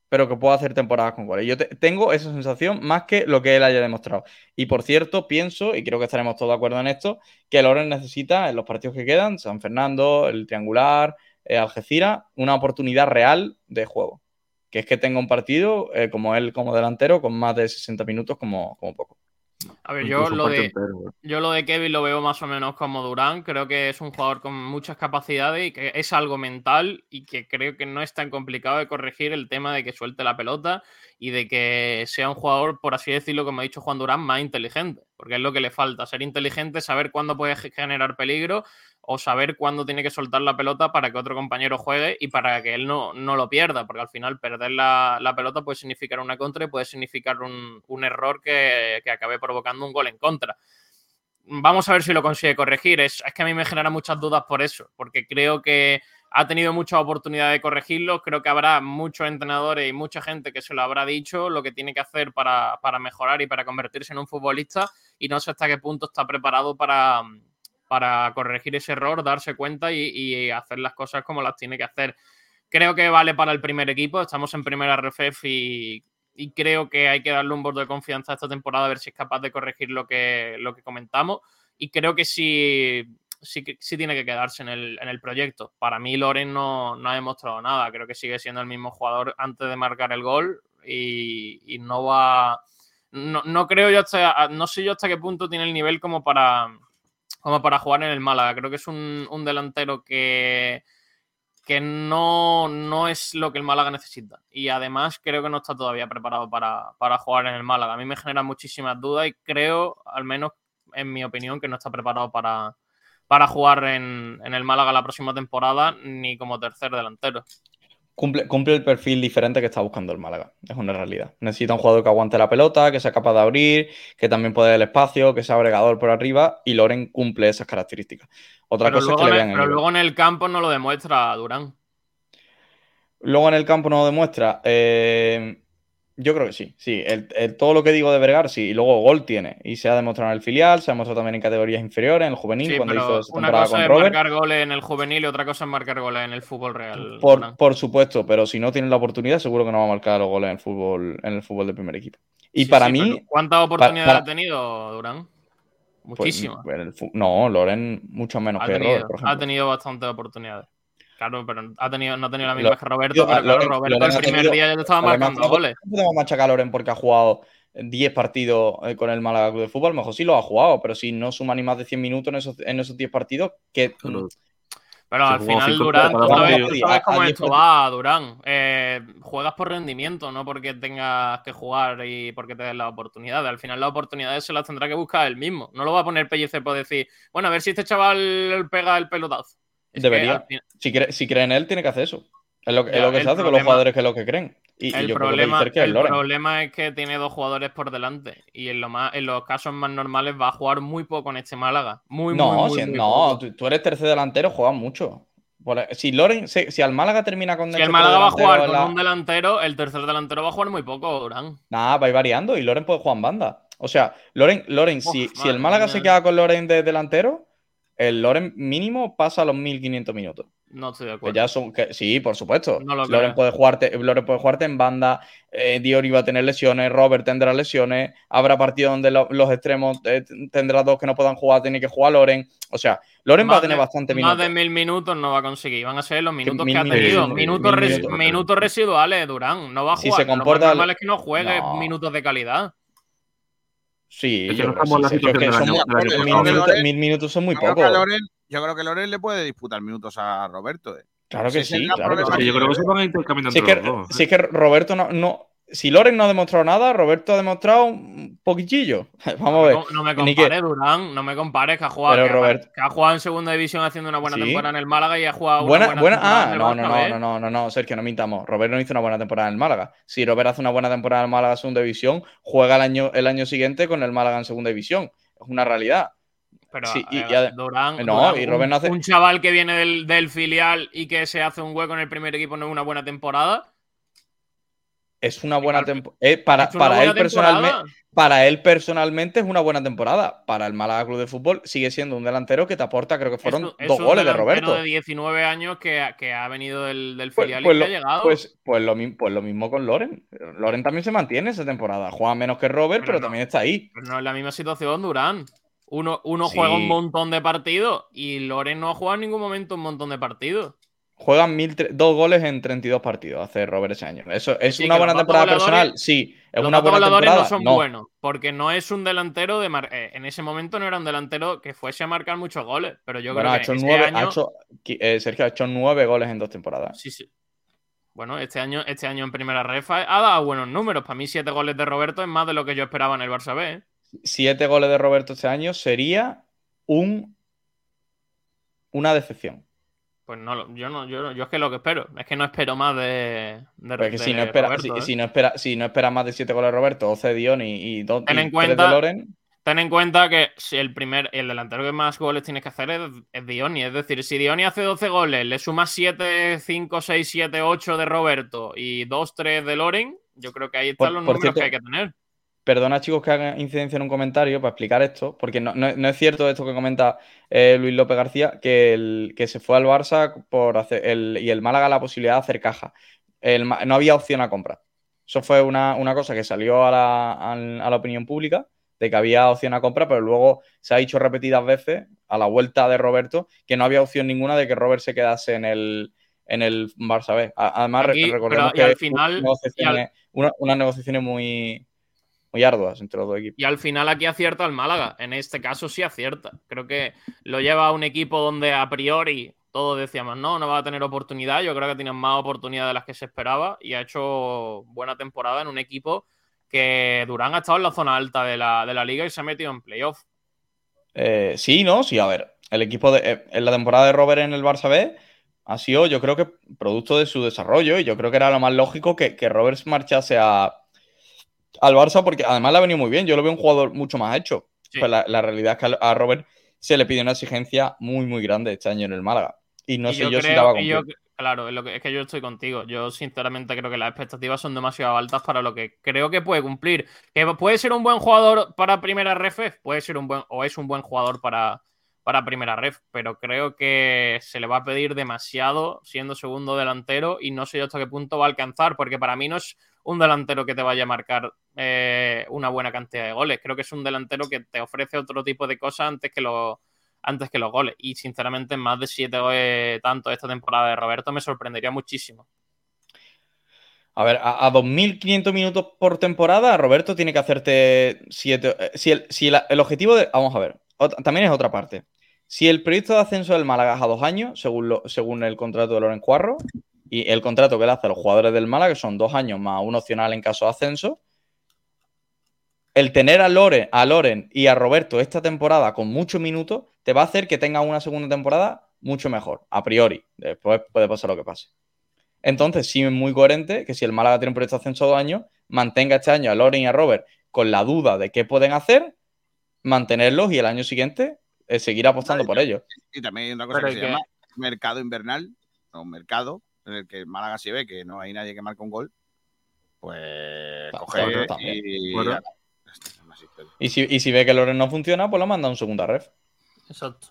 pero que pueda hacer temporadas con goles. Yo te- tengo esa sensación más que lo que él haya demostrado. Y por cierto, pienso, y creo que estaremos todos de acuerdo en esto, que Loren necesita en los partidos que quedan, San Fernando, el Triangular, eh, Algeciras, una oportunidad real de juego. Que es que tenga un partido eh, como él como delantero con más de 60 minutos como, como poco. A ver, yo lo, de, yo lo de Kevin lo veo más o menos como Durán. Creo que es un jugador con muchas capacidades y que es algo mental y que creo que no es tan complicado de corregir el tema de que suelte la pelota y de que sea un jugador, por así decirlo, como ha dicho Juan Durán, más inteligente. Porque es lo que le falta, ser inteligente, saber cuándo puede ge- generar peligro o saber cuándo tiene que soltar la pelota para que otro compañero juegue y para que él no, no lo pierda, porque al final perder la, la pelota puede significar una contra y puede significar un, un error que, que acabe provocando un gol en contra. Vamos a ver si lo consigue corregir. Es, es que a mí me genera muchas dudas por eso, porque creo que ha tenido muchas oportunidades de corregirlo. Creo que habrá muchos entrenadores y mucha gente que se lo habrá dicho lo que tiene que hacer para, para mejorar y para convertirse en un futbolista. Y no sé hasta qué punto está preparado para, para corregir ese error, darse cuenta y, hacer las cosas como las tiene que hacer. Creo que vale para el primer equipo. Estamos en primera RFF y, creo que hay que darle un voto de confianza esta temporada a ver si es capaz de corregir lo que, lo que comentamos. Y creo que sí, sí, sí tiene que quedarse en el, en el proyecto. Para mí, Loren no, no ha demostrado nada. Creo que sigue siendo el mismo jugador antes de marcar el gol y, y no va. No, no creo yo hasta. No sé yo hasta qué punto tiene el nivel como para como para jugar en el Málaga. Creo que es un, un delantero que, que no, no es lo que el Málaga necesita. Y además creo que no está todavía preparado para, para jugar en el Málaga. A mí me genera muchísimas dudas y creo, al menos en mi opinión, que no está preparado para, para jugar en, en el Málaga la próxima temporada ni como tercer delantero. Cumple, cumple el perfil diferente que está buscando el Málaga. Es una realidad. Necesita un jugador que aguante la pelota, que sea capaz de abrir, que también pueda el espacio, que sea bregador por arriba. Y Loren cumple esas características. Otra Pero, cosa es que le vean el, el pero luego en el campo no lo demuestra Durán. Luego en el campo no lo demuestra. Eh, yo creo que sí. Sí, el- el- todo lo que digo de Vergar, sí. Y luego gol tiene. Y se ha demostrado en el filial, se ha demostrado también en categorías inferiores, en el juvenil, Sí, cuando hizo pero esa una cosa con es Robert. marcar goles en el juvenil y otra cosa es marcar goles en el fútbol real. Por, por supuesto, pero si no tiene la oportunidad, seguro que no va a marcar los goles en el fútbol, en el fútbol del primer equipo. Y Sí, para sí, mí. ¿Cuántas oportunidades para- ha tenido Durán? pues, Muchísimas. no, Loren mucho menos ha, que tenido, Robert, por ha tenido bastantes oportunidades. Claro, pero ha tenido, no ha tenido las Lo- mismas que Roberto, yo- pero a claro, Loren- Roberto Loren el primer tenido- día ya te estaba marcando goles. No podemos machacar a Loren porque ha jugado 10 partidos eh, con el Málaga Club de Fútbol. A lo mejor sí lo ha jugado, pero si no suma ni más de 100 minutos en esos, en esos 10 partidos, que. Pero Se al final, Durán, tú sabes, tú cómo esto va, Durán. Eh, juegas por rendimiento, no porque tengas que jugar y porque te den las oportunidades. Al final, las oportunidades se las tendrá que buscar él mismo. No lo va a poner Pellicer por decir, bueno, a ver si este chaval pega el pelotazo. Es Debería. Si, cree, si cree en él, tiene que hacer eso. Es lo, que- es lo que se hace con los jugadores que es lo que creen. Y, y el yo problema, creo que el Loren. problema es que tiene dos jugadores por delante. Y en, lo más, en los casos más normales va a jugar muy poco en este Málaga. Muy, no, muy, si- muy no tú, eres tercer delantero, juegas mucho. Por- si Loren, si, si al Málaga termina con Si el Málaga va a jugar con la- un delantero, el tercer delantero va a jugar muy poco, Durán. Nada, va a ir variando y Loren puede jugar en banda. O sea, Loren, Loren si, si el Málaga se queda con Loren de delantero, el Loren mínimo pasa a los 1500 minutos. No estoy de Que acuerdo. ya son, que, sí, por supuesto. No lo Loren, puede jugarte, Loren puede jugarte en banda, eh, Diori va a tener lesiones, Robert tendrá lesiones, habrá partidos donde lo- los extremos eh, tendrá dos que no puedan jugar, tiene que jugar Loren. O sea, Loren va a Más tener de- bastante Más minutos. de mil minutos no va a conseguir. Van a ser los minutos que, mil ha tenido. minutos, mil res- minutos. residuales, Durán. No va a Si jugar. se Lo más comporta- normal es que no juegue No. minutos de calidad. Sí, Es que yo no creo estamos en la sí, Sergio, situación que del son año- muy- del año mil, minutos, mil minutos son muy pocos. Yo creo que Loren le puede disputar minutos a Roberto. eh. Claro que sí, claro que problema sí. Que yo creo que se van a Si es que, los dos. si es que Roberto no, no- Si Loren no ha demostrado nada, Roberto ha demostrado un poquitillo. Vamos a ver. No, no me que- compares, Durán. No me compares que ha jugado, Pero que, ha- Robert- que ha jugado en segunda división haciendo una buena Sí. temporada en el Málaga y ha jugado Buena, una buena, buena, temporada ah, en el no, no, no, B. no, no, no, no, Sergio, no mintamos. Robert no hizo una buena temporada en el Málaga. Si Robert hace una buena temporada en el Málaga en segunda división, juega el año, el año siguiente con el Málaga en segunda división. Es una realidad. Pero Sí, y- eh, Durán, no, Durán, y un- Robert no hace- un chaval que viene del, del filial y que se hace un hueco en el primer equipo no es una buena temporada. Es una buena temporada. para es una para él personalmente. Para él personalmente es una buena temporada. Para el Málaga Club de Fútbol sigue siendo un delantero que te aporta, creo que fueron Es un- es dos goles de Roberto. de 19 años que, que ha venido del, del Pues, filial pues y lo, que ha llegado. pues- pues lo, pues lo mismo con Loren. Loren también se mantiene esa temporada. Juega menos que Robert, pero, también está ahí. Pero no es la misma situación, Durán. Uno, uno Sí. juega un montón de partidos y Loren no ha jugado en ningún momento un montón de partidos. Juegan mil dos goles en 32 partidos hace Robert ese año. ¿Eso es Sí, una que buena temporada personal? Sí. ¿Es Los una buena temporada? no son No. buenos, porque no es un delantero de mar- eh, en ese momento no era un delantero que fuese a marcar muchos goles, pero yo Bueno, creo ha que hecho este nueve, año, ha hecho- eh, Sergio ha hecho nueve goles en dos temporadas. sí, sí. Bueno, este año, este año en primera refa ha dado buenos números. Para mí, siete goles de Roberto es más de lo que yo esperaba en el Barça B. ¿eh? Siete goles de Roberto este año sería un una decepción. Pues no, yo no, yo, yo es que lo que espero, es que no espero más de, de, Porque si de no espera, Roberto, si, ¿eh? si no espera, si no espera más de siete goles de Roberto, 12 de Dioni y, dos, Ten y en tres de cuenta- Loren, Ten en cuenta que si el primer, el delantero que más goles tienes que hacer es, es Dioni. Es decir, si Dioni hace 12 goles, le sumas 7, 5, 6, 7, 8 de Roberto y 2, 3 de Loren, yo creo que ahí están Por- los por números cierto, que hay que tener. Perdona, chicos, que hagan incidencia en un comentario para explicar esto, porque no, no- no es cierto esto que comenta eh, Luis López García, que, el, que se fue al Barça por hacer el, y el Málaga la posibilidad de hacer caja. El no había opción a compra. Eso fue una, una cosa que salió a la, al- a la opinión pública, de que había opción a compra, pero luego se ha dicho repetidas veces, a la vuelta de Roberto, que no había opción ninguna de que Robert se quedase en el, en el Barça B. Además, Aquí, recordemos pero- y que al final- unas negociaciones muy muy arduas entre los dos equipos. Y al final aquí acierta el Málaga. En este caso sí acierta. Creo que lo lleva a un equipo donde a priori todos decíamos, no, no va a tener oportunidad. Yo creo que tiene más oportunidad de las que se esperaba y ha hecho buena temporada en un equipo que Durán ha estado en la zona alta de la, de la liga y se ha metido en playoff. Eh, sí, no, sí, a ver. El equipo de, eh, en la temporada de Robert en el Barça B ha sido, yo creo que, producto de su desarrollo y yo creo que era lo más lógico que, que Robert marchase a, al Barça porque además le ha venido muy bien. Yo lo veo un jugador mucho más hecho. Pues la, la realidad es que a Robert se le pide una exigencia muy, muy grande este año en el Málaga. Y no Y sé yo, si la va a yo- cumplir. claro, es, lo que, es que yo estoy contigo. Yo sinceramente creo que las expectativas son demasiado altas para lo que creo que puede cumplir. Que puede ser un buen jugador para primera ref, puede ser un buen, o es un buen jugador para, para primera ref, pero creo que se le va a pedir demasiado siendo segundo delantero y no sé yo hasta qué punto va a alcanzar, porque para mí no es un delantero que te vaya a marcar eh, una buena cantidad de goles. Creo que es un delantero que te ofrece otro tipo de cosas antes que los antes que los goles. Y sinceramente, más de siete goles tanto esta temporada de Roberto me sorprendería muchísimo. A ver, a, a 2.500 minutos por temporada, Roberto tiene que hacerte 7. si el, si el objetivo de. Vamos a ver, también es otra parte. Si el proyecto de ascenso del Málaga a dos años, según, según el contrato de Loren Cuarro, y el contrato que le hace a los jugadores del Málaga, que son dos años más un opcional en caso de ascenso, el tener a Loren, a Loren y a Roberto esta temporada con muchos minutos te va a hacer que tenga una segunda temporada mucho mejor, a priori. Después puede pasar lo que pase. Entonces, sí es muy coherente que si el Málaga tiene un proyecto de ascenso dos años, mantenga este año a Loren y a Robert con la duda de qué pueden hacer, mantenerlos y el año siguiente eh, seguir apostando por ellos. Y también hay una cosa Pero que se que- llama mercado invernal, o mercado en el que el Málaga se ve que no hay nadie que marque un gol, pues coge y... Bueno. ya está. Y si, y si ve que Loren no funciona, pues lo manda a un segunda ref. Exacto.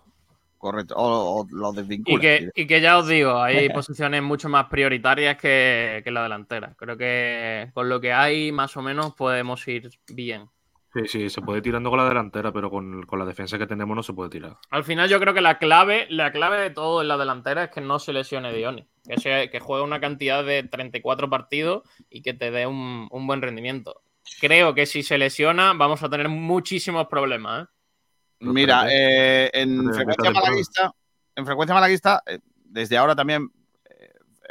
Correcto, o, o lo desvincula. Y que, y que ya os digo, hay posiciones mucho más prioritarias que, que la delantera. Creo que con lo que hay, más o menos, podemos ir bien. Sí, sí, se puede ir tirando con la delantera, pero con, con la defensa que tenemos no se puede tirar. Al final yo creo que la clave, la clave de todo en la delantera es que no se lesione Dioni. Que, sea- que juegue una cantidad de 34 partidos y que te dé un, un buen rendimiento. Creo que si se lesiona vamos a tener muchísimos problemas. ¿eh? Mira, eh, en frecuencia malaguista, en frecuencia malaguista, eh, desde ahora también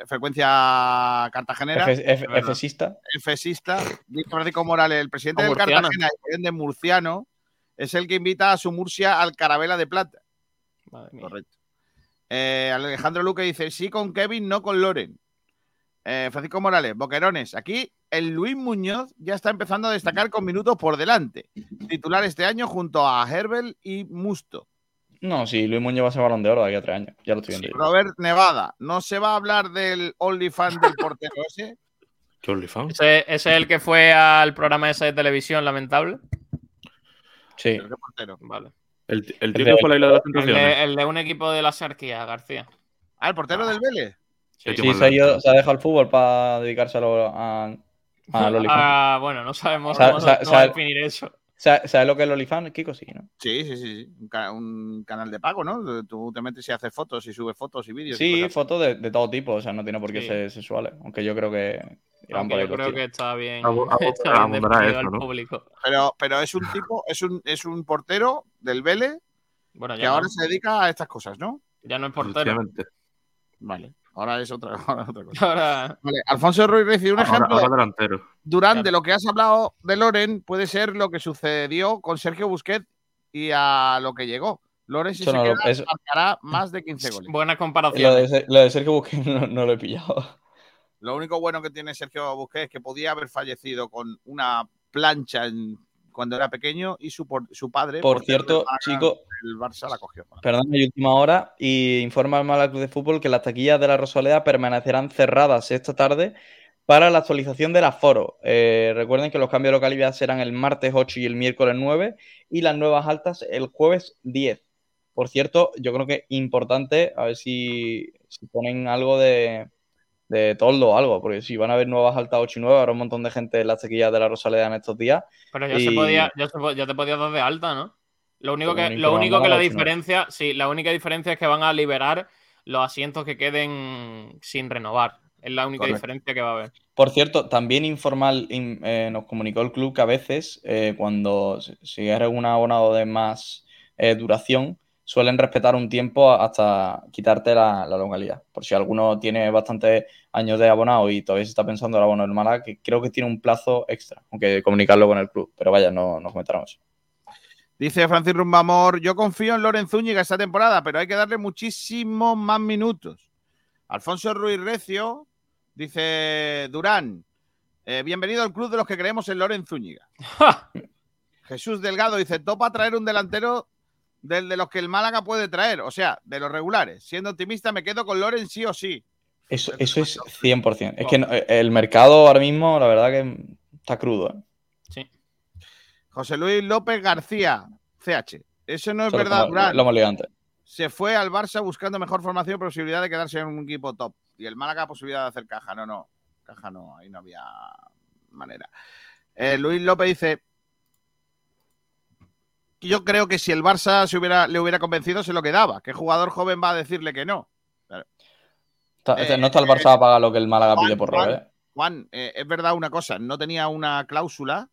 frecuencia cartagenera, Efe- efe- efesista. efesista, dice Francisco Morales, el presidente del. Cartagena de Murciano, es el que invita a su Murcia al Carabela de Plata. Correcto. Eh, Alejandro Luque dice, sí con Kevin, no con Loren. Eh, Francisco Morales, Boquerones, aquí el Luis Muñoz ya está empezando a destacar con minutos por delante. Titular este año junto a Herbel y Musto. No, sí, Luis Muñoz va a ser balón de oro de aquí a tres años. Ya lo estoy viendo. Robert Nevada, ¿no se va a hablar del OnlyFans del portero ese? ¿Qué OnlyFans? Ese, ese es el que fue al programa ese de televisión lamentable. Sí. Vale. El, el El tío de- que fue la isla de las El tentaciones. de, el de un equipo de la Sarquía, García. Ah, el portero del Vélez. Sí, se, ha ido- se ha dejado el fútbol para dedicárselo a, a los Ah, bueno, no sabemos Sa- cómo, definir eso. ¿Sabes lo que es el OnlyFans, Kiko? Sí, ¿no? Sí, sí, sí, sí. Un, ca- un canal de pago, ¿no? Tú te metes y haces fotos y subes fotos y vídeos. Sí, fotos de, de todo tipo, o sea, no tiene por qué Sí. ser sexuales, aunque yo creo que Aunque yo creo que está bien, está definido eso, al ¿no? público. Pero, pero es un tipo, es un, es un portero del Vélez Bueno, que ya ahora se dedica a estas cosas, ¿no? Ya no es portero. Vale. Ahora es otra, ahora es otra cosa. Ahora, Vale, Alfonso Ruiz recibe un Ahora, ejemplo. ahora delantero. Durante lo que has hablado de Loren, puede ser lo que sucedió con Sergio Busquets y a lo que llegó. Loren, si Eso se no queda, eso- marcará más de 15 goles. buena Lo comparación. de, lo de Sergio Busquets no, no lo he pillado. Lo único bueno que tiene Sergio Busquets es que podía haber fallecido con una plancha en- cuando era pequeño y su, por- su padre, Por portero cierto, chico- el Barça la cogió. Perdón, hay última hora y informa al Club de Fútbol que las taquillas de la Rosaleda permanecerán cerradas esta tarde para la actualización del aforo. Eh, recuerden que los cambios de localidad serán el martes 8 y el miércoles 9 y las nuevas altas el jueves 10. Por cierto, yo creo que importante, a ver si, si ponen algo de, de toldo o algo, porque si van a haber nuevas altas 8 y 9, habrá un montón de gente en las taquillas de la Rosaleda en estos días. Pero ya se Y- podía, ya, se ya te podías dar de alta, ¿no? Lo único Como que, lo único que la diferencia, sí, la única diferencia es que van a liberar los asientos que queden sin renovar. Es la única Correcto. diferencia que va a haber. Por cierto, también informal in- eh, nos comunicó el club que a veces, eh, cuando si- si eres un abonado de más eh, duración, suelen respetar un tiempo hasta quitarte la, la localidad. Por si alguno tiene bastantes años de abonado y todavía se está pensando el abono del Málaga, que creo que tiene un plazo extra, aunque comunicarlo con el club. Pero vaya, no nos eso. Dice Francis Rumbamor, yo confío en Loren Zúñiga esta temporada, pero hay que darle muchísimos más minutos. Alfonso Ruiz Recio dice Durán, eh, bienvenido al club de los que creemos en Loren Zúñiga. Jesús Delgado dice, topa traer un delantero del de los que el Málaga puede traer, o sea, de los regulares. Siendo optimista, me quedo con Loren sí o sí. Eso, eso es 100%. Es que no- eh, el mercado ahora mismo, la verdad que está crudo. ¿eh? Sí. José Luis López García, CH. Eso no es Solo verdad, como-. Lo hemos leído antes. se fue al Barça buscando mejor formación y posibilidad de quedarse en un equipo top. Y el Málaga posibilidad de hacer caja. No, no. Caja no, ahí no había manera. Eh, Luis López dice. Yo creo que si el Barça se hubiera, le hubiera convencido, se lo quedaba. ¿Qué jugador joven va a decirle que no? Claro. Está- Eh, no está el Barça a pagar lo que el Málaga pide por Juan, Robert. ¿eh? Juan, eh, es verdad una cosa, no tenía una cláusula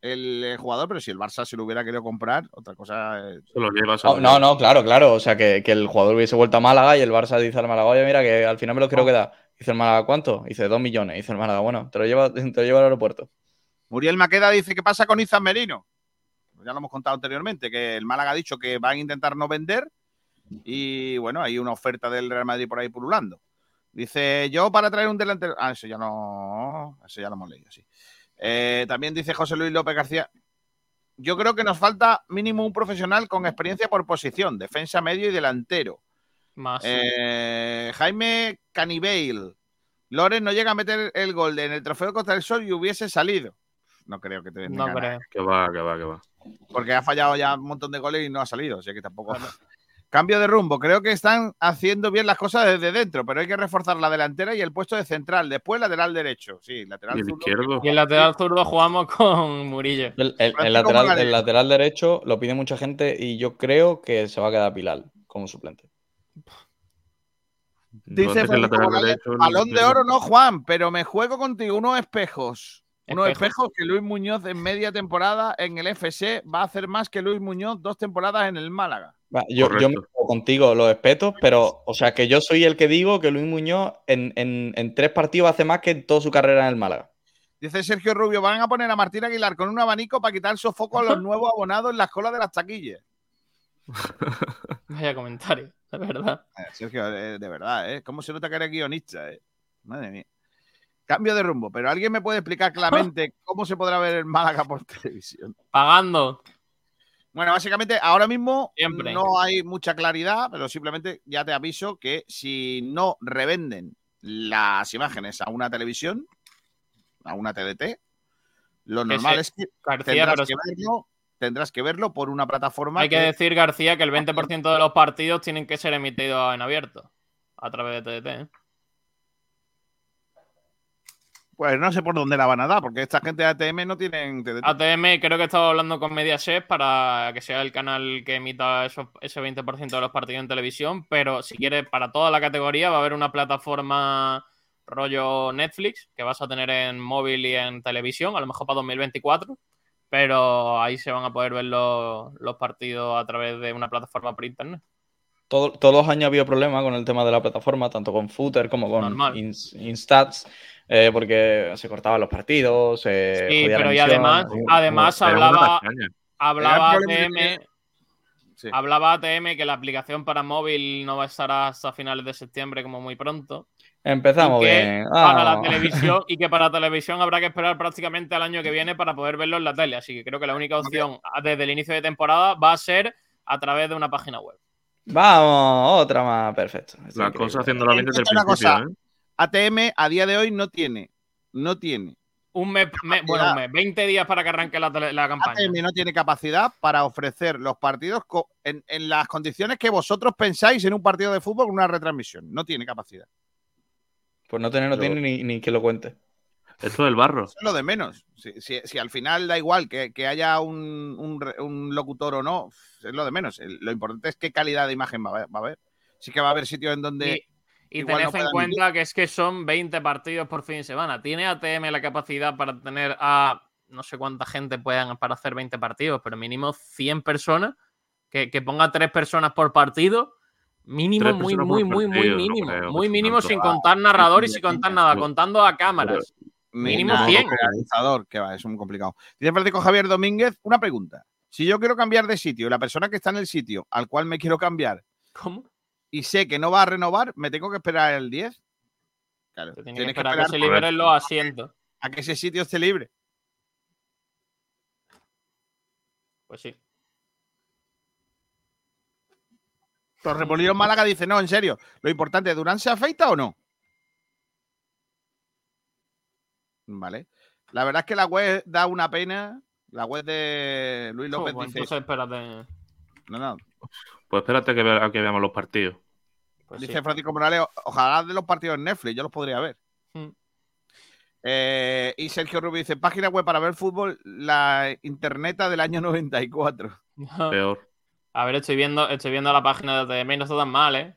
el, eh, jugador, pero si el Barça se lo hubiera querido comprar, otra cosa. eh, Se lo lleva, se Oh, lo no, no, claro, claro. O sea, que, que el jugador hubiese vuelto a Málaga y el Barça dice al Málaga, oye, mira, que al final me lo quiero quedar. Dice el Málaga, ¿cuánto? Dice, dos millones. Dice el Málaga, bueno, te lo lleva, te lo lleva al aeropuerto. Muriel Maqueda dice, ¿qué pasa con Izan Merino? Ya lo hemos contado anteriormente, que el Málaga ha dicho que van a intentar no vender y bueno, hay una oferta del Real Madrid por ahí pululando. Dice, yo para traer un delantero... Ah, eso ya no... Eso ya lo hemos leído, sí. Eh, también dice José Luis López García, yo creo que nos falta mínimo un profesional con experiencia por posición, defensa medio y delantero. Más. Eh, Jaime Caniveil. Loren no llega a meter el gol de- en el trofeo Costa del Sol y hubiese salido. No creo que te den No creo. Que va, que va, que va. Porque ha fallado ya un montón de goles y no ha salido. O sea que tampoco. Cambio de rumbo. Creo que están haciendo bien las cosas desde dentro, pero hay que reforzar la delantera y el puesto de central. Después lateral derecho. Sí, lateral Y el zurdo. izquierdo. Y el lateral zurdo jugamos con Murillo. El, el- el Francisco lateral, el lateral derecho lo pide mucha gente y yo creo que se va a quedar Pilar como suplente. Dice Francisco lateral derecho, balón de oro no, Juan, pero me juego contigo unos espejos. Unos ¿Espejos? espejos que Luis Muñoz en media temporada en el FC va a hacer más que Luis Muñoz dos temporadas en el Málaga. Yo, yo me juego contigo los espetos, pero, o sea, que yo soy el que digo que Luis Muñoz en, en- en tres partidos hace más que en toda su carrera en el Málaga. Dice Sergio Rubio, van a poner a Martín Aguilar con un abanico para quitar sofoco a los nuevos abonados en las colas de las taquillas. Vaya comentario, de verdad. Sergio, eh, de verdad, ¿eh? ¿Cómo se nota que eres guionista? eh? Madre mía. Cambio de rumbo, pero ¿alguien me puede explicar claramente cómo se podrá ver el Málaga por televisión? Pagando. Bueno, básicamente ahora mismo Siempre. no hay mucha claridad, pero simplemente ya te aviso que si no revenden las imágenes a una televisión, a una TDT, lo normal es que García, tendrás pero que, verlo, tendrás que verlo por una plataforma hay que que- decir, García, que el 20% de los partidos tienen que ser emitidos en abierto. A través de TDT. ¿eh? Pues no sé por dónde la van a dar, porque esta gente de ATM no tienen TDT. ATM creo que estaba hablando con Mediaset para que sea el canal que emita esos- ese 20% de los partidos en televisión, pero si quieres, para toda la categoría va a haber una plataforma rollo Netflix que vas a tener en móvil y en televisión, a lo mejor para 2024, pero ahí se van a poder ver los, los partidos a través de una plataforma por internet. Todo- todos los años ha habido problemas con el tema de la plataforma, tanto con Footer como con Instats, eh, porque se cortaban los partidos, se Sí, pero y además, además hablaba, hablaba ATM, Sí. hablaba ATM que la aplicación para móvil no va a estar hasta finales de septiembre como muy pronto. Empezamos y que bien. para la Ah. televisión y que para televisión habrá que esperar prácticamente al año que viene para poder verlo en la tele. Así que creo que la única opción desde el inicio de temporada va a ser a través de una página web. Vamos, otra más, perfecto. Es Las increíble. cosas haciéndolo bien desde el cosa, principio, ¿eh? ATM a día de hoy no tiene, no tiene, Un mes, me- bueno, un mes, 20 días para que arranque la, campaña. ATM no tiene capacidad para ofrecer los partidos co- en, en las condiciones que vosotros pensáis en un partido de fútbol con una retransmisión. No tiene capacidad. Pues no tiene, no Pero- tiene ni, ni que lo cuente. Esto del barro. Eso es lo de menos. Si, si- si al final da igual que, que haya un, un locutor o no, es lo de menos. Lo importante es qué calidad de imagen va a haber. Va a haber. Sí que va a haber sitios en donde... Y, tened no en cuenta que es que son 20 partidos por fin de semana. ¿Tiene ATM la capacidad para tener a no sé cuánta gente puedan para hacer 20 partidos, pero mínimo 100 personas? Que, que ponga tres personas por partido. Mínimo, muy, muy, muy, muy no mínimo. creo muy mínimo sin contar narrador y sin contar nada, contando a cámaras. Mínimo Nada, 100. organizador, que va, es muy complicado. Dice Francisco Javier Domínguez, una pregunta. Si yo quiero cambiar de sitio y la persona que está en el sitio al cual me quiero cambiar ¿Cómo? Y sé que no va a renovar, ¿me tengo que esperar el 10? Claro, Tiene que tienes esperar que se liberen los asientos. a que ese sitio esté libre. Pues sí. Torremolinos Málaga dice, no, en serio, lo importante, ¿Durán se afeita o no? Vale. La verdad es que la web da una pena. La web de Luis Oh, López pues dice... entonces espérate. No, no. Pues espérate que, a que veamos los partidos. Pues dice sí. Francisco Morales, ojalá de los partidos en Netflix, yo los podría ver. Mm. Eh, y Sergio Rubio dice, página web para ver fútbol, la interneta del año 94. Peor. A ver, estoy viendo, estoy viendo la página de ATM y no está tan mal, ¿eh?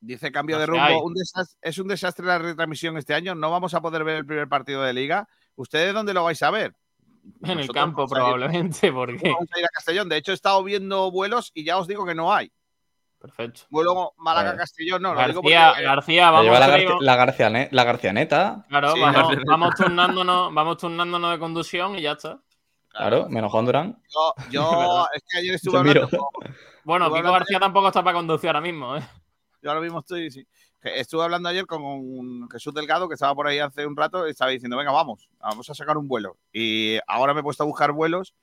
Dice cambio No de rumbo. hay. un desastre- es un desastre la retransmisión este año. No vamos a poder ver el primer partido de liga. ¿Ustedes dónde lo vais a ver? En el campo, vamos a ir- probablemente, porque. Vamos a ir a Castellón. De hecho, he estado viendo vuelos y ya os digo que no hay. Perfecto. Vuelo Málaga-Castellón, no. Lo digo García, porque, eh, García, La vamos lleva la, a Garcia, la, Garciane- la Garcianeta. Claro, Sí, vamos, García. vamos turnándonos, vamos turnándonos de conducción y ya está. Claro, menos Juan Durán. yo, es que ayer estuve hablando con- Bueno, hablando García tampoco está para conducir ahora mismo, ¿eh? Yo ahora mismo estoy. sí. Que Estuve hablando ayer con un Jesús Delgado que estaba por ahí hace un rato y estaba diciendo: Venga, vamos, vamos a sacar un vuelo. Y ahora me he puesto a buscar vuelos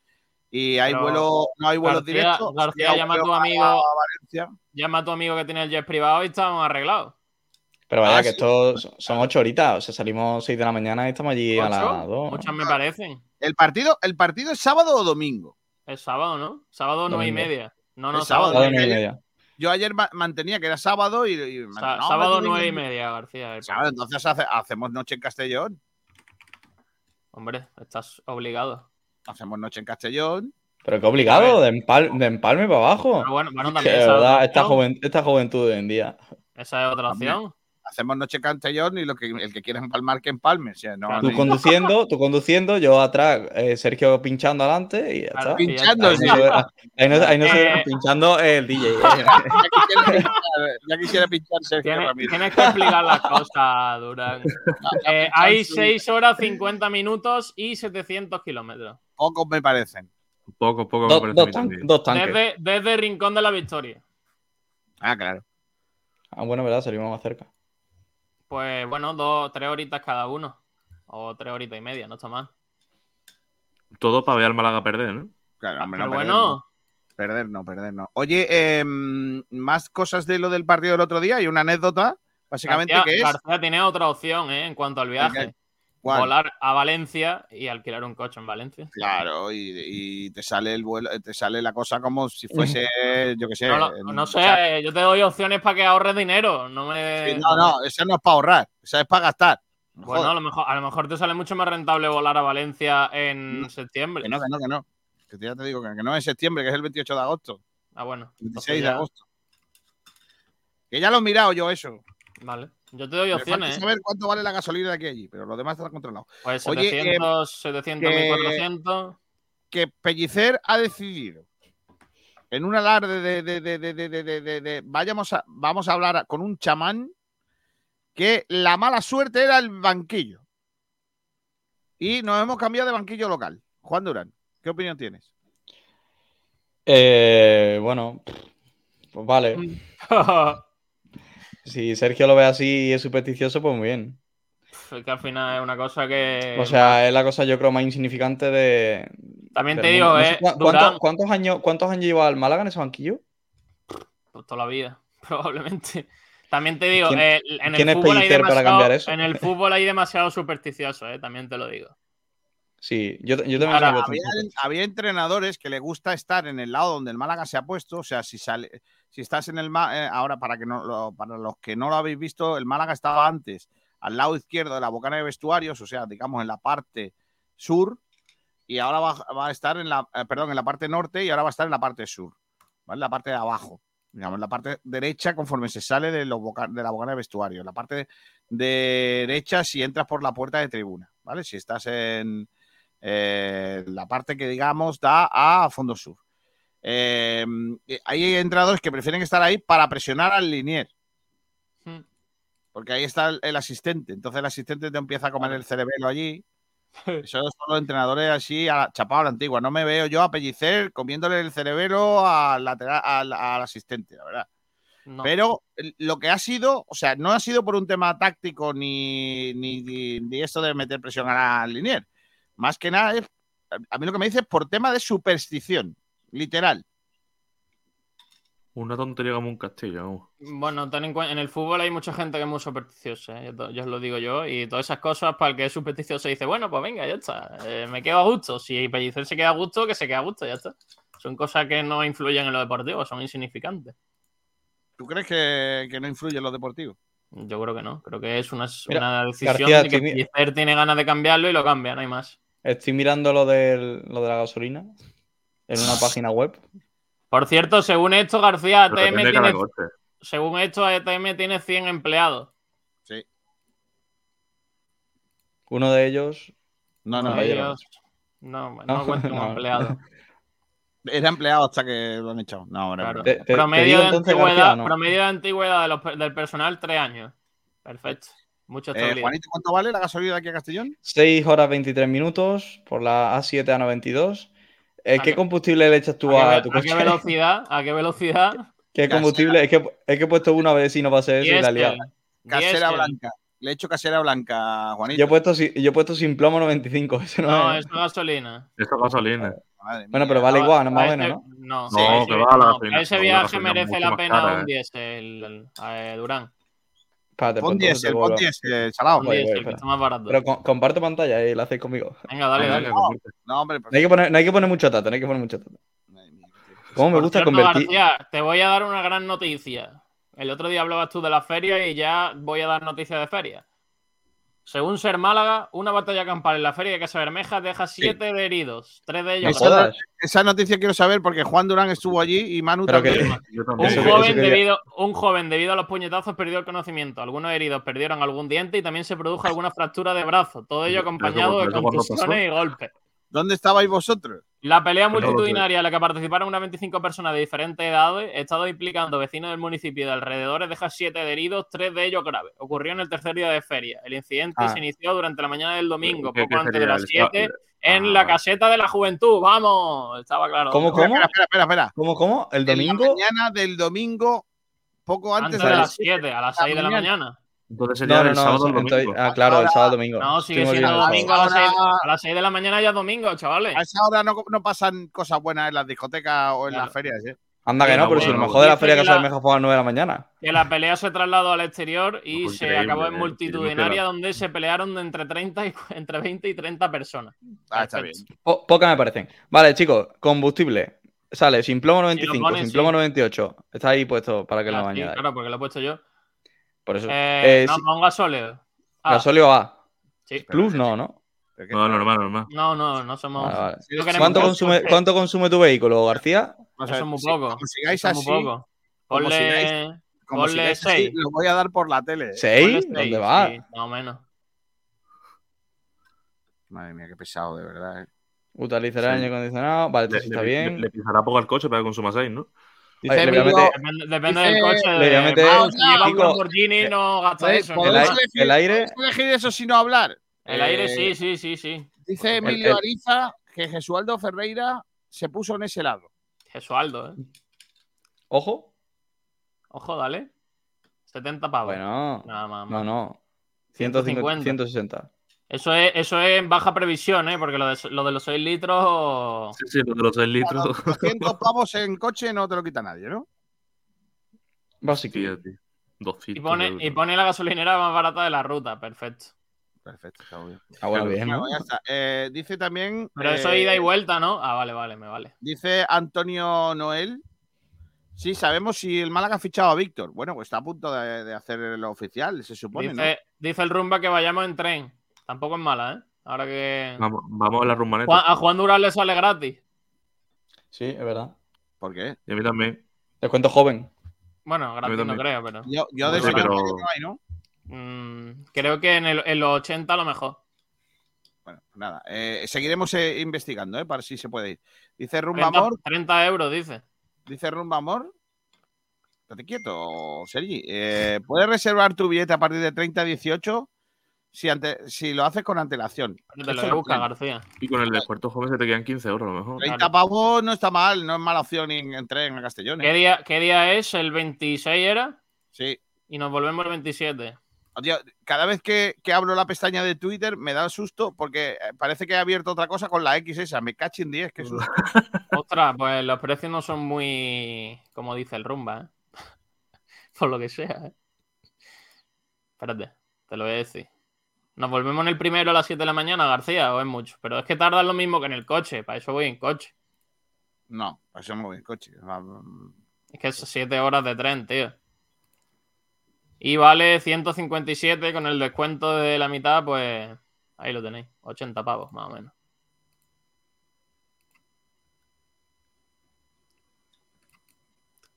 y hay Pero vuelos, no hay vuelos García- directos. García, llama a tu amigo. a Valencia. Llama a tu amigo que tiene el jet privado y estamos arreglados. Pero vaya, Ah, que sí. esto son- ocho horitas. O sea, salimos seis de la mañana y estamos allí a las dos. Muchas me parecen. ¿El partido, ¿El partido es sábado o domingo? Es sábado, ¿no? Sábado nueve y media. No, no, Es sábado, nueve y media. Yo ayer ma- mantenía que era sábado y. y- no, sábado nueve y media, García. Sábado, entonces hace- hacemos noche en Castellón. Hombre, estás obligado. Hacemos noche en Castellón. Pero qué obligado, de, empal- de empalme para abajo. Pero bueno, bueno, también esa, es verdad, otra esta, joven, esta juventud de hoy en día. esa es otra opción. Hacemos noche en Castellón y lo que, el que quiera empalmar, que empalme. O sea, no, Claro. Tú conduciendo, tú conduciendo, yo atrás, eh, Sergio pinchando adelante y ya está. Pinchando, Ahí sí. ahí no, ahí no se- Eh. pinchando el DJ. ya, quisiera pinchar, ya quisiera pinchar Sergio Tienes, Ramírez. tienes que explicar las cosas, Durán. Eh, hay 6 horas 50 minutos y 700 kilómetros. Pocos me parecen. Poco, poco me Dos, parece a dos mí tan- también. dos tanques. Desde, desde Rincón de la Victoria. Ah, claro. Ah, bueno, verdad, salimos más cerca. Pues bueno, dos, tres horitas cada uno. O tres horitas y media, no está mal. Todo para ver al Málaga perder, ¿no? Claro, hombre, Pero no, perder, bueno, no. Perder no, perder no. Oye, em, más cosas de lo del partido del otro día y una anécdota, básicamente, García, que es. García tiene otra opción ¿eh? en cuanto al viaje. ¿Cuál? Volar a Valencia y alquilar un coche en Valencia. Claro, y, y te sale el vuelo, te sale la cosa como si fuese, yo qué sé. No, sea, sé, yo te doy opciones para que ahorres dinero. No me. no, no, esa no es para ahorrar, esa es para gastar. No Bueno, a lo, mejor, a lo mejor te sale mucho más rentable volar a Valencia en septiembre. Que no, que no, que no. Que ya te digo que, que no es septiembre, que es el 28 de agosto. Ah, bueno. 26 entonces de agosto. Que ya lo he mirado yo eso. Vale. Yo te doy opciones. ¿eh? saber cuánto vale la gasolina de aquí a allí, pero lo demás está controlado. Pues Oye, eh, 700, 700, que- 1400. que Pellicer ha decidido en un alarde de, de, de, de, de, de- de- de- de- vayamos a, vamos a hablar con un chamán que la mala suerte era el banquillo. Y nos hemos cambiado de banquillo local. Juan Durán, ¿qué opinión tienes? Eh, bueno, pues vale. Si Sergio lo ve así y es supersticioso, pues muy bien. Es que al final es una cosa que. O sea, es la cosa yo creo más insignificante de... También te digo, No eh, Durán- ¿cuántos, cuántos años, ¿Cuántos años lleva el Málaga en ese banquillo? Pues toda la vida, probablemente. También te digo, ¿Quién- eh, en, quién el es fútbol hay para demasiado, cambiar eso? en el fútbol hay demasiado supersticioso, eh, también te lo digo. Sí, yo, yo también Ahora, había, había entrenadores que le gusta estar en el lado donde el Málaga se ha puesto. O sea, si sale, si estás en el eh, ahora para que no lo- para los que no lo habéis visto, el Málaga estaba antes al lado izquierdo de la bocana de vestuarios, o sea, digamos en la parte sur, y ahora va, va a estar en la, eh, perdón, en la parte norte y ahora va a estar en la parte sur, ¿vale? La parte de abajo. digamos, la parte derecha conforme se sale de, los de la bocana de vestuario. La parte derecha si entras por la puerta de tribuna, ¿vale? Si estás en eh, la parte que, digamos, da a fondo sur. Eh, hay entrenadores que prefieren estar ahí para presionar al linier. Hmm. Porque ahí está el, el asistente. Entonces el asistente te empieza a comer el cerebelo allí. Eso son los entrenadores así, a la, chapado a la antigua. No me veo yo a Pellicer comiéndole el cerebelo al, lateral, al, al asistente, la verdad. No. Pero lo que ha sido, o sea, no ha sido por un tema táctico ni, ni, ni, ni esto de meter presión al linier. Más que nada es, a mí lo que me dice es por tema de superstición, literal. Una tontería como un castillo. Bueno, ten en cuenta, en el fútbol hay mucha gente que es muy supersticiosa, ¿eh? yo, yo os lo digo yo, y todas esas cosas para el que es supersticioso dice, bueno, pues venga, ya está, eh, me quedo a gusto. Si Pellicer se queda a gusto, que se quede a gusto, ya está. Son cosas que no influyen en lo deportivo, son insignificantes. ¿Tú crees que, que no influye en lo deportivo? Yo creo que no, creo que es una, Mira, una decisión García, de que mi- Pellicer tiene ganas de cambiarlo y lo cambia, no hay más. Estoy mirando lo, del, lo de la gasolina en una página web. Por cierto, según esto, García, ATM tiene, según esto, ATM tiene 100 empleados. Sí. Uno de ellos. No, no, ellos- no, no, No, cuenta como empleado. Era empleado hasta que lo han echado. No, ahora Claro. Te- te- te promedio, de antigüedad, García, ¿no? promedio de antigüedad de los del personal, tres años. Perfecto. Mucha Eh. Juanito, ¿cuánto vale la gasolina de aquí a Castellón? 6 horas 23 minutos por la A7 a 92. Eh, ¿A ¿Qué qué- combustible le echas tú ¿A, tu a qué coche? velocidad? ¿A qué velocidad? ¿Qué Casera. combustible? Es que, es que he puesto una vez y no pasé eso y la. Diésel. Casera blanca. Le he hecho casera blanca, Juanito. Yo he puesto, si- yo he puesto sin plomo 95. Eso no, No, es. es gasolina. Eso es gasolina. Madre Bueno, mía. pero vale igual, no más o a menos, ese- ¿no? No, No, a ese- que no, viaje merece la pena cara, un eh. diésel, eh, Durán. Espérate, Pon pues entonces diésel, te pon vuelvo- diésel, salado. Un Voy, voy, diésel, que espera. está más barato. Pero con- comparte pantalla y lo hacéis conmigo. Venga, dale, dale. No, hombre, pues- No hay que poner, no hay que poner mucho tato, no hay que poner mucho tato. ¿Cómo me Por gusta cierto, convertir? García, te voy a dar una gran noticia. El otro día hablabas tú de la feria y ya voy a dar noticias de feria. Según Ser Málaga, una batalla campal en la feria de Casa Bermeja deja siete de heridos, tres de ellos Esa, esa noticia quiero saber porque Juan Durán estuvo allí y Manu Pero que- también. Un joven, debido, un joven, debido a los puñetazos, perdió el conocimiento. Algunos heridos perdieron algún diente y también se produjo alguna fractura de brazo. Todo ello ¿Pero eso acompañado de contusiones y golpes. ¿Dónde estabais vosotros? La pelea multitudinaria en la que participaron unas 25 personas de diferentes edades, estado implicando vecinos del municipio y de alrededores, deja siete de heridos, tres de ellos graves. Ocurrió en el tercer día de feria. El incidente Ah. se inició durante la mañana del domingo, ¿Qué- poco antes de las El 7, sábado. en Ah, la caseta de la juventud. ¡Vamos! Estaba claro. ¿Cómo, Espera, cómo? espera, espera, espera. ¿Cómo, cómo? ¿El En la domingo? mañana del domingo, poco antes, Antes de de las las 7, a las 6 de la mañana. Entonces sería No, no, el no. sábado o el entonces- domingo. ah, claro, el sábado domingo. No, sigue Estoy siendo domingo a las, 6, Ahora- a las 6 de la mañana ya es domingo, chavales. A esa hora no, no pasan cosas buenas en las discotecas o en Claro. las ferias, ¿eh? Anda que Sí, no, no, pero si lo bueno, mejor de la feria que Casa la- Bermeja fue a las 9 de la mañana. Que la pelea se trasladó al exterior y Pues se acabó en eh, multitudinaria, donde se pelearon de entre 30 y entre 20 y 30 personas. Ah, está bien. Po- pocas me parecen. Vale, chicos, combustible. Sale sin plomo 95, pones, sin sí. plomo 98. Está ahí puesto para que lo Ah, sí, añadáis. claro, porque lo he puesto yo. Por eso. Eh, Eh, no, sí, pongo gasóleo. Ah, gasóleo A. sí. Plus no, ¿no? No, normal, normal. No, no, no somos. Vale, vale. no queremos ¿Cuánto que- consume, ¿Cuánto consume tu vehículo, García? O Eso sea, es muy si- poco. Sigáis es así, muy poco. Ponle, sigáis- ponle 6. lo voy a dar por la tele. ¿eh? ¿Seis? ¿Dónde va? Sí, más o menos. Madre mía, qué pesado, de verdad. ¿eh? Utilizará Sí. aire acondicionado. Vale, Le, le- está le- bien. le pisará poco al coche para que consuma 6, ¿no? Dice Emilio, meter- Depende, depende Dice- del coche. le voy a de- meter- Vamos, si lleva un Lamborghini, no gasta ¿podéis- eso. el ¿no? aire- elegir- el aire- elegir eso sin no hablar? El aire, Eh, sí, sí, sí, sí. Dice Emilio el- Ariza que Jesualdo Ferreira se puso en ese lado. Jesualdo, ¿eh? Ojo. Ojo, dale. 70 pavos. Bueno. Nada más. No, no. 150, 150. 160. Eso es, eso es en baja previsión, ¿eh? Porque lo de, lo de los 6 litros. Sí, sí, lo de los 6 litros. Bueno, 200 pavos en coche no te lo quita nadie, ¿no? Básicamente. Fíjate. 200 Y pone, y pone la gasolinera más barata de la ruta, perfecto. Perfecto, está bien. Ah, bueno, bien, ¿no? Bueno, ya está. Eh, dice también. Pero eso eh, ida y vuelta, ¿no? Ah, vale, vale, me vale. Dice Antonio Noel. Sí, sabemos si el Málaga ha fichado a Víctor. Bueno, pues está a punto de, de hacer lo oficial, se supone, ¿no? Dice, dice el Rumba que vayamos en tren. Tampoco es mala, ¿eh? Ahora que. Vamos, vamos a la rumbaneta. Juan- a Juan Durán le sale gratis. Sí, es verdad. ¿Por qué? Y a mí también. Descuento joven. Bueno, gratis no creo, pero. Yo, yo de Sí, ese pero- tamaño no hay, ¿no? Mm, creo que en, el- en los 80 a lo mejor. Bueno, pues nada. eh, seguiremos eh, investigando, ¿eh? Para si se puede ir. Dice Rumba 30, Amor. 30 euros, dice. Dice Rumba Amor. Estate quieto, Sergi. Eh, puedes reservar tu billete a partir de 30 a 18 si, ante- si lo haces con antelación. Te lo Esto voy a no buscar, tiene. García. Y con el descuento joven se te quedan 15 euros a lo mejor. 30 pavos no está mal, no es mala opción en, en tren a Castellón. ¿Qué ¿eh? día, ¿Qué día es? ¿El 26 era? Sí. Y nos volvemos el 27. Tío, cada vez que, que abro la pestaña de Twitter me da susto porque eh, parece que he abierto otra cosa con la X esa. Me cachin 10, que susto. Ostras, pues los precios no son muy. Como dice el rumba, ¿eh? Por lo que sea, ¿eh? Espérate, te lo voy a decir. ¿Nos volvemos en el primero a las 7 de la mañana, García? ¿O es mucho? Pero es que tarda lo mismo que en el coche. Para eso voy en coche. No, para eso me voy en coche. Va- Es que es 7 horas de tren, tío. Y vale 157 con el descuento de la mitad, pues ahí lo tenéis. 80 pavos, más o menos.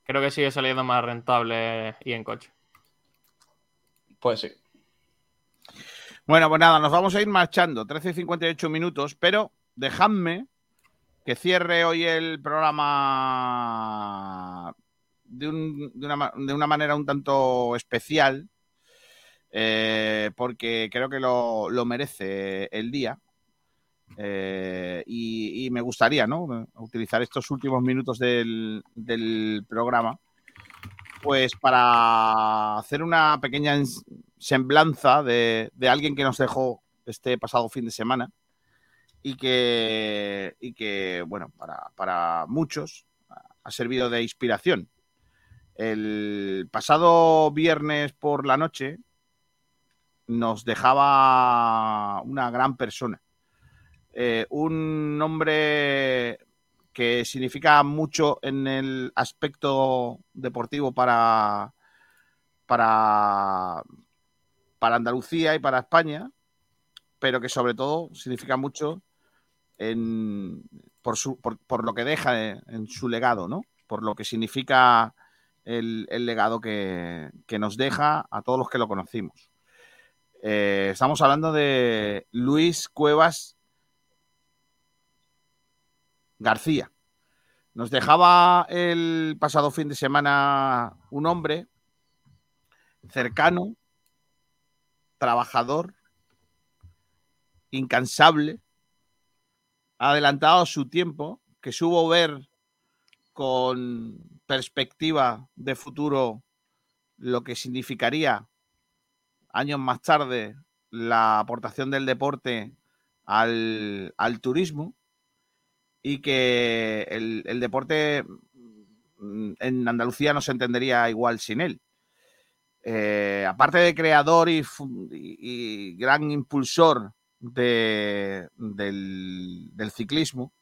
Creo que sigue saliendo más rentable y en coche. Pues sí. Bueno, pues nada, nos vamos a ir marchando. 13 y 58 minutos, pero dejadme que cierre hoy el programa de, un- de una, de una manera un tanto especial, eh, porque creo que lo, lo merece el día. Eh, y, y me gustaría ¿no? utilizar estos últimos minutos del, del programa pues para hacer una pequeña semblanza de, alguien que nos dejó este pasado fin de semana y que, y que bueno, para, para muchos ha servido de inspiración. El pasado viernes por la noche nos dejaba una gran persona. Eh, un hombre que significa mucho en el aspecto deportivo para, para, para Andalucía y para España, pero que sobre todo significa mucho por, lo que deja en, su legado, ¿no? Por lo que significa el, legado que, que nos deja a todos los que lo conocimos. Eh, estamos hablando de Luis Cuevas García. Nos dejaba el pasado fin de semana un hombre cercano, trabajador, incansable, adelantado a su tiempo, que supo ver con perspectiva de futuro lo que significaría años más tarde la aportación del deporte al, al turismo y que el, el deporte en Andalucía no se entendería igual sin él. Eh, aparte de creador y, gran impulsor de- del, ciclismo,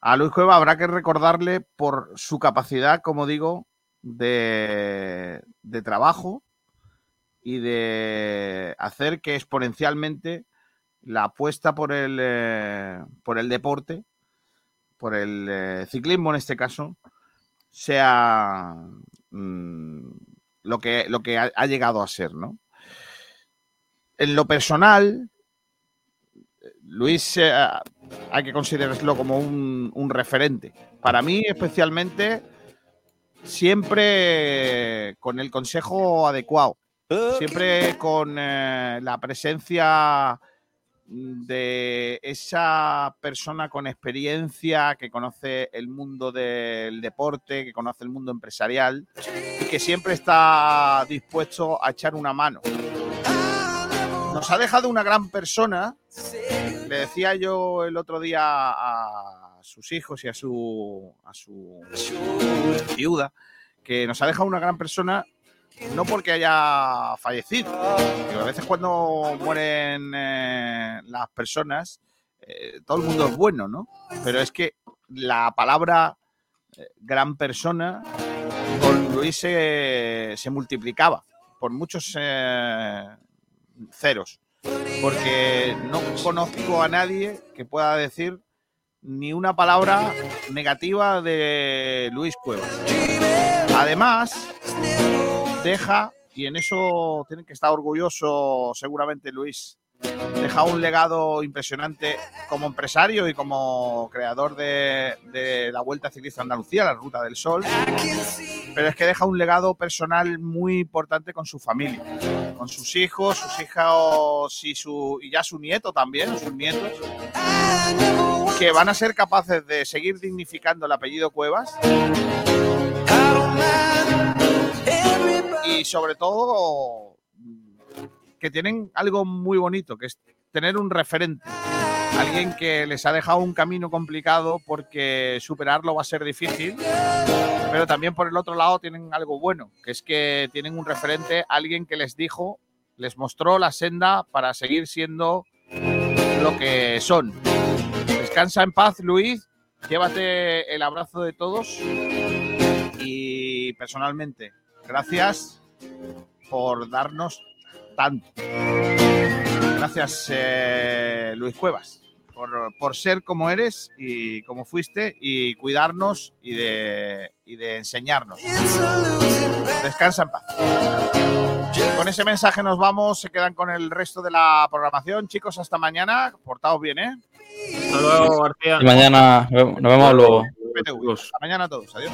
a Luis Cueva habrá que recordarle por su capacidad, como digo, de, de trabajo y de hacer que exponencialmente la apuesta por el, eh, por el deporte, por el eh, ciclismo en este caso, sea mm, lo que, lo que ha, ha llegado a ser, ¿no? En lo personal, Luis eh, hay que considerarlo como un, un referente. Para mí, especialmente, siempre con el consejo adecuado, siempre con eh, la presencia de esa persona con experiencia que conoce el mundo del deporte, que conoce el mundo empresarial y que siempre está dispuesto a echar una mano. Nos ha dejado una gran persona. Le decía yo el otro día a sus hijos y a su, a su viuda que nos ha dejado una gran persona no porque haya fallecido. que a veces cuando mueren eh, las personas, eh, todo el mundo es bueno, ¿no? Pero es que la palabra eh, gran persona con Luis se, se multiplicaba por muchos ceros. Porque no conozco a nadie que pueda decir ni una palabra negativa de Luis Cuevas. Además, deja, y en eso tienen que estar orgulloso seguramente Luis, deja un legado impresionante como empresario y como creador de, la Vuelta Ciclista Andalucía, la Ruta del Sol, pero es que deja un legado personal muy importante con su familia, con sus hijos, sus su, y ya su nieto también, sus nietos, que van a ser capaces de seguir dignificando el apellido Cuevas y sobre todo que tienen algo muy bonito, que es tener un referente. Alguien que les ha dejado un camino complicado porque superarlo va a ser difícil, pero también por el otro lado tienen algo bueno, que es que tienen un referente, alguien que les dijo, les mostró la senda para seguir siendo lo que son. Descansa en paz, Luis, llévate el abrazo de todos y personalmente, gracias por darnos tanto. Gracias, eh, Luis Cuevas, por, por, ser como eres y como fuiste y cuidarnos y de, y de enseñarnos. Descansa en paz. Con ese mensaje nos vamos, se quedan con el resto de la programación. Chicos, hasta mañana. Portaos bien, ¿eh? Hasta luego, García. Y mañana nos vemos luego. Hasta mañana a todos. Adiós.